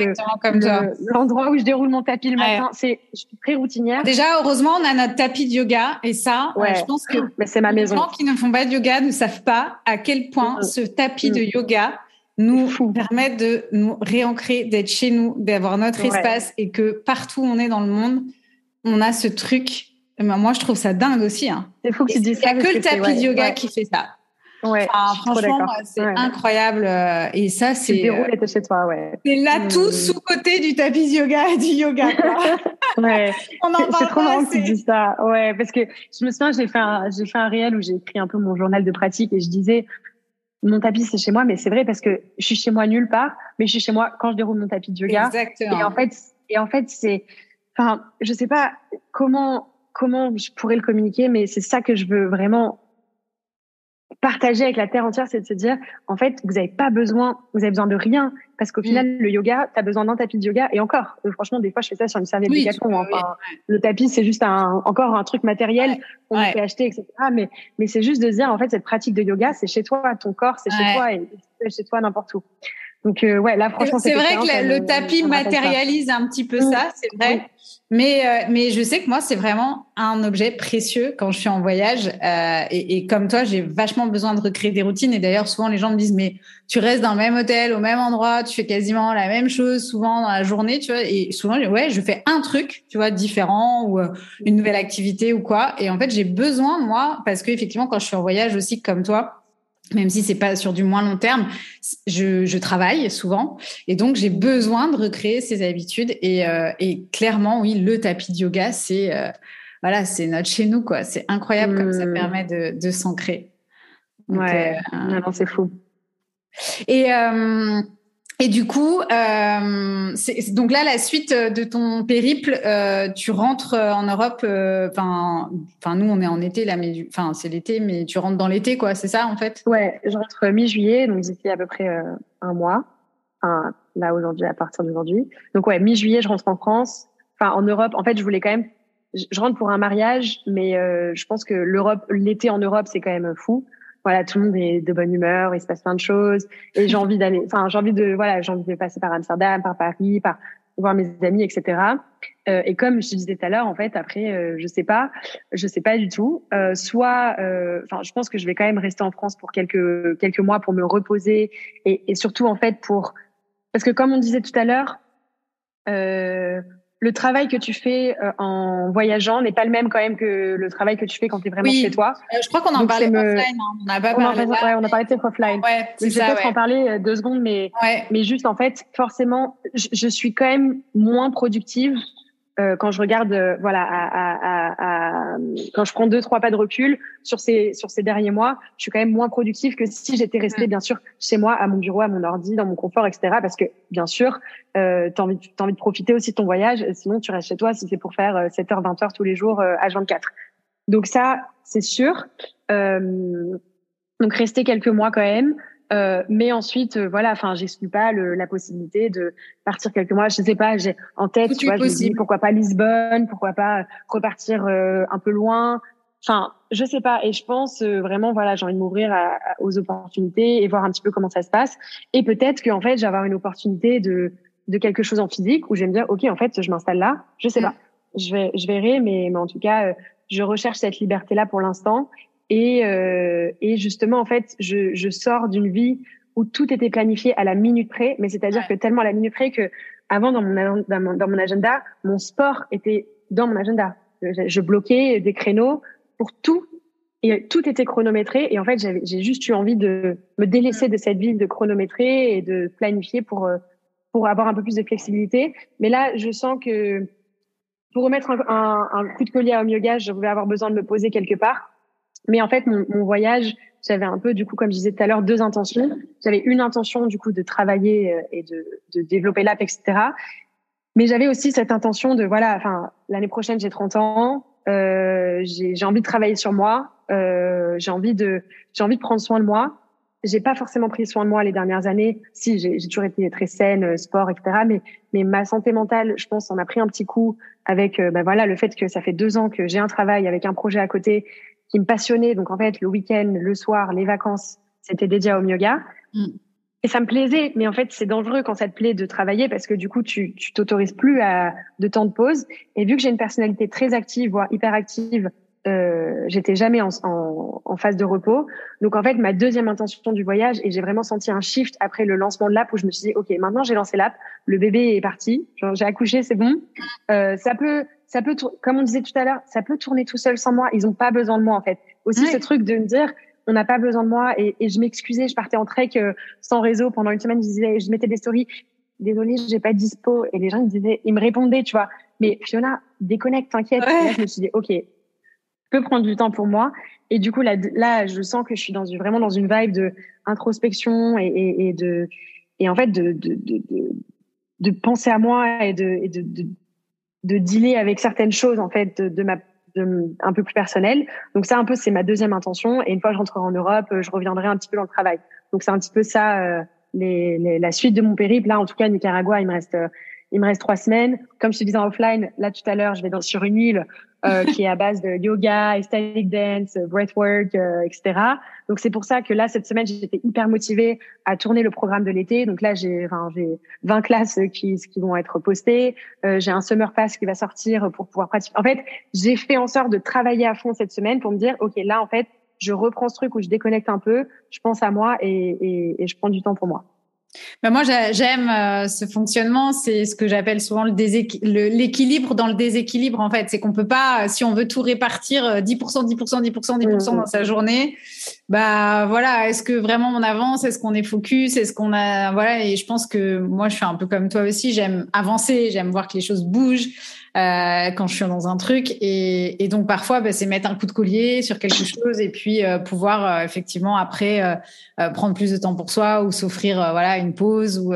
l'endroit où je déroule mon tapis le matin. C'est, je suis très routinière. Déjà, heureusement, on a notre tapis de yoga et ça, euh, je pense que Mais c'est ma maison. les gens qui ne font pas de yoga ne savent pas à quel point mm. ce tapis de mm. yoga nous permet de nous réancrer, d'être chez nous, d'avoir notre espace et que partout où on est dans le monde, on a ce truc. Ben, moi, je trouve ça dingue aussi. Hein. C'est fou que tu dises ça. Il n'y a que le tapis de yoga qui fait ça. Ouais, franchement, c'est incroyable. Euh, et ça, c'est. Le bureau était chez toi, ouais. C'est là mmh. tout sous côté du tapis yoga et du yoga. ouais. C'est trop marrant que tu dis ça. Ouais, parce que je me souviens, j'ai fait un, j'ai fait un réel où j'ai écrit un peu mon journal de pratique et je disais, mon tapis c'est chez moi, mais c'est vrai parce que je suis chez moi nulle part, mais je suis chez moi quand je déroule mon tapis de yoga. Exactement. Et en fait, et en fait, c'est, enfin, je sais pas comment, comment je pourrais le communiquer, mais c'est ça que je veux vraiment partager avec la terre entière, c'est de se dire, en fait, vous n'avez pas besoin, vous avez besoin de rien, parce qu'au mm. final, le yoga, tu as besoin d'un tapis de yoga, et encore, euh, franchement, des fois, je fais ça sur une serviette de gâteau. Enfin, Le tapis, c'est juste un, encore un truc matériel qu'on peut acheter, etc. Mais, mais c'est juste de se dire, en fait, cette pratique de yoga, c'est chez toi, ton corps, c'est chez toi, et c'est chez toi n'importe où. Donc euh, ouais, là franchement, c'est vrai que le tapis matérialise un petit peu ça, c'est vrai. Mais euh, mais je sais que moi c'est vraiment un objet précieux quand je suis en voyage euh, et, et, comme toi j'ai vachement besoin de recréer des routines. Et d'ailleurs souvent les gens me disent mais tu restes dans le même hôtel au même endroit, tu fais quasiment la même chose souvent dans la journée, tu vois. Et souvent ouais je fais un truc tu vois différent ou euh, une nouvelle activité ou quoi. Et en fait j'ai besoin moi parce que effectivement quand je suis en voyage aussi comme toi même si c'est pas sur du moins long terme, je, je travaille souvent et donc j'ai besoin de recréer ces habitudes et, euh, et clairement oui le tapis de yoga c'est euh, voilà c'est notre chez nous quoi c'est incroyable comme ça mmh. permet de, de s'ancrer. Ouais, euh, non, c'est fou. Et et du coup, euh, donc là, la suite de ton périple, euh, tu rentres en Europe. Euh, enfin, enfin, nous, on est en été là, mais enfin, c'est l'été, mais tu rentres dans l'été, quoi. C'est ça, en fait? Ouais, je rentre mi-juillet, donc d'ici à peu près euh, un mois. Enfin, là aujourd'hui, à partir d'aujourd'hui. Donc ouais, mi-juillet, je rentre en France. Enfin, en Europe. En fait, je voulais quand même. Je rentre pour un mariage, mais euh, je pense que l'Europe, l'été en Europe, c'est quand même fou voilà, tout le monde est de bonne humeur, il se passe plein de choses, et j'ai envie d'aller, enfin, j'ai envie de, voilà, j'ai envie de passer par Amsterdam, par Paris, par voir mes amis, etc. Euh, et comme je te disais tout à l'heure, en fait, après, euh, je sais pas, je sais pas du tout. Euh, soit, euh, enfin, je pense que je vais quand même rester en France pour quelques quelques mois pour me reposer et, et surtout en fait pour, parce que comme on disait tout à l'heure. Le travail que tu fais euh, en voyageant n'est pas le même quand même que le travail que tu fais quand tu es vraiment chez toi. Euh, je crois qu'on en parlait offline. Hein. On a pas parlé. On, ouais, on a parlé de offline. Ouais, je vais peut-être en parler euh, deux secondes, mais mais juste en fait, forcément, je, je suis quand même moins productive euh, quand je regarde, euh, voilà, à, à, à, quand je prends deux trois pas de recul sur ces sur ces derniers mois, je suis quand même moins productive que si j'étais restée mm. bien sûr chez moi à mon bureau, à mon ordi, dans mon confort, etc. Parce que bien sûr, euh, t'as envie as envie de profiter aussi de ton voyage. Sinon, tu restes chez toi si c'est pour faire 7 heures, 20 heures tous les jours à 24. Donc ça, c'est sûr. Euh, donc rester quelques mois quand même. Euh, mais ensuite, euh, voilà, enfin, j'exclus pas le, la possibilité de partir quelques mois. Je sais pas, j'ai en tête, tu vois, je me dis pourquoi pas Lisbonne, pourquoi pas repartir euh, un peu loin. Enfin, je sais pas. Et je pense vraiment, voilà, j'ai envie de m'ouvrir aux opportunités et voir un petit peu comment ça se passe. Et peut-être qu'en fait, j'ai avoir une opportunité de de quelque chose en physique où je vais me dire, ok, en fait, je m'installe là. Je sais mm. pas. Je vais, je verrai, mais, mais en tout cas, je recherche cette liberté-là pour l'instant. Et, euh, et justement, en fait, je, je sors d'une vie où tout était planifié à la minute près, mais c'est-à-dire que tellement à la minute près que avant dans mon, dans mon, dans mon agenda, mon sport était dans mon agenda. Je, je bloquais des créneaux pour tout Et tout était chronométré. Et en fait, j'ai juste eu envie de me délaisser de cette vie de chronométrer et de planifier pour, euh, pour avoir un peu plus de flexibilité. Mais là, je sens que pour remettre un, un, coup de collier à Yoga, je vais avoir besoin de me poser quelque part. Mais en fait, mon, mon voyage, j'avais un peu, du coup, comme je disais tout à l'heure, deux intentions. J'avais une intention, du coup, de travailler euh, et de, de développer l'app, etc. Mais j'avais aussi cette intention de, voilà, enfin, l'année prochaine, j'ai 30 ans, euh, j'ai envie de travailler sur moi, euh, j'ai envie de, j'ai envie de prendre soin de moi. J'ai pas forcément pris soin de moi les dernières années. Si, j'ai toujours été très saine, euh, sport, etc. Mais, mais ma santé mentale, je pense, en a pris un petit coup avec, euh, ben voilà, le fait que ça fait deux ans que j'ai un travail avec un projet à côté qui me passionnait. Donc en fait, le week-end, le soir, les vacances, c'était dédié au yoga. Mm. Et ça me plaisait, mais en fait, c'est dangereux quand ça te plaît de travailler parce que du coup, tu tu t'autorises plus à de temps de pause. Et vu que j'ai une personnalité très active, voire hyper active, euh, j'étais jamais en, en, en, phase de repos. Donc en fait, ma deuxième intention du voyage, et j'ai vraiment senti un shift après le lancement de l'app où je me suis dit, ok, maintenant j'ai lancé l'app, le bébé est parti, j'ai accouché, c'est bon. Euh, ça peut, ça peut, comme on disait tout à l'heure, ça peut tourner tout seul sans moi. Ils ont pas besoin de moi en fait. Aussi ce truc de me dire, on n'a pas besoin de moi. Et, et je m'excusais, je partais en trek euh, sans réseau pendant une semaine. Je disais, je mettais des stories. Désolée, j'ai pas de dispo. Et les gens me disaient, ils me répondaient, tu vois. Mais Fiona, déconnecte, t'inquiète. je me suis dit, ok, je peux prendre du temps pour moi. Et du coup, là, là, je sens que je suis dans une, vraiment dans une vibe de introspection et, et, et de, et en fait, de, de, de, de, de penser à moi et de, et de, de, de dealer avec certaines choses, en fait, de, de ma un peu plus personnel. Donc ça, un peu, c'est ma deuxième intention. Et une fois que je rentrerai en Europe, euh, je reviendrai un petit peu dans le travail. Donc c'est un petit peu ça, euh, les, les, la suite de mon périple. Là, en tout cas, Nicaragua, il me reste, euh, il me reste trois semaines. Comme je te disais en offline, là tout à l'heure, je vais dans, sur une île euh, qui est à base de yoga, static dance, breathwork, euh, etc. Donc c'est pour ça que là cette semaine j'étais hyper motivée à tourner le programme de l'été. Donc là j'ai enfin, j'ai 20 classes qui qui vont être postées. Euh, j'ai un summer pass qui va sortir pour pouvoir pratiquer. En fait j'ai fait en sorte de travailler à fond cette semaine pour me dire ok là en fait je reprends ce truc où je déconnecte un peu, je pense à moi et, et, et je prends du temps pour moi. Ben moi, j'aime euh, ce fonctionnement. C'est ce que j'appelle souvent le l'équilibre dans le déséquilibre. En fait, c'est qu'on peut pas, si on veut tout répartir 10%, 10%, 10%, 10% dans sa journée, bah voilà. Est-ce que vraiment on avance? Est-ce qu'on est focus? Est-ce qu'on a voilà Et je pense que moi, je suis un peu comme toi aussi. J'aime avancer. J'aime voir que les choses bougent. Euh, quand je suis dans un truc. Et, et donc parfois, bah, c'est mettre un coup de collier sur quelque chose et puis euh, pouvoir euh, effectivement après prendre plus de temps pour soi ou s'offrir voilà une pause ou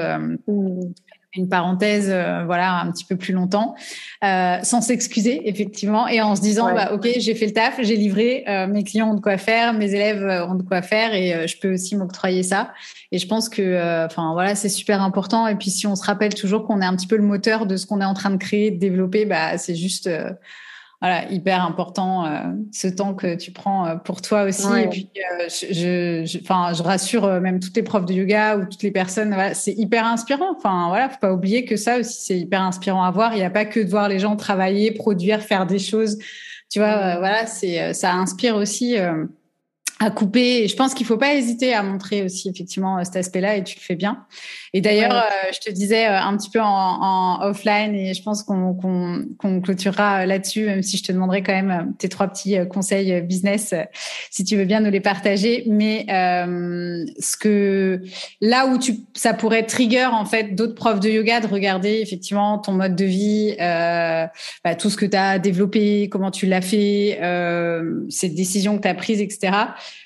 une parenthèse, euh, voilà, un petit peu plus longtemps, euh, sans s'excuser effectivement, et en se disant, bah, ok, j'ai fait le taf, j'ai livré, euh, mes clients ont de quoi faire, mes élèves ont de quoi faire, et je peux aussi m'octroyer ça. Et je pense que, enfin voilà, c'est super important. Et puis si on se rappelle toujours qu'on est un petit peu le moteur de ce qu'on est en train de créer, de développer, bah c'est juste voilà, hyper important euh, ce temps que tu prends euh, pour toi aussi. Et puis, euh, je, je, enfin, je rassure même toutes les profs de yoga ou toutes les personnes. Voilà, c'est hyper inspirant. Enfin, voilà, faut pas oublier que ça aussi c'est hyper inspirant à voir. Il n'y a pas que de voir les gens travailler, produire, faire des choses. Tu vois, voilà, c'est ça inspire aussi à couper. Je pense qu'il faut pas hésiter à montrer aussi effectivement cet aspect-là et tu le fais bien. Et d'ailleurs, euh, je te disais euh, un petit peu en, en offline et je pense qu'on qu'on qu'on clôturera là-dessus, même si je te demanderai quand même euh, tes trois petits conseils business, si tu veux bien nous les partager. Mais euh, ce que là où tu ça pourrait trigger en fait d'autres profs de yoga de regarder effectivement ton mode de vie, euh, bah, tout ce que tu as développé, comment tu l'as fait, euh, ces décisions que tu as prises, etc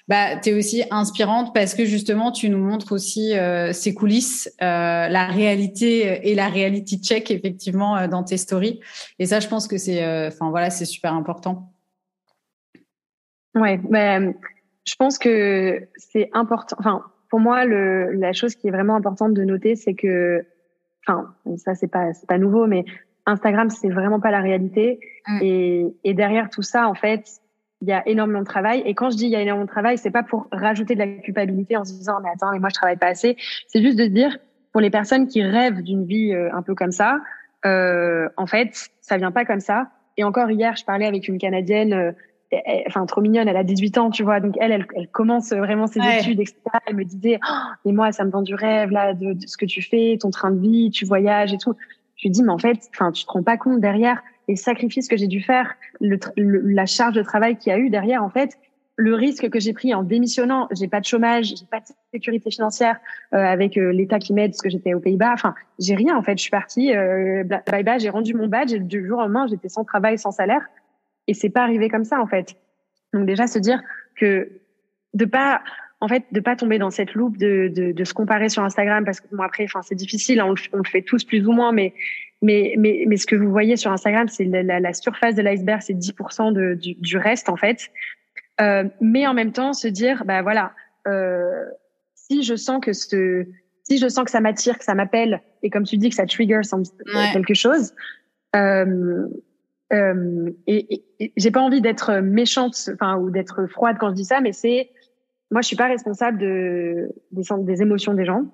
bah, tu es aussi inspirante parce que justement, tu nous montres aussi euh, ces coulisses, euh, la réalité et la reality check, effectivement, euh, dans tes stories. Et ça, je pense que c'est euh, enfin voilà, c'est super important. Ouais, ben je pense que c'est important. Enfin, pour moi, le, la chose qui est vraiment importante de noter, c'est que, enfin, ça, c'est pas, c'est pas nouveau, mais Instagram, c'est vraiment pas la réalité. Mm. Et, et derrière tout ça, en fait, il y a énormément de travail. Et quand je dis il y a énormément de travail, c'est pas pour rajouter de la culpabilité en se disant mais attends mais moi je travaille pas assez. C'est juste de dire pour les personnes qui rêvent d'une vie euh, un peu comme ça, euh, en fait ça vient pas comme ça. Et encore hier je parlais avec une canadienne, euh, enfin trop mignonne, elle a 18 ans tu vois, donc elle elle, elle commence vraiment ses études etc. Elle me disait oh, mais moi ça me vend du rêve là de, de ce que tu fais, ton train de vie, tu voyages et tout. Je lui dis mais en fait enfin tu te rends pas compte derrière les sacrifices que j'ai dû faire, le, la charge de travail qu'il y a eu derrière, en fait, le risque que j'ai pris en démissionnant, j'ai pas de chômage, j'ai pas de sécurité financière euh, avec euh, l'État qui m'aide parce que j'étais aux Pays-Bas. Enfin, j'ai rien en fait. Je suis partie, euh, bye bye, j'ai rendu mon badge et du jour au lendemain, j'étais sans travail, sans salaire. Et c'est pas arrivé comme ça en fait. Donc déjà se dire que de pas en fait de pas tomber dans cette loupe de, de, de se comparer sur Instagram parce que bon après enfin c'est difficile hein, on, le fait tous plus ou moins mais mais mais mais ce que vous voyez sur Instagram c'est la, la, surface de l'iceberg c'est 10% de, du, du reste en fait. Euh, mais en même temps se dire bah voilà euh, si je sens que ce si je sens que ça m'attire que ça m'appelle et comme tu dis que ça trigger quelque chose euh, euh, et, et, j'ai pas envie d'être méchante enfin ou d'être froide quand je dis ça mais c'est moi je suis pas responsable de des, des émotions des gens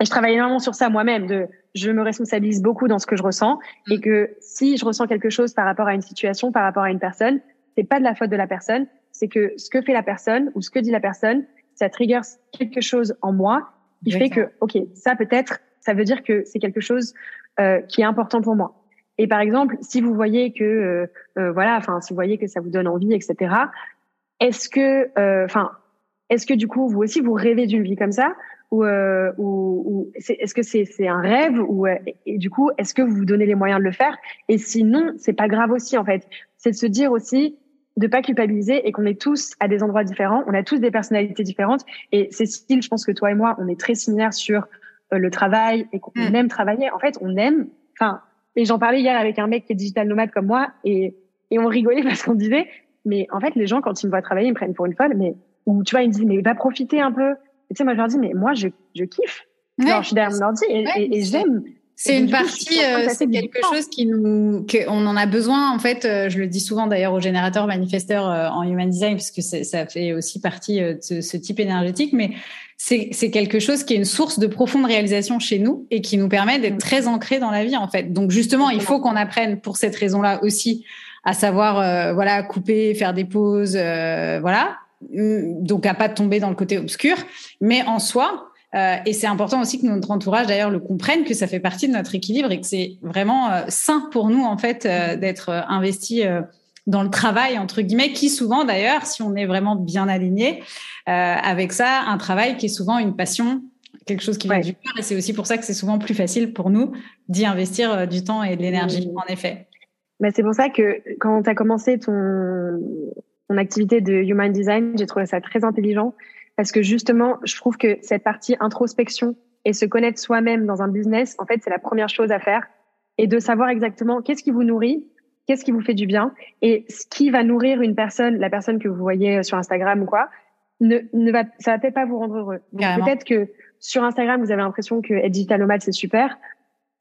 et je travaille énormément sur ça moi-même de je me responsabilise beaucoup dans ce que je ressens et que si je ressens quelque chose par rapport à une situation par rapport à une personne c'est pas de la faute de la personne c'est que ce que fait la personne ou ce que dit la personne, ça trigger quelque chose en moi qui fait que, ok, ça peut-être, ça veut dire que c'est quelque chose euh, qui est important pour moi. Et par exemple, si vous voyez que, euh, euh, voilà, enfin, si vous voyez que ça vous donne envie, etc. Est-ce que, euh, enfin, est-ce que du coup, vous aussi, vous rêvez d'une vie comme ça, ou, euh, ou, ou est-ce que c'est un rêve, ou et, et du coup, est-ce que vous vous donnez les moyens de le faire? Et sinon, c'est pas grave aussi en fait. C'est de se dire aussi, de pas culpabiliser et qu'on est tous à des endroits différents, on a tous des personnalités différentes. Et Cécile, je pense que toi et moi, on est très similaires sur euh, le travail et qu'on mm. aime travailler. En fait, on aime. Enfin, et j'en parlais hier avec un mec qui est digital nomade comme moi et et on rigolait parce qu'on disait, mais en fait, les gens quand ils me voient travailler, ils me prennent pour une folle. Mais ou tu vois, ils me disent, mais va profiter un peu. Tu sais, moi je leur dis, mais moi je je kiffe. Genre, je suis derrière mon ordi et, et, et j'aime. C'est une partie, euh, c'est quelque chose qui nous, qu'on en a besoin. En fait, euh, je le dis souvent d'ailleurs aux générateurs manifesteurs euh, en human design, parce que ça fait aussi partie de ce, type énergétique, mais c'est quelque chose qui est une source de profonde réalisation chez nous et qui nous permet d'être très ancrés dans la vie, en fait. Donc justement, il faut qu'on apprenne pour cette raison-là aussi à savoir, voilà, couper, faire des pauses, voilà. Hum, donc à pas tomber dans le côté obscur, mais en soi, euh, et c'est important aussi que notre entourage, d'ailleurs, le comprenne, que ça fait partie de notre équilibre et que c'est vraiment euh, sain pour nous, en fait, euh, d'être investi dans le travail, entre guillemets, qui souvent, d'ailleurs, si on est vraiment bien aligné avec ça, un travail qui est souvent une passion, quelque chose qui vient du cœur. Et c'est aussi pour ça que c'est souvent plus facile pour nous d'y investir du temps et de l'énergie, mmh. en effet. Mais c'est pour ça que quand tu as commencé ton, ton activité de Human Design, j'ai trouvé ça très intelligent parce que justement, je trouve que cette partie introspection et se connaître soi-même dans un business, en fait, c'est la première chose à faire et de savoir exactement qu'est-ce qui vous nourrit, qu'est-ce qui vous fait du bien et ce qui va nourrir une personne, la personne que vous voyez sur Instagram ou quoi, ne, ne va, ça va peut-être pas vous rendre heureux. Peut-être que sur Instagram, vous avez l'impression que être digital nomade, c'est super,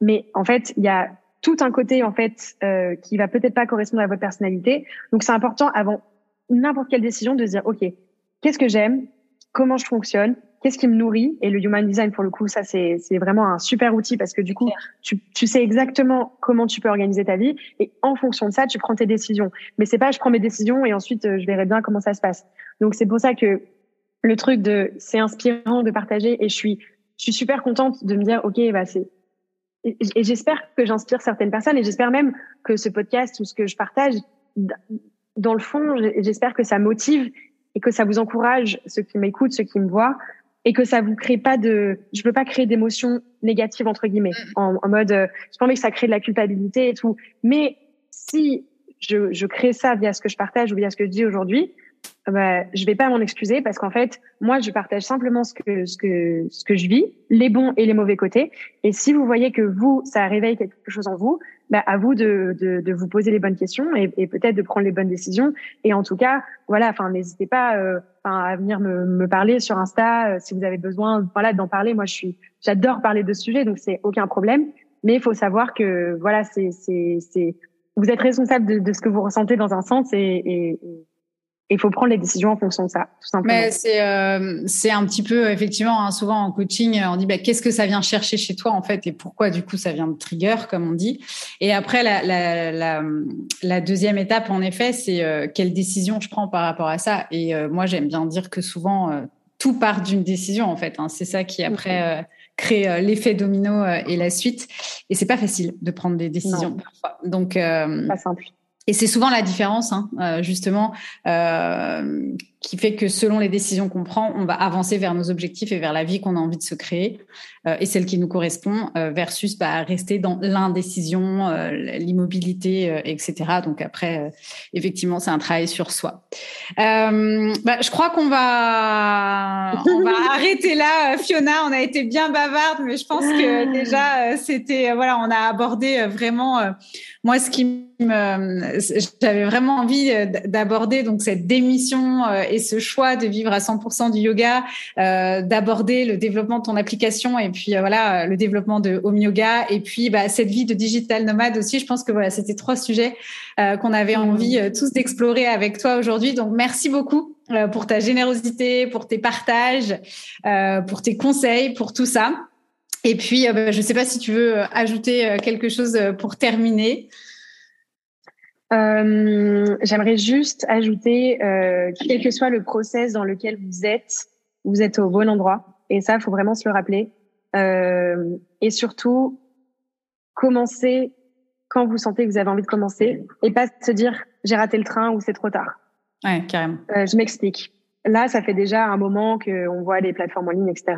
mais en fait, il y a tout un côté en fait euh, qui va peut-être pas correspondre à votre personnalité. Donc c'est important avant n'importe quelle décision de se dire ok, qu'est-ce que j'aime, comment je fonctionne, qu'est-ce qui me nourrit. Et le human design, pour le coup, ça, c'est, c'est vraiment un super outil parce que du coup, tu, tu sais exactement comment tu peux organiser ta vie et en fonction de ça, tu prends tes décisions. Mais c'est pas je prends mes décisions et ensuite euh, je verrai bien comment ça se passe. Donc c'est pour ça que le truc de c'est inspirant de partager et je suis je suis super contente de me dire ok bah c'est et j'espère que j'inspire certaines personnes et j'espère même que ce podcast ou ce que je partage dans le fond j'espère que ça motive et que ça vous encourage, ceux qui m'écoutent, ceux qui me voient, et que ça vous crée pas de, je peux pas créer d'émotions négatives entre guillemets, mm. en, en mode, euh, je pas envie que ça crée de la culpabilité et tout. Mais si je, je crée ça via ce que je partage ou via ce que je dis aujourd'hui, bah, je vais pas m'en excuser parce qu'en fait, moi, je partage simplement ce que ce que ce que je vis, les bons et les mauvais côtés. Et si vous voyez que vous, ça réveille quelque chose en vous, bah, à vous de, de, de vous poser les bonnes questions et, et peut-être de prendre les bonnes décisions. Et en tout cas, voilà, enfin, n'hésitez pas, euh, à venir me, me parler sur Insta euh, si vous avez besoin, voilà, d'en parler. Moi, je suis, j'adore parler de ce sujet, donc c'est aucun problème. Mais il faut savoir que voilà, c'est c'est c'est vous êtes responsable de, de, ce que vous ressentez dans un sens et, et il faut prendre les décisions en fonction de ça, tout simplement. Mais c'est euh, c'est un petit peu effectivement hein, souvent en coaching on dit bah, qu'est-ce que ça vient chercher chez toi en fait et pourquoi du coup ça vient de trigger comme on dit. Et après la la, la, la deuxième étape en effet c'est euh, quelle décision je prends par rapport à ça. Et euh, moi j'aime bien dire que souvent euh, tout part d'une décision en fait. Hein. C'est ça qui après crée l'effet domino et la suite. Et c'est pas facile de prendre des décisions parfois. Donc pas simple et c'est souvent la différence, hein, euh, justement, euh, qui fait que selon les décisions qu'on prend, on va avancer vers nos objectifs et vers la vie qu'on a envie de se créer euh, et celle qui nous correspond, euh, versus bah, rester dans l'indécision, euh, l'immobilité, etc. Donc après, effectivement, c'est un travail sur soi. Bah, je crois qu'on va, on va arrêter là, Fiona. On a été bien bavarde, mais je pense que déjà, c'était, voilà, on a abordé vraiment, moi, ce qui me, j'avais vraiment envie d'aborder donc cette démission et ce choix de vivre à 100% du yoga, euh, d'aborder le développement de ton application et puis euh, voilà le développement de home yoga et puis bah, cette vie de digital nomade aussi. Je pense que voilà c'était trois sujets euh, qu'on avait mmh. envie tous d'explorer avec toi aujourd'hui. Donc merci beaucoup pour ta générosité, pour tes partages, pour tes conseils, pour tout ça. Et puis, bah, je ne sais pas si tu veux ajouter quelque chose pour terminer. Euh, j'aimerais juste ajouter, euh, quel que soit le process dans lequel vous êtes, vous êtes au bon endroit. Et ça, il faut vraiment se le rappeler. Euh, et surtout, commencer quand vous sentez que vous avez envie de commencer et pas se dire j'ai raté le train ou c'est trop tard. Ouais, carrément. Euh, je m'explique. Là, ça fait déjà un moment qu'on voit les plateformes en ligne, etc.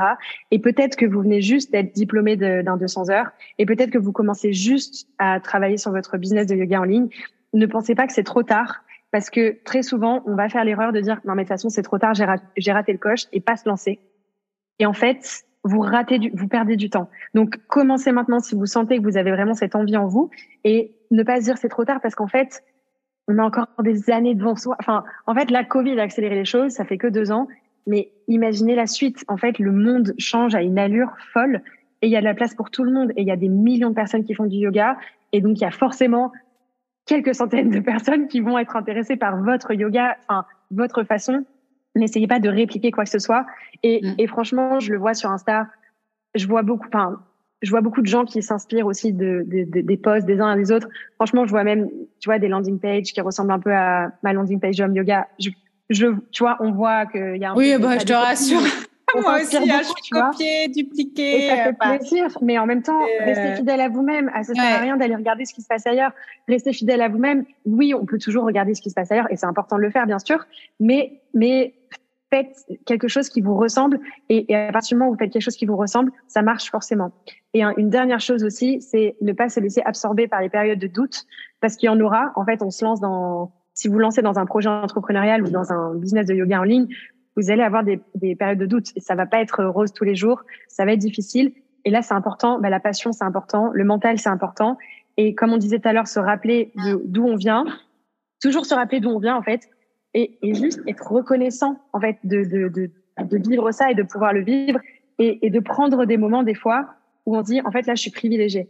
Et peut-être que vous venez juste d'être diplômé d'un 200 heures, et peut-être que vous commencez juste à travailler sur votre business de yoga en ligne, ne pensez pas que c'est trop tard parce que très souvent, on va faire l'erreur de dire non mais de toute façon c'est trop tard, j'ai raté, le coche et pas se lancer. Et en fait, vous ratez du, vous perdez du temps. Donc commencez maintenant si vous sentez que vous avez vraiment cette envie en vous et ne pas se dire c'est trop tard parce qu'en fait, on a encore des années devant soi. Enfin, en fait, la Covid a accéléré les choses, ça fait que deux ans, mais imaginez la suite. En fait, le monde change à une allure folle et il y a de la place pour tout le monde et il y a des millions de personnes qui font du yoga et donc il y a forcément quelques centaines de personnes qui vont être intéressées par votre yoga, enfin votre façon. N'essayez pas de répliquer quoi que ce soit. Et, mm. et franchement, je le vois sur Insta. Je vois beaucoup, enfin, je vois beaucoup de gens qui s'inspirent aussi de, de, des posts des uns et des autres. Franchement, je vois même, tu vois, des landing pages qui ressemblent un peu à ma landing page de home yoga. Je, je, tu vois, on voit qu'il y a un oui, bah, je te rassure. Moi aussi, hein, je suis copier, dupliquer. Et ça fait euh, plaisir, mais en même temps, restez euh, fidèle à vous-même. Ah, ça sert à rien d'aller regarder ce qui se passe ailleurs. Restez fidèle à vous-même. Oui, on peut toujours regarder ce qui se passe ailleurs, et c'est important de le faire, bien sûr. Mais, mais faites quelque chose qui vous ressemble, et, et à partir du moment où vous faites quelque chose qui vous ressemble, ça marche forcément. Et une dernière chose aussi, c'est ne pas se laisser absorber par les périodes de doute, parce qu'il y en aura. En fait, on se lance dans si vous lancez dans un projet entrepreneurial ou dans un business de yoga en ligne, vous allez avoir des, des, périodes de doute et ça va pas être rose tous les jours, ça va être difficile. Et là, c'est important, bah, la passion, c'est important, le mental, c'est important. Et comme on disait tout à l'heure, se rappeler d'où on vient, toujours se rappeler d'où on vient en fait, et, et, juste être reconnaissant en fait de, de, de, de, vivre ça et de pouvoir le vivre et, et de prendre des moments des fois où on dit en fait là, je suis privilégiée.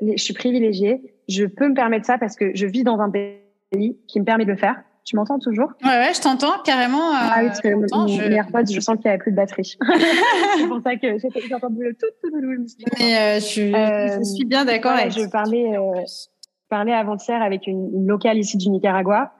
Je suis privilégiée, je peux me permettre ça parce que je vis dans un pays qui me permet de le faire tu m'entends toujours? Ouais, ouais, je t'entends carrément. Euh, ah oui, parce que mon, je... je sens qu'il n'y avait plus de batterie. c'est pour ça que j'ai entendu le tout, tout, tout, Mais euh, je, euh, je, suis bien d'accord. Ouais, je parlais, euh, parlais avant-hier avec une, une, locale ici du Nicaragua.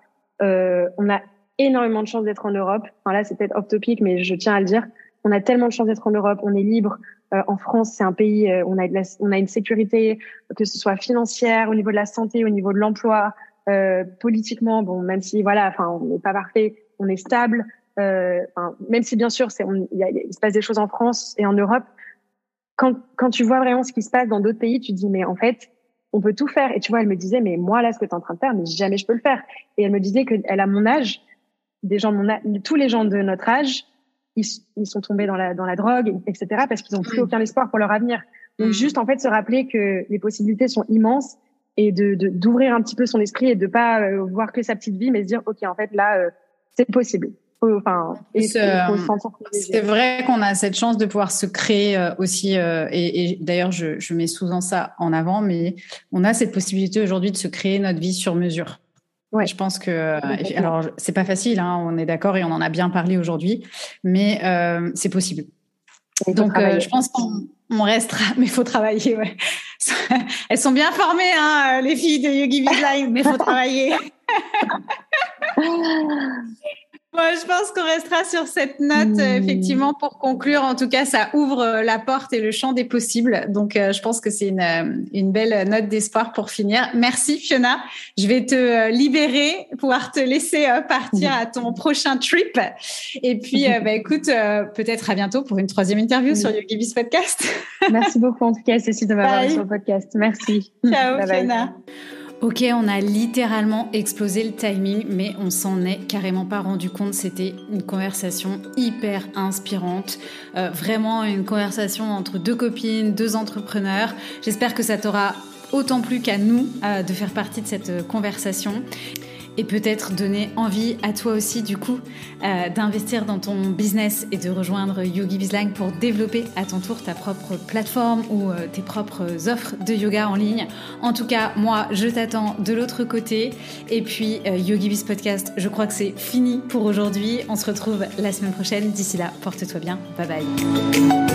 Euh, on a énormément de chance d'être en Europe. Enfin là, c'est peut-être off-topic, mais je tiens à le dire. On a tellement de chance d'être en Europe. On est libre. Euh, en France, c'est un pays, on a, de la, on a une sécurité, que ce soit financière, au niveau de la santé, au niveau de l'emploi, euh, politiquement, bon, même si voilà, enfin, on n'est pas parfait, on est stable. Euh, même si bien sûr, c'est, il, se passe des choses en France et en Europe. Quand, quand tu vois vraiment ce qui se passe dans d'autres pays, tu te dis mais en fait, on peut tout faire. Et tu vois, elle me disait mais moi là, ce que tu es en train de faire, mais jamais je peux le faire. Et elle me disait que elle a mon âge, des gens de mon âge, tous les gens de notre âge, ils, ils sont tombés dans la dans la drogue, etc. Parce qu'ils n'ont plus aucun espoir pour leur avenir. Donc mm. juste en fait se rappeler que les possibilités sont immenses et de d'ouvrir un petit peu son esprit et de pas euh, voir que sa petite vie, mais se dire ok en fait là euh, c'est possible. Enfin, c'est vrai qu'on a cette chance de pouvoir se créer euh, aussi, et, et d'ailleurs je, je, mets souvent ça en avant, mais on a cette possibilité aujourd'hui de se créer notre vie sur mesure. Ouais. Je pense que alors c'est pas facile, hein, on est d'accord et on en a bien parlé aujourd'hui, mais euh, c'est possible. Donc je pense qu'on on restera, mais il faut travailler. Ouais. Elles sont bien formées, hein, les filles de Yogi Live, mais il faut travailler. Bon, Moi, je pense qu'on restera sur cette note, euh, mmh. effectivement, pour conclure. En tout cas, ça ouvre euh, la porte et le champ des possibles. Donc, euh, je pense que c'est une, une belle note d'espoir pour finir. Merci, Fiona. Je vais te libérer, pouvoir te laisser partir à ton prochain trip. Et puis, bah, écoute, peut-être à bientôt pour une troisième interview sur YogiBiz Podcast. Merci beaucoup, en tout cas, Cécile, de m'avoir sur le podcast. Merci. Ciao, Fiona. Ok, on a littéralement explosé le timing, mais on s'en est carrément pas rendu compte. C'était une conversation hyper inspirante, euh, vraiment une conversation entre deux copines, deux entrepreneurs. J'espère que ça t'aura autant plu qu'à nous euh, de faire partie de cette euh, conversation et peut-être donner envie à toi aussi du coup euh, d'investir dans ton business et de rejoindre Yogi Bizline pour développer à ton tour ta propre plateforme ou euh, tes propres offres de yoga en ligne. En tout cas, moi, je t'attends de l'autre côté. Et puis euh, Yogi Biz Podcast, je crois que c'est fini pour aujourd'hui. On se retrouve la semaine prochaine. D'ici là, porte-toi bien. Bye bye.